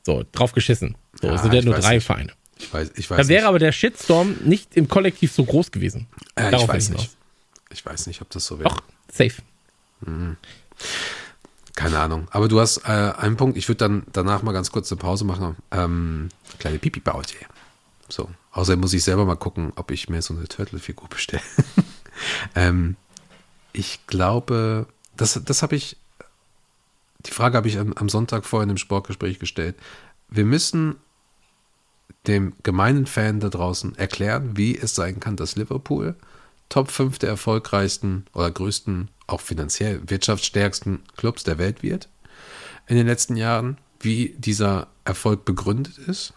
So, drauf geschissen. So, Ja, es sind ja nur drei nicht. Vereine. Ich weiß, ich weiß Dann wäre nicht. aber der Shitstorm nicht im Kollektiv so groß gewesen. Äh, ich Darauf weiß nicht. Ich weiß nicht, ob das so wäre. Doch, safe. Keine Ahnung. Aber du hast äh, einen Punkt. Ich würde dann danach mal ganz kurz eine Pause machen. Ähm, kleine Pipi-Pause. So. Außerdem muss ich selber mal gucken, ob ich mir so eine Turtle-Figur bestelle. ähm, ich glaube, das, das habe ich, die Frage habe ich am, am Sonntag vorhin im Sportgespräch gestellt. Wir müssen dem gemeinen Fan da draußen erklären, wie es sein kann, dass Liverpool Top 5 der erfolgreichsten oder größten, auch finanziell wirtschaftsstärksten Clubs der Welt wird in den letzten Jahren, wie dieser Erfolg begründet ist.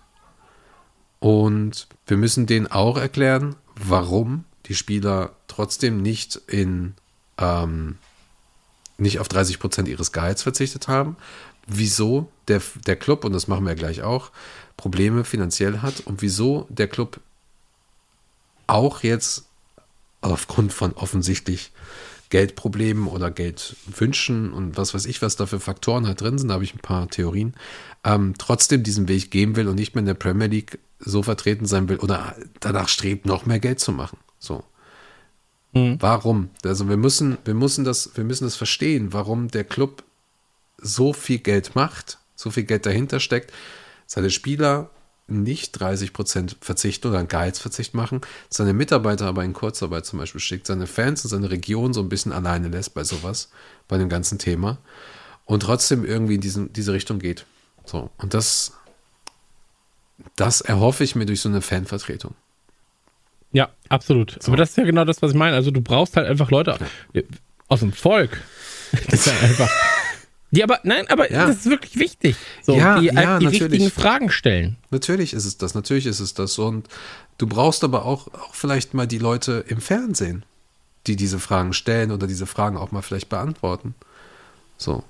Und wir müssen denen auch erklären, warum die Spieler trotzdem nicht in ähm, nicht auf 30 Prozent ihres Gehalts verzichtet haben, wieso der, der Club, und das machen wir gleich auch, Probleme finanziell hat und wieso der Club auch jetzt aufgrund von offensichtlich Geldproblemen oder Geldwünschen und was weiß ich, was da für Faktoren halt drin sind, da habe ich ein paar Theorien, ähm, trotzdem diesen Weg gehen will und nicht mehr in der Premier League so vertreten sein will oder danach strebt, noch mehr Geld zu machen. So. Warum? Also wir müssen, wir müssen das, wir müssen das verstehen, warum der Club so viel Geld macht, so viel Geld dahinter steckt, seine Spieler nicht 30 Prozent Verzicht oder einen Gehaltsverzicht machen, seine Mitarbeiter aber in Kurzarbeit zum Beispiel schickt, seine Fans und seine Region so ein bisschen alleine lässt bei sowas, bei dem ganzen Thema und trotzdem irgendwie in diesen, diese Richtung geht. So, und das, das erhoffe ich mir durch so eine Fanvertretung. Ja, absolut. Aber das ist ja genau das, was ich meine. Also du brauchst halt einfach Leute aus dem Volk. Das ist ja einfach. Die aber, nein, aber Ja. das ist wirklich wichtig. So, Ja, die ja, die richtigen Fragen stellen. Natürlich ist es das, natürlich ist es das. Und du brauchst aber auch, auch vielleicht mal die Leute im Fernsehen, die diese Fragen stellen oder diese Fragen auch mal vielleicht beantworten. So.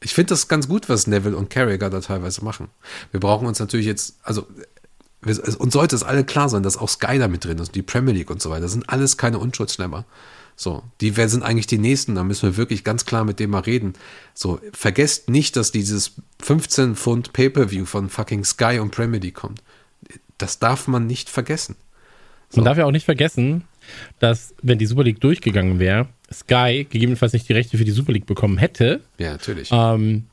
Ich finde das ganz gut, was Neville und Carragher da teilweise machen. Wir brauchen uns natürlich jetzt, also uns sollte es alle klar sein, dass auch Sky da mit drin ist, und die Premier League und so weiter. Das sind alles keine Unschuldsschlemmer. So, die wer sind eigentlich die Nächsten, da müssen wir wirklich ganz klar mit dem mal reden. So, vergesst nicht, dass dieses 15 Pfund Pay-Per-View von fucking Sky und Premier League kommt. Das darf man nicht vergessen. Man darf ja auch nicht vergessen, dass, wenn die Super League durchgegangen wäre, Sky gegebenenfalls nicht die Rechte für die Super League bekommen hätte. Ja, natürlich. Ähm,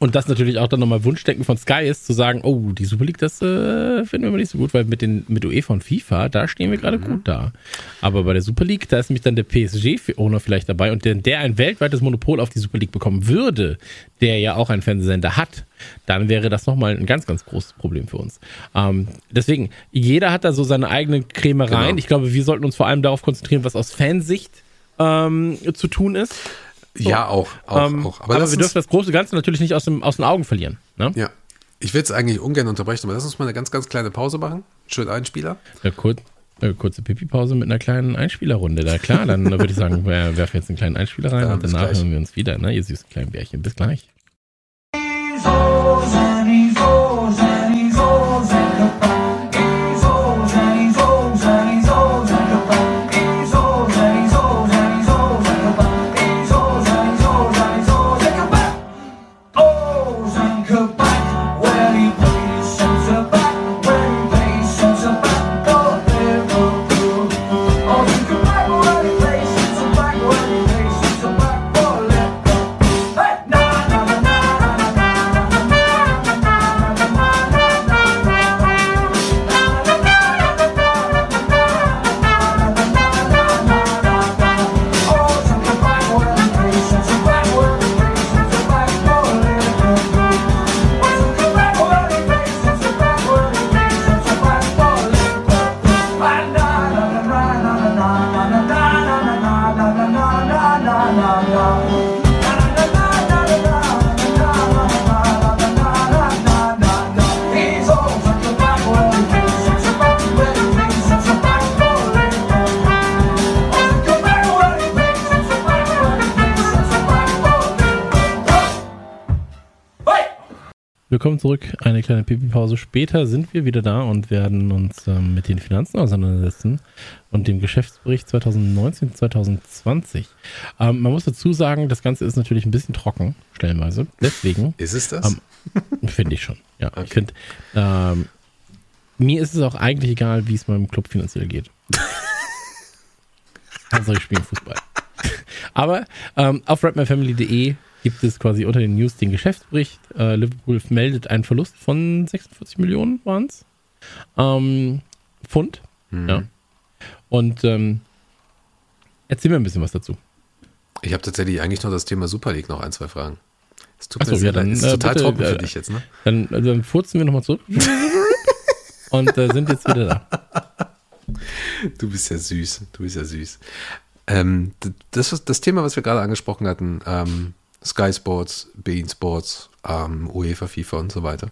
und das natürlich auch dann nochmal Wunschdenken von Sky ist, zu sagen, oh, die Super League, das äh, finden wir aber nicht so gut, weil mit, den, mit UEFA und FIFA, da stehen wir gerade Mhm. gut da. Aber bei der Super League, da ist nämlich dann der PSG-Owner vielleicht dabei und wenn der ein weltweites Monopol auf die Super League bekommen würde, der ja auch einen Fernsehsender hat, dann wäre das nochmal ein ganz, ganz großes Problem für uns. Ähm, deswegen, jeder hat da so seine eigenen Krämereien. Genau. Ich glaube, wir sollten uns vor allem darauf konzentrieren, was aus Fansicht ähm, zu tun ist. Ja, auch. auch, Ähm, auch. aber lass wir dürfen das große Ganze natürlich nicht aus, dem, aus den Augen verlieren. Ne? Ja. Ich will es eigentlich ungern unterbrechen, aber lass uns mal eine ganz, ganz kleine Pause machen. Schön Einspieler. Eine, kur eine kurze Pipi-Pause mit einer kleinen Einspielerrunde. Da klar, dann würde ich sagen, wir werfen jetzt einen kleinen Einspieler rein Dann und danach gleich. hören wir uns wieder, ne, ihr süßen kleinen Bärchen. Bis gleich. Hey! Willkommen zurück. Eine kleine Pipi-Pause später sind wir wieder da und werden uns ähm, mit den Finanzen auseinandersetzen und dem Geschäftsbericht 2019, 2020. Ähm, man muss dazu sagen, das Ganze ist natürlich ein bisschen trocken, stellenweise. Deswegen Ist es das? Ähm, finde ich schon. Ja, ich finde, ähm, mir ist es auch eigentlich egal, wie es meinem Club finanziell geht. Hauptsache ich spiele Fußball. Aber ähm, auf rapmyfamily.de gibt es quasi unter den News den Geschäftsbericht. Äh, Liverpool meldet einen Verlust von 46 Millionen waren es. Ähm, Pfund. Ja. Und ähm, erzähl mir ein bisschen was dazu. Ich habe tatsächlich eigentlich noch das Thema Super League noch ein, zwei Fragen. Es tut Ach so, mir ja, dann, ist äh, total bitte, trocken für äh, dich jetzt, ne? Dann, äh, dann furzen wir nochmal zurück. und äh, sind jetzt wieder da. Du bist ja süß. Du bist ja süß. Ähm, das, das Thema, was wir gerade angesprochen hatten, ähm, Sky Sports, Bein Sports, ähm, UEFA, FIFA und so weiter.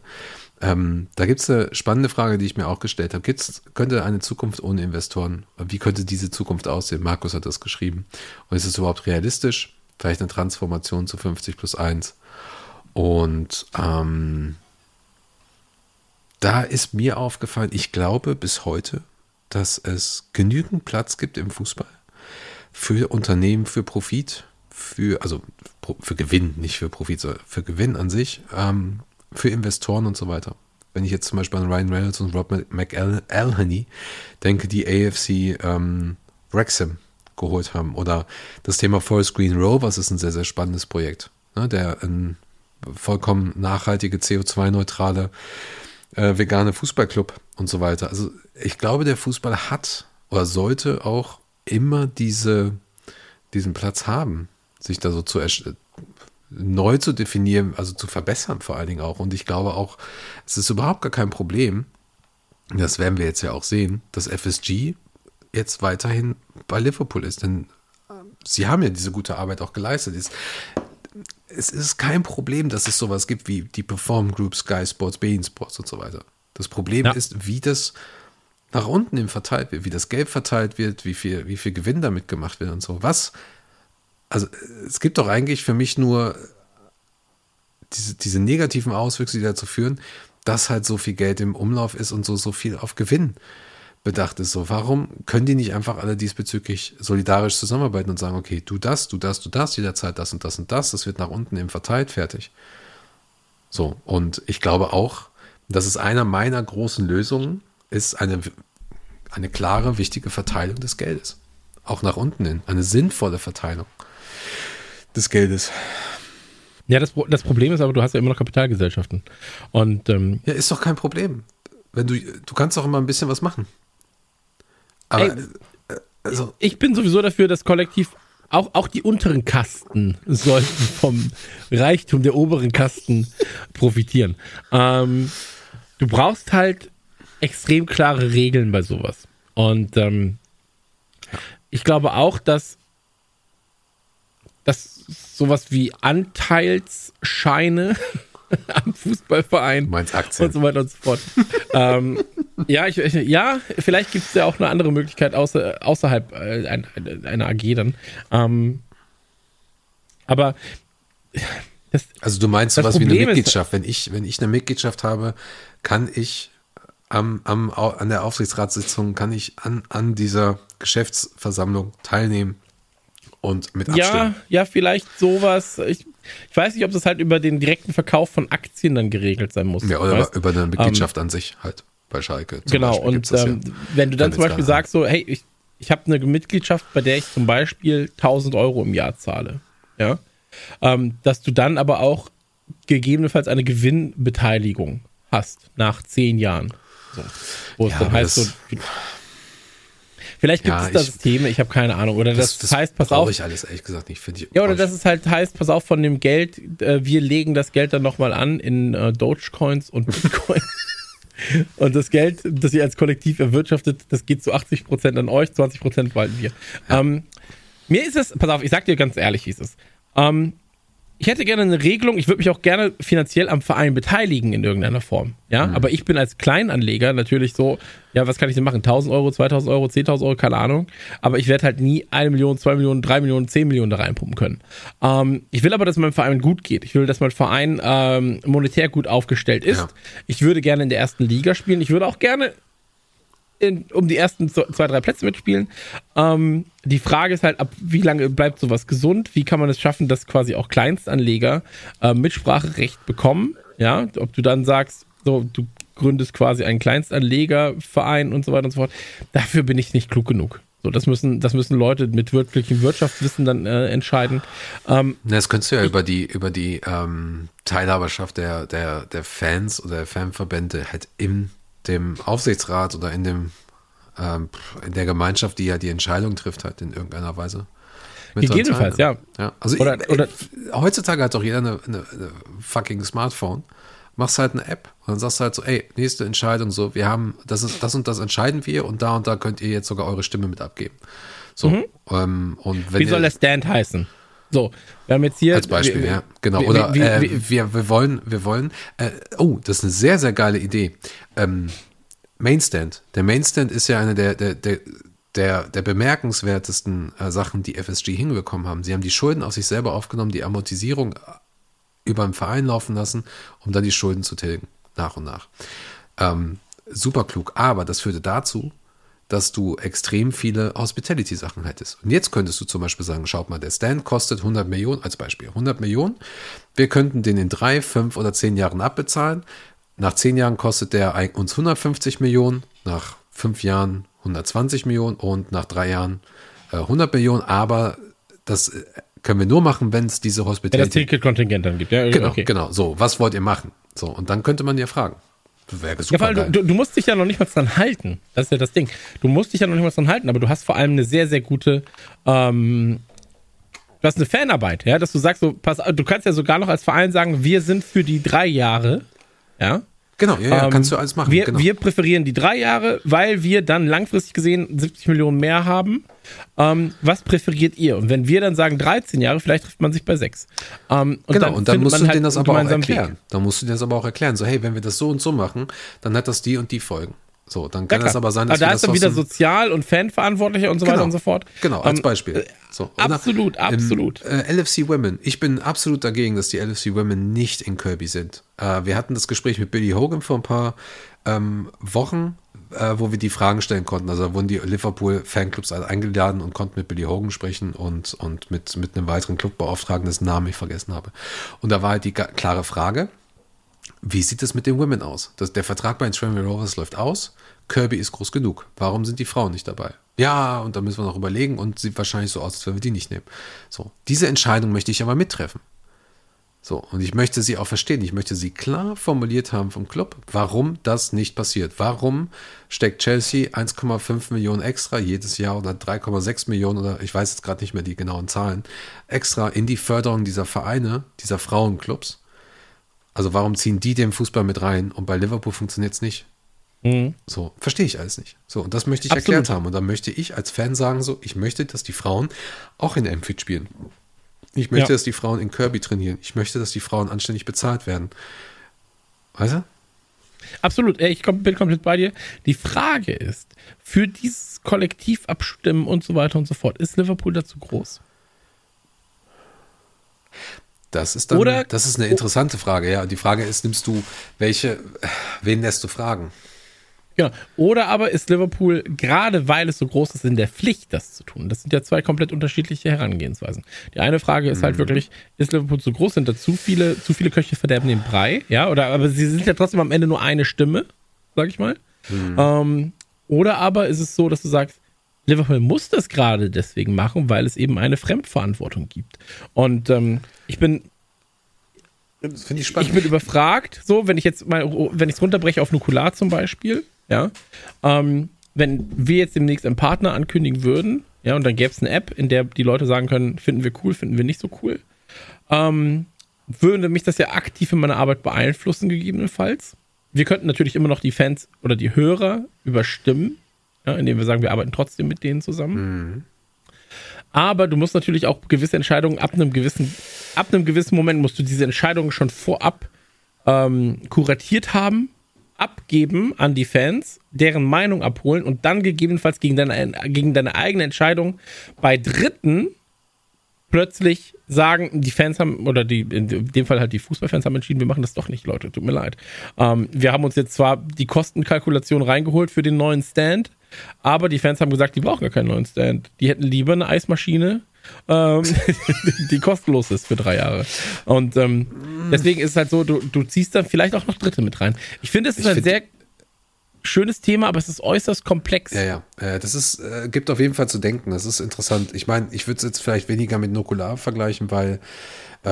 Ähm, da gibt es eine spannende Frage, die ich mir auch gestellt habe. Gibt's, könnte eine Zukunft ohne Investoren, wie könnte diese Zukunft aussehen? Markus hat das geschrieben. Und ist es überhaupt realistisch? Vielleicht eine Transformation zu 50 plus 1. Und ähm, da ist mir aufgefallen, ich glaube bis heute, dass es genügend Platz gibt im Fußball für Unternehmen, für Profit, für, also für Gewinn, nicht für Profit, sondern für Gewinn an sich, ähm, für Investoren und so weiter. Wenn ich jetzt zum Beispiel an Ryan Reynolds und Rob McElhenney denke, die AFC ähm, Wrexham geholt haben oder das Thema Forest Green Rovers ist ein sehr, sehr spannendes Projekt, ne, der ein vollkommen nachhaltige, CO2-neutrale äh, vegane Fußballclub und so weiter. Also ich glaube, der Fußball hat oder sollte auch immer diese, diesen Platz haben, sich da so zu neu zu definieren, also zu verbessern vor allen Dingen auch. Und ich glaube auch, es ist überhaupt gar kein Problem, das werden wir jetzt ja auch sehen, dass FSG jetzt weiterhin bei Liverpool ist. Denn äh, sie haben ja diese gute Arbeit auch geleistet. Es, es ist kein Problem, dass es sowas gibt wie die Perform Group, Sky Sports, Bein Sports und so weiter. Das Problem Ja. ist, wie das nach unten hin verteilt wird, wie das Geld verteilt wird, wie viel, wie viel Gewinn damit gemacht wird und so. Was? Also es gibt doch eigentlich für mich nur diese, diese negativen Auswüchse, die dazu führen, dass halt so viel Geld im Umlauf ist und so, so viel auf Gewinn bedacht ist. So, warum können die nicht einfach alle diesbezüglich solidarisch zusammenarbeiten und sagen, okay, du das, du das, du das, jederzeit das und das und das, das wird nach unten eben verteilt, fertig. So, und ich glaube auch, das ist einer meiner großen Lösungen, ist eine, eine klare, wichtige Verteilung des Geldes. Auch nach unten hin. Eine sinnvolle Verteilung des Geldes. Ja, das, das Problem ist aber, du hast ja immer noch Kapitalgesellschaften. Und ähm, Ja, ist doch kein Problem. Wenn du, du kannst doch immer ein bisschen was machen. Aber, Ey, äh, also, ich bin sowieso dafür, dass kollektiv auch, auch die unteren Kasten sollten vom Reichtum der oberen Kasten profitieren. Ähm, du brauchst halt extrem klare Regeln bei sowas. Und ähm, ich glaube auch, dass, dass sowas wie Anteilsscheine am Fußballverein meinst Aktien. und so weiter und so fort. ähm, ja, ich, ich, ja, vielleicht gibt es ja auch eine andere Möglichkeit außer, außerhalb äh, ein, einer AG dann. Ähm, aber das, Also du meinst sowas wie eine ist- Mitgliedschaft. Wenn ich, wenn ich eine Mitgliedschaft habe, kann ich am, am, an der Aufsichtsratssitzung, kann ich an, an dieser Geschäftsversammlung teilnehmen und mit ja, abstimmen. ja, vielleicht sowas. Ich, ich weiß nicht, ob das halt über den direkten Verkauf von Aktien dann geregelt sein muss. Ja, oder weißt? über eine Mitgliedschaft an sich halt bei Schalke. Genau, Beispiel und ähm, ja. wenn du dann Kann zum Beispiel sagst, so, hey, ich, ich habe eine Mitgliedschaft, bei der ich zum Beispiel 1000 Euro im Jahr zahle, ja, ähm, dass du dann aber auch gegebenenfalls eine Gewinnbeteiligung hast nach zehn Jahren. So, wo es Ja, dann aber heißt, so, vielleicht gibt Ja, es da Systeme, ich habe keine Ahnung, oder das, heißt, pass auf, ich alles ehrlich gesagt nicht. Ich. ja, oder dass es halt heißt, pass auf, von dem Geld, äh, wir legen das Geld dann nochmal an in äh, Dogecoins und Bitcoin. und das Geld, das ihr als Kollektiv erwirtschaftet, das geht zu 80% an euch, 20% behalten wir. Ähm, mir ist es, pass auf, ich sag dir ganz ehrlich, wie es ist. Ähm, ich hätte gerne eine Regelung, ich würde mich auch gerne finanziell am Verein beteiligen in irgendeiner Form. Ja, Mhm. aber ich bin als Kleinanleger natürlich so, ja, was kann ich denn machen? 1000 Euro, 2000 Euro, 10.000 Euro, keine Ahnung. Aber ich werde halt nie eine Million, zwei Millionen, drei Millionen, zehn Millionen da reinpumpen können. Ähm, ich will aber, dass meinem Verein gut geht. Ich will, dass mein Verein ähm, monetär gut aufgestellt ist. Ja. Ich würde gerne in der ersten Liga spielen. Ich würde auch gerne in, um die ersten zwei, drei Plätze mitspielen. Ähm, die Frage ist halt, ab wie lange bleibt sowas gesund? Wie kann man es schaffen, dass quasi auch Kleinstanleger äh, Mitspracherecht bekommen? Ja, ob du dann sagst, so, du gründest quasi einen Kleinstanlegerverein und so weiter und so fort. Dafür bin ich nicht klug genug. So, das müssen, das müssen Leute mit wirklichem Wirtschaftswissen dann äh, entscheiden. Ähm, Das könntest du ja über die, über die ähm, Teilhaberschaft der, der, der Fans oder der Fanverbände halt in dem Aufsichtsrat oder in dem ähm, in der Gemeinschaft, die ja die Entscheidung trifft, halt in irgendeiner Weise. Gegebenenfalls, teilnehmen. ja. Also Oder- ich, oder- heutzutage hat doch jeder eine, eine, eine fucking Smartphone. Machst halt eine App und dann sagst du halt so, ey, nächste Entscheidung so, wir haben, das ist, das und das entscheiden wir und da und da könnt ihr jetzt sogar eure Stimme mit abgeben. So, ähm, und Mhm. wie soll ihr, der Stand heißen? So, wir haben jetzt hier. als Beispiel, wir- ja, genau. Oder wie- äh, wie- wir, wir wollen, wir wollen, äh, oh, das ist eine sehr, sehr geile Idee. Ähm, Mainstand. Der Mainstand ist ja eine der, der, der, der, der bemerkenswertesten äh, Sachen, die FSG hinbekommen haben. Sie haben die Schulden auf sich selber aufgenommen, die Amortisierung über den Verein laufen lassen, um dann die Schulden zu tilgen, nach und nach. Ähm, super klug. Aber das führte dazu, dass du extrem viele Hospitality-Sachen hättest. Und jetzt könntest du zum Beispiel sagen, schaut mal, der Stand kostet 100 Millionen, als Beispiel, 100 Millionen. Wir könnten den in drei, fünf oder zehn Jahren abbezahlen. Nach zehn Jahren kostet der uns 150 Millionen, nach fünf Jahren 120 Millionen und nach drei Jahren äh, 100 Millionen. Aber das äh, können wir nur machen, wenn es diese ja, das Hospitality Ticketkontingent dann gibt. Ja, Genau, okay. genau. So, was wollt ihr machen? So, und dann könnte man ja fragen. Das Ja, du, du musst dich ja noch nicht mal dran halten. Das ist ja das Ding. Du musst dich ja noch nicht mal dran halten, aber du hast vor allem eine sehr, sehr gute, ähm, du hast eine Fanarbeit, ja, dass du sagst, so, pass, du kannst ja sogar noch als Verein sagen, wir sind für die drei Jahre, ja. Genau, ja, ja Ähm, kannst du alles machen. Wir, genau. wir präferieren die drei Jahre, weil wir dann langfristig gesehen 70 Millionen mehr haben. Ähm, was präferiert ihr? Und wenn wir dann sagen 13 Jahre, vielleicht trifft man sich bei sechs. Ähm, und genau, und dann musst man du halt denen das aber auch gemeinsamen Weg. erklären. Dann musst du dir das aber auch erklären. So, hey, wenn wir das so und so machen, dann hat das die und die Folgen. So, dann Ja, kann das aber sein, aber dass da wir ist dann wieder Sozial- und Fanverantwortlicher und so weiter Genau. und so fort. Genau, als Ähm, Beispiel. So, oder absolut, im, absolut. Äh, LFC Women. Ich bin absolut dagegen, dass die LFC Women nicht in Kirby sind. Äh, wir hatten das Gespräch mit Billy Hogan vor ein paar ähm, Wochen, äh, wo wir die Fragen stellen konnten. Also da wurden die Liverpool Fanclubs eingeladen und konnten mit Billy Hogan sprechen und, und mit, mit einem weiteren Clubbeauftragten, dessen Namen ich vergessen habe. Und da war halt die klare Frage, wie sieht es mit den Women aus? Das, der Vertrag bei den Tranmere Rovers läuft aus. Kirby ist groß genug. Warum sind die Frauen nicht dabei? Ja, und da müssen wir noch überlegen und sieht wahrscheinlich so aus, als wenn wir die nicht nehmen. So, diese Entscheidung möchte ich aber mittreffen. So, und ich möchte sie auch verstehen. Ich möchte sie klar formuliert haben vom Club, warum das nicht passiert. Warum steckt Chelsea 1,5 Millionen extra jedes Jahr oder 3,6 Millionen oder ich weiß jetzt gerade nicht mehr die genauen Zahlen, extra in die Förderung dieser Vereine, dieser Frauenclubs? Also warum ziehen die den Fußball mit rein und bei Liverpool funktioniert es nicht? So, verstehe ich alles nicht. So, und das möchte ich Absolut. erklärt haben. Und dann möchte ich als Fan sagen, so, ich möchte, dass die Frauen auch in Amfit spielen. Ich möchte, Ja. dass die Frauen in Kirby trainieren. Ich möchte, dass die Frauen anständig bezahlt werden. Weißt du? Absolut, ich bin komplett bei dir. Die Frage ist, für dieses Kollektiv abstimmen und so weiter und so fort, ist Liverpool dazu groß? Das ist dann, Oder- das ist eine interessante Frage, ja. Die Frage ist, nimmst du welche, wen lässt du fragen? Genau. Oder aber ist Liverpool, gerade weil es so groß ist, in der Pflicht, das zu tun? Das sind ja zwei komplett unterschiedliche Herangehensweisen. Die eine Frage ist halt wirklich, ist Liverpool zu groß? Sind da zu viele, zu viele Köche verderben den Brei? Ja, oder aber sie sind ja trotzdem am Ende nur eine Stimme, sag ich mal. Ähm, oder aber ist es so, dass du sagst, Liverpool muss das gerade deswegen machen, weil es eben eine Fremdverantwortung gibt. Und ähm, ich bin Das finde ich spannend. ich bin überfragt, so, wenn ich jetzt mal, wenn ich es runterbreche auf Nukular zum Beispiel, ja, ähm, wenn wir jetzt demnächst einen Partner ankündigen würden, ja, und dann gäbe es eine App, in der die Leute sagen können, finden wir cool, finden wir nicht so cool, ähm, würde mich das ja aktiv in meiner Arbeit beeinflussen, gegebenenfalls. Wir könnten natürlich immer noch die Fans oder die Hörer überstimmen, ja, indem wir sagen, wir arbeiten trotzdem mit denen zusammen. Aber du musst natürlich auch gewisse Entscheidungen ab einem gewissen, ab einem gewissen Moment musst du diese Entscheidungen schon vorab ähm, kuratiert haben, abgeben an die Fans, deren Meinung abholen und dann gegebenenfalls gegen deine, gegen deine eigene Entscheidung bei Dritten plötzlich sagen, die Fans haben, oder die, in dem Fall halt die Fußballfans haben entschieden, wir machen das doch nicht, Leute, tut mir leid. Ähm, wir haben uns jetzt zwar die Kostenkalkulation reingeholt für den neuen Stand, aber die Fans haben gesagt, die brauchen gar keinen neuen Stand. Die hätten lieber eine Eismaschine, ähm, die kostenlos ist für drei Jahre. Und ähm, deswegen ist es halt so, du, du ziehst dann vielleicht auch noch Dritte mit rein. Ich finde, es ist Ich ein sehr schönes Thema, aber es ist äußerst komplex. Ja, ja. Äh, Das ist, äh, gibt auf jeden Fall zu denken. Das ist interessant. Ich meine, ich würde es jetzt vielleicht weniger mit Nukular vergleichen, weil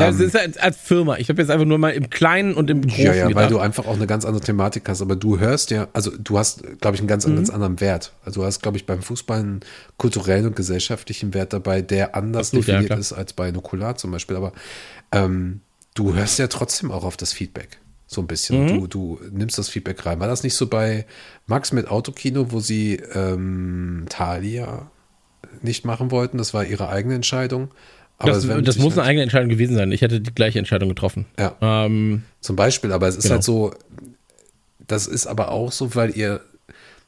Ja, es ist als, als Firma. Ich habe jetzt einfach nur mal im Kleinen und im Großen Ja, ja, weil gedacht. du einfach auch eine ganz andere Thematik hast. Aber du hörst ja, also du hast, glaube ich, einen ganz, Mhm. ganz anderen Wert. Also du hast, glaube ich, beim Fußball einen kulturellen und gesellschaftlichen Wert dabei, der anders Absolut, ja, definiert klar. ist als bei Nukular zum Beispiel. Aber ähm, du hörst ja trotzdem auch auf das Feedback. So ein bisschen. Mhm. Du, du nimmst das Feedback rein. War das nicht so bei Max mit Autokino, wo sie ähm, Thalia nicht machen wollten? Das war ihre eigene Entscheidung. Aber das das muss eine eigene Entscheidung gewesen sein. Ich hätte die gleiche Entscheidung getroffen. Ja. Ähm, Zum Beispiel, aber es ist Genau. halt so, das ist aber auch so, weil ihr,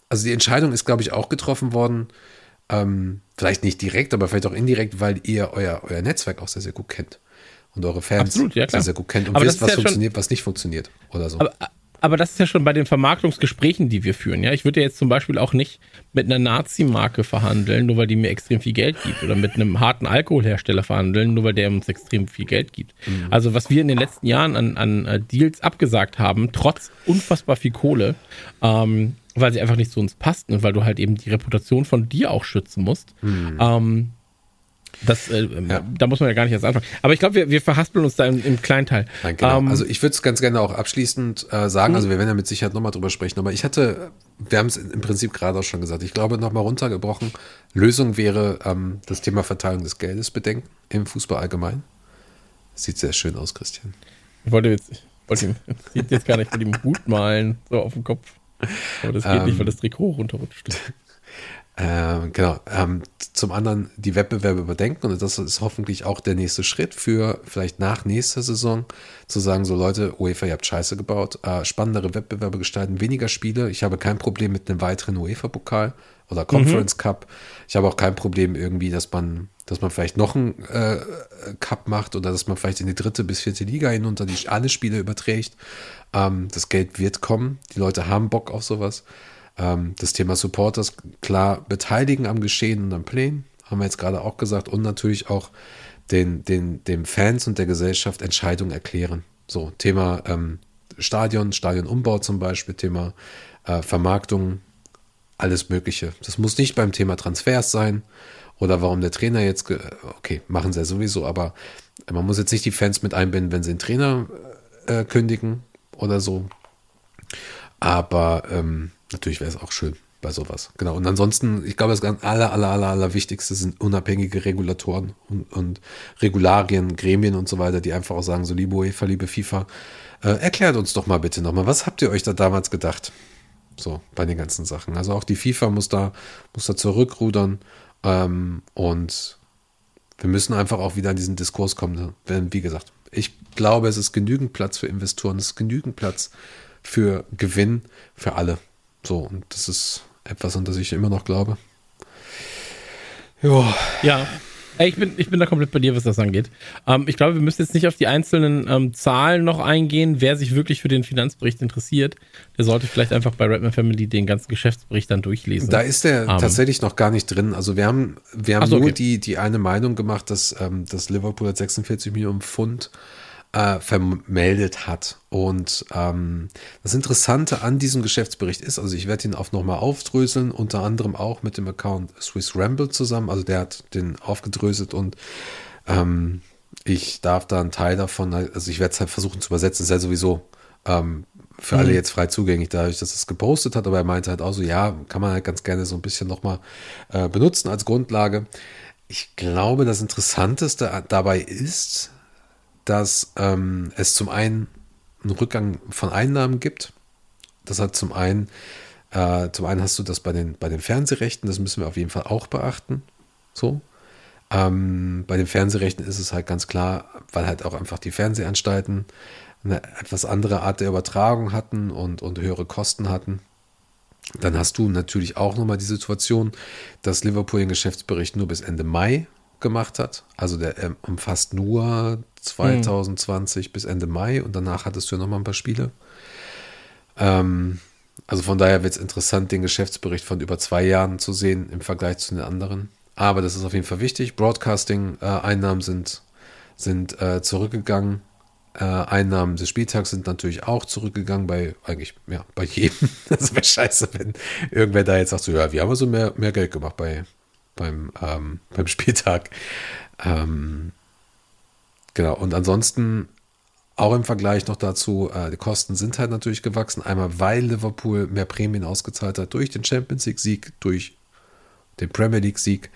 also die Entscheidung ist, glaube ich, auch getroffen worden, ähm, vielleicht nicht direkt, aber vielleicht auch indirekt, weil ihr euer, euer Netzwerk auch sehr, sehr gut kennt. Und eure Fans Absolut, ja, sehr, sehr gut kennt und Aber wisst, was ja funktioniert, was nicht funktioniert oder so. aber, aber das ist ja schon bei den Vermarktungsgesprächen, die wir führen. Ja, ich würde ja jetzt zum Beispiel auch nicht mit einer Nazi-Marke verhandeln, nur weil die mir extrem viel Geld gibt, oder mit einem harten Alkoholhersteller verhandeln, nur weil der uns extrem viel Geld gibt. Mhm. Also was wir in den letzten Jahren an, an äh, Deals abgesagt haben, trotz unfassbar viel Kohle, ähm, weil sie einfach nicht zu uns passten und weil du halt eben die Reputation von dir auch schützen musst. Ähm, das, äh, Ja. Da muss man ja gar nicht erst anfangen. Aber ich glaube, wir, wir verhaspeln uns da im, im Kleinteil. Nein, genau. Ähm, also ich würde es ganz gerne auch abschließend äh, sagen, also wir werden ja mit Sicherheit nochmal drüber sprechen, aber ich hatte, wir haben es im Prinzip gerade auch schon gesagt, ich glaube nochmal runtergebrochen, Lösung wäre ähm, das Thema Verteilung des Geldes bedenken im Fußball allgemein. Sieht sehr schön aus, Christian. Ich wollte jetzt, wollte ihm, sieht jetzt gar nicht mit dem Hut malen, so auf dem Kopf. Aber das geht Ähm. nicht, weil das Trikot runterrutscht. Ähm, genau. Ähm, zum anderen die Wettbewerbe überdenken und das ist hoffentlich auch der nächste Schritt für vielleicht nach nächster Saison zu sagen, so Leute, UEFA, ihr habt Scheiße gebaut, äh, spannendere Wettbewerbe gestalten, weniger Spiele. Ich habe kein Problem mit einem weiteren UEFA-Pokal oder Conference Cup. Ich habe auch kein Problem irgendwie, dass man, dass man vielleicht noch einen äh, Cup macht oder dass man vielleicht in die dritte bis vierte Liga hinunter die alle Spiele überträgt. Ähm, das Geld wird kommen. Die Leute haben Bock auf sowas. Ähm, das Thema Supporters klar beteiligen am Geschehen und am Plänen, haben wir jetzt gerade auch gesagt, und natürlich auch den, den, den Fans und der Gesellschaft Entscheidungen erklären. So, Thema ähm, Stadion, Stadionumbau zum Beispiel, Thema äh, Vermarktung, alles Mögliche. Das muss nicht beim Thema Transfers sein oder warum der Trainer jetzt, okay, machen sie ja sowieso, aber man muss jetzt nicht die Fans mit einbinden, wenn sie den Trainer äh, kündigen oder so. Aber ähm, natürlich wäre es auch schön bei sowas. Genau. Und ansonsten, ich glaube, das aller, aller, aller, aller Wichtigste sind unabhängige Regulatoren und, und Regularien, Gremien und so weiter, die einfach auch sagen, so liebe UEFA, liebe FIFA, äh, erklärt uns doch mal bitte nochmal, was habt ihr euch da damals gedacht? So, bei den ganzen Sachen. Also auch die FIFA muss da, muss da zurückrudern ähm, und wir müssen einfach auch wieder in diesen Diskurs kommen. Denn, wie gesagt, ich glaube, es ist genügend Platz für Investoren, es ist genügend Platz für Gewinn für alle. So, und das ist etwas, an das ich immer noch glaube. Ja, Ja. Ich bin, ich bin da komplett bei dir, was das angeht. Ähm, ich glaube, wir müssen jetzt nicht auf die einzelnen ähm, Zahlen noch eingehen. Wer sich wirklich für den Finanzbericht interessiert, der sollte vielleicht einfach bei Redman Family den ganzen Geschäftsbericht dann durchlesen. Da ist der Ähm. tatsächlich noch gar nicht drin. Also wir haben, wir haben so, nur okay. die, die eine Meinung gemacht, dass, ähm, dass Liverpool hat 46 Millionen Pfund äh, vermeldet hat. Und ähm, das Interessante an diesem Geschäftsbericht ist, also ich werde ihn auch nochmal aufdröseln, unter anderem auch mit dem Account Swiss Ramble zusammen. Also der hat den aufgedröselt und ähm, ich darf da einen Teil davon, also ich werde es halt versuchen zu übersetzen, ist ja sowieso ähm, für alle jetzt frei zugänglich, dadurch, dass es gepostet hat, aber er meinte halt auch so, ja, kann man halt ganz gerne so ein bisschen nochmal äh, benutzen als Grundlage. Ich glaube, das Interessanteste dabei ist, dass ähm, es zum einen einen Rückgang von Einnahmen gibt. Das hat zum einen, äh, zum einen hast du das bei den, bei den Fernsehrechten, das müssen wir auf jeden Fall auch beachten. So. Ähm, bei den Fernsehrechten ist es halt ganz klar, weil halt auch einfach die Fernsehanstalten eine etwas andere Art der Übertragung hatten und, und höhere Kosten hatten. Dann hast du natürlich auch nochmal die Situation, dass Liverpool den Geschäftsbericht nur bis Ende Mai gemacht hat. Also der ähm, umfasst nur 2020 bis Ende Mai und danach hattest du ja nochmal ein paar Spiele. Ähm, also von daher wird es interessant, den Geschäftsbericht von über zwei Jahren zu sehen im Vergleich zu den anderen. Aber das ist auf jeden Fall wichtig. Broadcasting-Einnahmen sind, sind äh, zurückgegangen. Äh, Einnahmen des Spieltags sind natürlich auch zurückgegangen bei eigentlich, ja, bei jedem. Das wäre scheiße, wenn irgendwer da jetzt sagt, so, ja, wir haben also mehr, mehr Geld gemacht bei, beim, ähm, beim Spieltag. Ähm, genau, und ansonsten auch im Vergleich noch dazu, äh, die Kosten sind halt natürlich gewachsen. Einmal, weil Liverpool mehr Prämien ausgezahlt hat durch den Champions League-Sieg, durch den Premier League-Sieg.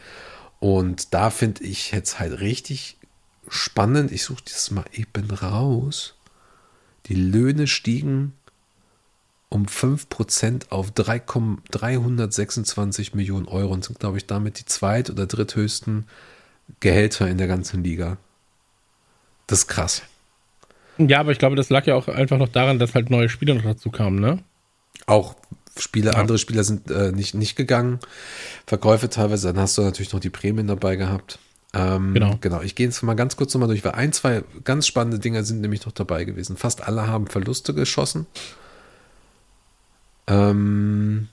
Und da finde ich jetzt halt richtig spannend. Ich suche das mal eben raus. Die Löhne stiegen um 5% auf 3, 326 Millionen Euro und sind, glaube ich, damit die zweit- oder dritthöchsten Gehälter in der ganzen Liga. Das ist krass. Ja, aber ich glaube, das lag ja auch einfach noch daran, dass halt neue Spieler noch dazu kamen, ne? Auch Spieler, Ja. andere Spieler sind äh, nicht, nicht gegangen. Verkäufe teilweise, dann hast du natürlich noch die Prämien dabei gehabt. Ähm, Genau. Genau, ich gehe jetzt mal ganz kurz nochmal durch, weil ein, zwei ganz spannende Dinge sind nämlich noch dabei gewesen. Fast alle haben Verluste geschossen. Ähm,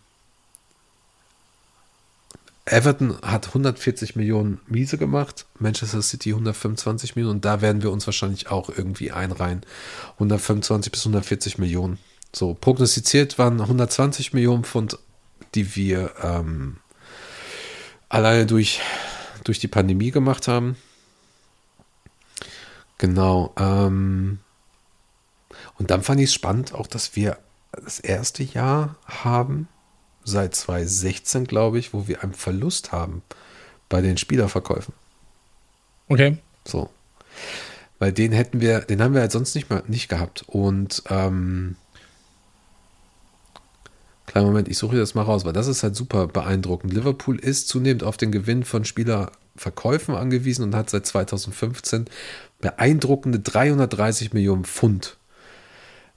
Everton hat 140 Millionen Miese gemacht, Manchester City 125 Millionen und da werden wir uns wahrscheinlich auch irgendwie einreihen. 125 bis 140 Millionen. So, prognostiziert waren 120 Millionen Pfund, die wir ähm, alleine durch, durch die Pandemie gemacht haben. Genau. Ähm, und dann fand ich es spannend, auch dass wir das erste Jahr haben, seit 2016, glaube ich, wo wir einen Verlust haben bei den Spielerverkäufen. Okay. So. Weil den hätten wir, den haben wir halt sonst nicht mehr nicht gehabt. Und ähm, kleinen Moment, ich suche das mal raus, weil das ist halt super beeindruckend. Liverpool ist zunehmend auf den Gewinn von Spielerverkäufen angewiesen und hat seit 2015 beeindruckende 330 Millionen Pfund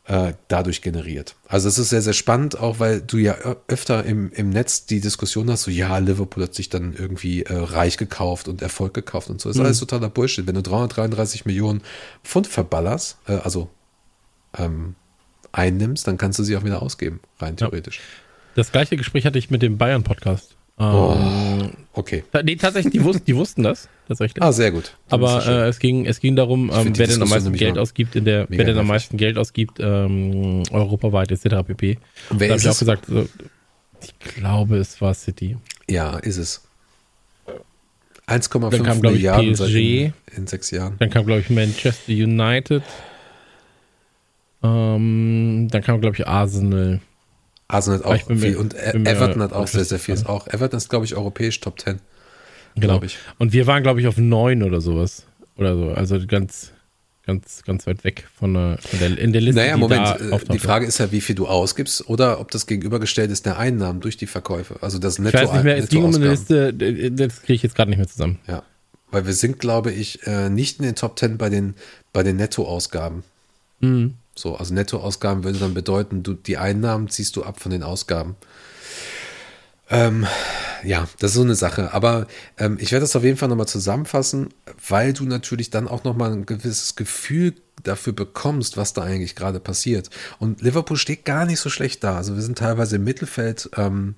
äh, dadurch generiert. Also es ist sehr, sehr spannend, auch weil du ja öfter im, im Netz die Diskussion hast, so ja, Liverpool hat sich dann irgendwie äh, reich gekauft und Erfolg gekauft und so. Das ist alles totaler Bullshit. Wenn du 333 Millionen Pfund verballerst, äh, also ähm, einnimmst, dann kannst du sie auch wieder ausgeben, rein Ja. theoretisch. Das gleiche Gespräch hatte ich mit dem Bayern-Podcast. Ähm, Okay. Nee, tatsächlich, die, wus die wussten das, tatsächlich. Ah, sehr gut. Dann Aber äh, es, ging, es ging darum, ähm, wer denn am meisten Geld ausgibt, in der, wer denn am meisten Geld ausgibt, ähm, europaweit etc. pp. Und wer da habe ist ich auch es? gesagt, so, ich glaube, es war City. ja, ist es. 1,5 Dann kam, glaub ich, Milliarden in, PSG. in sechs Jahren. Dann kam, glaube ich, Manchester United. Ähm, dann kam, glaube ich, Arsenal. Arsenal hat ich auch mir- viel und Everton hat auch sehr, sehr viel. unschlüssig Auch Everton ist, glaube ich, europäisch Top 10. Genau. Ich. Und wir waren, glaube ich, auf neun oder sowas. Oder so. Also ganz, ganz, ganz weit weg von der, von der in der Liste. Naja, die Moment, da äh, die Frage ist ja, wie viel du ausgibst oder ob das gegenübergestellt ist der Einnahmen durch die Verkäufe. Also das Ich Netto weiß nicht mehr, es ging um eine. Liste, äh, das kriege ich jetzt gerade nicht mehr zusammen. Ja, weil wir sind, glaube ich, äh, nicht in den Top 10 bei den, bei den Nettoausgaben. Mhm. So, also Nettoausgaben würde dann bedeuten, du, die Einnahmen ziehst du ab von den Ausgaben. Ähm, ja, das ist so eine Sache. Aber ähm, ich werde das auf jeden Fall nochmal zusammenfassen, weil du natürlich dann auch nochmal ein gewisses Gefühl dafür bekommst, was da eigentlich gerade passiert. Und Liverpool steht gar nicht so schlecht da. Also wir sind teilweise im Mittelfeld, ähm,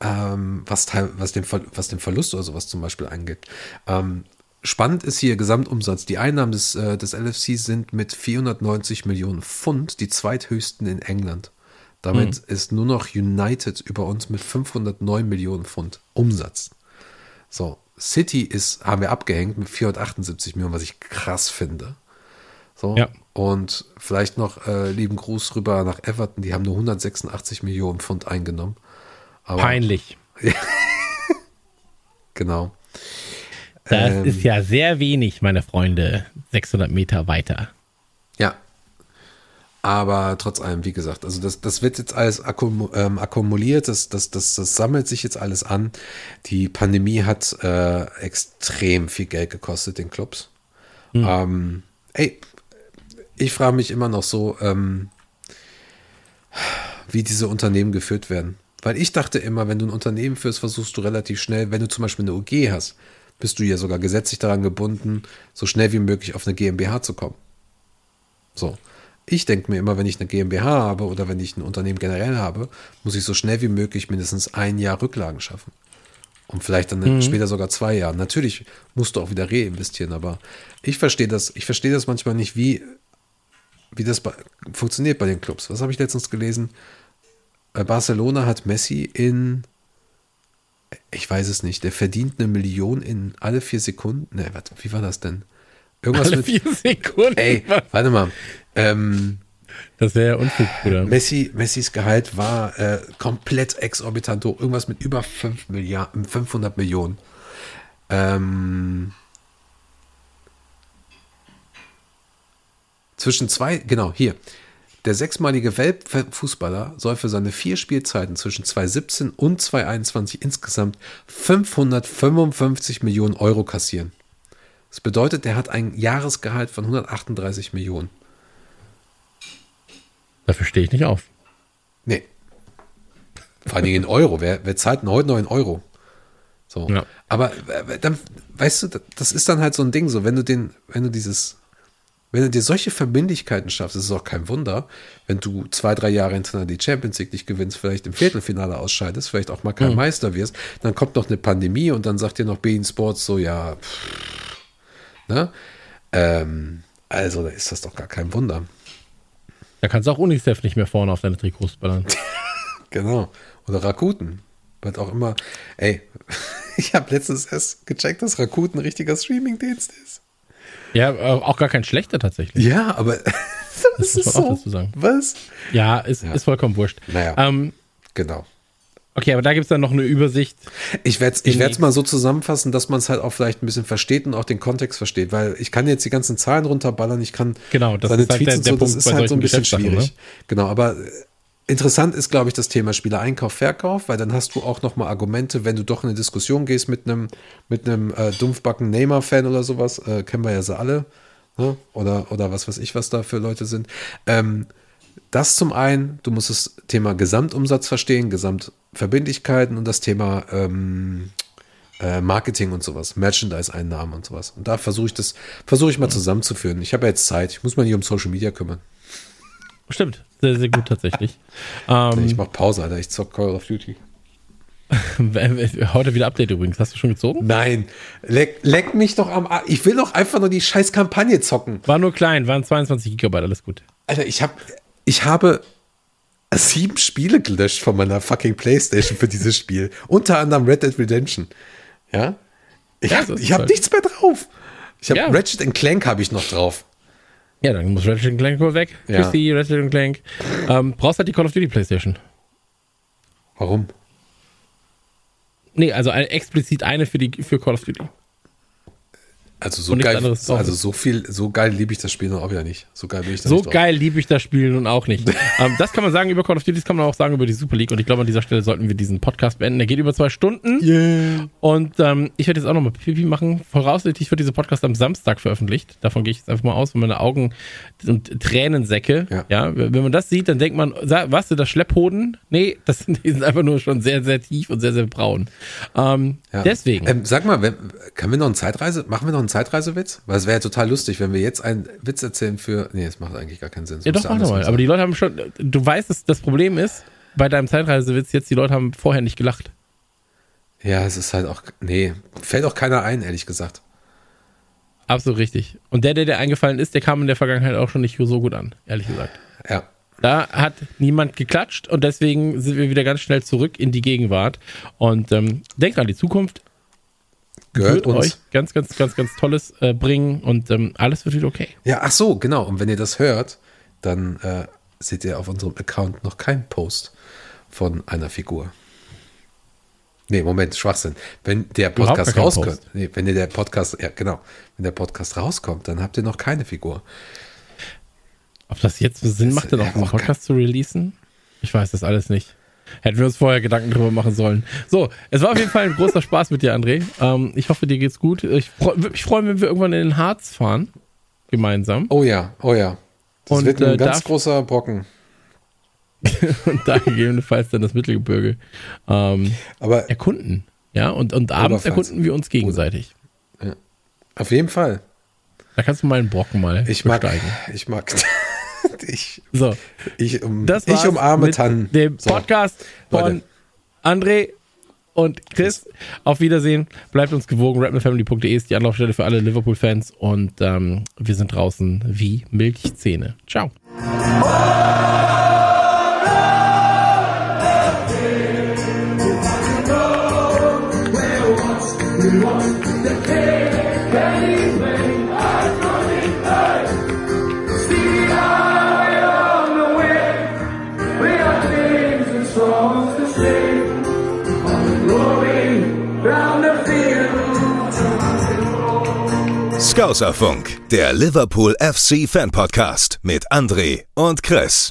ähm, was, was, den, was den Verlust oder sowas zum Beispiel angeht. Spannend ist hier Gesamtumsatz. Die Einnahmen des, äh, des LFC sind mit 490 Millionen Pfund die zweithöchsten in England. Damit ist nur noch United über uns mit 509 Millionen Pfund Umsatz. So, City ist, haben wir abgehängt mit 478 Millionen, was ich krass finde. So, Ja. und vielleicht noch äh, lieben Gruß rüber nach Everton, die haben nur 186 Millionen Pfund eingenommen. Aber, Peinlich. Genau. Das Ähm. ist ja sehr wenig, meine Freunde. 600 Meter weiter. Ja. Aber trotz allem, wie gesagt, also das, das wird jetzt alles akkum, ähm, akkumuliert, das, das, das, das sammelt sich jetzt alles an. Die Pandemie hat äh, extrem viel Geld gekostet, den Clubs. Ähm, ey, ich frage mich immer noch so, ähm, wie diese Unternehmen geführt werden. Weil ich dachte immer, wenn du ein Unternehmen führst, versuchst du relativ schnell, wenn du zum Beispiel eine UG hast, bist du ja sogar gesetzlich daran gebunden, so schnell wie möglich auf eine GmbH zu kommen. So. Ich denke mir immer, wenn ich eine GmbH habe oder wenn ich ein Unternehmen generell habe, muss ich so schnell wie möglich mindestens ein Jahr Rücklagen schaffen. Und vielleicht dann später sogar zwei Jahre. Natürlich musst du auch wieder reinvestieren, aber ich verstehe das, ich verstehe das manchmal nicht, wie, wie das bei, funktioniert bei den Clubs. Was habe ich letztens gelesen? Äh, Barcelona hat Messi in, ich weiß es nicht, der verdient eine Million in alle vier Sekunden. Ne, warte, wie war das denn? Irgendwas Alle mit. vier Sekunden. Ey, warte mal. Ähm, Das wäre ja Unfug, Bruder. Messi, Messis Gehalt war äh, komplett exorbitant hoch. Irgendwas mit über 5 Milliarden, 500 Millionen. Ähm, zwischen zwei, genau, hier. Der sechsmalige Weltfußballer soll für seine vier Spielzeiten zwischen 2017 und 2021 insgesamt 555 Millionen Euro kassieren. Das bedeutet, der hat ein Jahresgehalt von 138 Millionen. Dafür stehe ich nicht auf. Nee. Vor allen Dingen in Euro. Wer, wer zahlt denn heute noch in Euro? So. Ja. Aber äh, dann, weißt du, das ist dann halt so ein Ding, so, wenn du den, wenn du dieses, wenn du dir solche Verbindlichkeiten schaffst, ist es auch kein Wunder, wenn du zwei, drei Jahre hintereinander die Champions League nicht gewinnst, vielleicht im Viertelfinale ausscheidest, vielleicht auch mal kein Meister wirst, dann kommt noch eine Pandemie und dann sagt dir noch Bein Sports so, ja, pff, ne? Ähm, also, da ist das doch gar kein Wunder. Da kannst du auch UNICEF nicht mehr vorne auf deine Trikots ballern. Genau. Oder Rakuten. Was auch immer. Ey, ich habe letztens erst gecheckt, dass Rakuten ein richtiger Streaming-Dienst ist. Ja, äh, auch gar kein schlechter tatsächlich. Ja, aber das, muss man auch sagen. Was? Ja, ist, ist vollkommen wurscht. Naja. Ähm, Genau. okay, aber da gibt es dann noch eine Übersicht. Ich werde es ich werd's mal so zusammenfassen, dass man es halt auch vielleicht ein bisschen versteht und auch den Kontext versteht, weil ich kann jetzt die ganzen Zahlen runterballern, ich kann Genau, das seine ist halt Tweets der- und der so, das Punkt ist bei halt so ein bisschen Geschäftssachen, schwierig. ne? Genau, aber äh, interessant ist, glaube ich, das Thema Spieler Einkauf, Verkauf, weil dann hast du auch nochmal Argumente, wenn du doch in eine Diskussion gehst mit einem mit einem äh, dumpfbacken Neymar-Fan oder sowas, äh, kennen wir ja sie alle, ne? oder, oder was weiß ich, was da für Leute sind. Ähm, das zum einen, du musst das Thema Gesamtumsatz verstehen, Gesamtverbindlichkeiten und das Thema ähm, äh, Marketing und sowas, Merchandise-Einnahmen und sowas. Und da versuche ich das, versuche ich mal zusammenzuführen. Ich habe ja jetzt Zeit, ich muss mich nicht um Social Media kümmern. Stimmt, sehr, sehr gut tatsächlich. Ähm, Ich mache Pause, Alter, ich zock Call of Duty. heute wieder Update übrigens. Hast du schon gezogen? Nein, leck, leck mich doch am Ar- Ich will doch einfach nur die scheiß Kampagne zocken. War nur klein, waren 22 Gigabyte, alles gut. Alter, ich habe ich habe sieben Spiele gelöscht von meiner fucking Playstation für dieses Spiel. Unter anderem Red Dead Redemption. Ja? Ich Ja, habe hab nichts mehr drauf. Ich habe Ja. Ratchet Clank habe ich noch drauf. Ja, dann muss Ratchet Clank wohl weg. Ja. Chrissy, Ratchet Clank. Ähm, brauchst halt die Call of Duty Playstation. Warum? Nee, also explizit eine für, die, für Call of Duty. Also so geil, also so viel, so geil liebe ich das Spiel noch auch wieder nicht. So geil ich So geil liebe ich das Spiel nun auch nicht. ähm, das kann man sagen über Call of Duty, das kann man auch sagen über die Super League. Und ich glaube, an dieser Stelle sollten wir diesen Podcast beenden. Der geht über zwei Stunden. Yeah. Und ähm, ich werde jetzt auch nochmal Pipi machen. Voraussichtlich wird dieser Podcast am Samstag veröffentlicht. Davon gehe ich jetzt einfach mal aus, wenn meine Augen und Tränensäcke. Ja. Ja. wenn man das sieht, dann denkt man, was, sind das Schlepphoden? Nee, das sind, die sind einfach nur schon sehr, sehr tief und sehr, sehr braun. Ähm, Ja. Deswegen. Ähm, sag mal, wenn, können wir noch einen Zeitreise, machen wir noch einen Zeitreisewitz? Weil es wäre ja total lustig, wenn wir jetzt einen Witz erzählen für. Nee, das macht eigentlich gar keinen Sinn. Ja, doch, mach doch mal. Aber die Leute haben schon, du weißt, dass das Problem ist, bei deinem Zeitreisewitz jetzt, die Leute haben vorher nicht gelacht. Ja, es ist halt auch. Nee, fällt auch keiner ein, ehrlich gesagt. Absolut richtig. Und der, der dir eingefallen ist, der kam in der Vergangenheit auch schon nicht so gut an, ehrlich gesagt. Ja. Da hat niemand geklatscht und deswegen sind wir wieder ganz schnell zurück in die Gegenwart. Und ähm, denkt an die Zukunft, Gehört wird uns. euch ganz, ganz, ganz, ganz Tolles äh, bringen und ähm, alles wird wieder okay. Ja, ach so, genau. Und wenn ihr das hört, dann äh, seht ihr auf unserem Account noch keinen Post von einer Figur. Nee, Moment, Schwachsinn. Wenn der Podcast rauskommt, nee, wenn ihr der Podcast, ja genau, wenn der Podcast rauskommt, dann habt ihr noch keine Figur. Ob das jetzt Sinn macht, denn auch einen Podcast zu releasen? Ich weiß das alles nicht. Hätten wir uns vorher Gedanken drüber machen sollen. So, es war auf jeden Fall ein großer Spaß mit dir, André. Ähm, ich hoffe, dir geht's gut. Ich würde mich freuen, wenn wir irgendwann in den Harz fahren. Gemeinsam. Oh ja, oh ja. Das Und, wird ein äh, ganz großer Brocken. Und da gegebenenfalls dann das Mittelgebirge ähm, Aber erkunden. Ja, und, und abends erkunden wir uns gegenseitig. auf jeden Fall. Da kannst du mal einen Brocken mal Ich mag, besteigen. ich mag, ich, So, ich, um, das ich umarme Tannen. dem So. Podcast von Leute. André und Chris. Auf Wiedersehen. Bleibt uns gewogen. Rapnefamily.de ist die Anlaufstelle für alle Liverpool-Fans. Und ähm, wir sind draußen wie Milchzähne. Ciao. Scouserfunk, der Liverpool FC Fan Podcast mit André und Chris.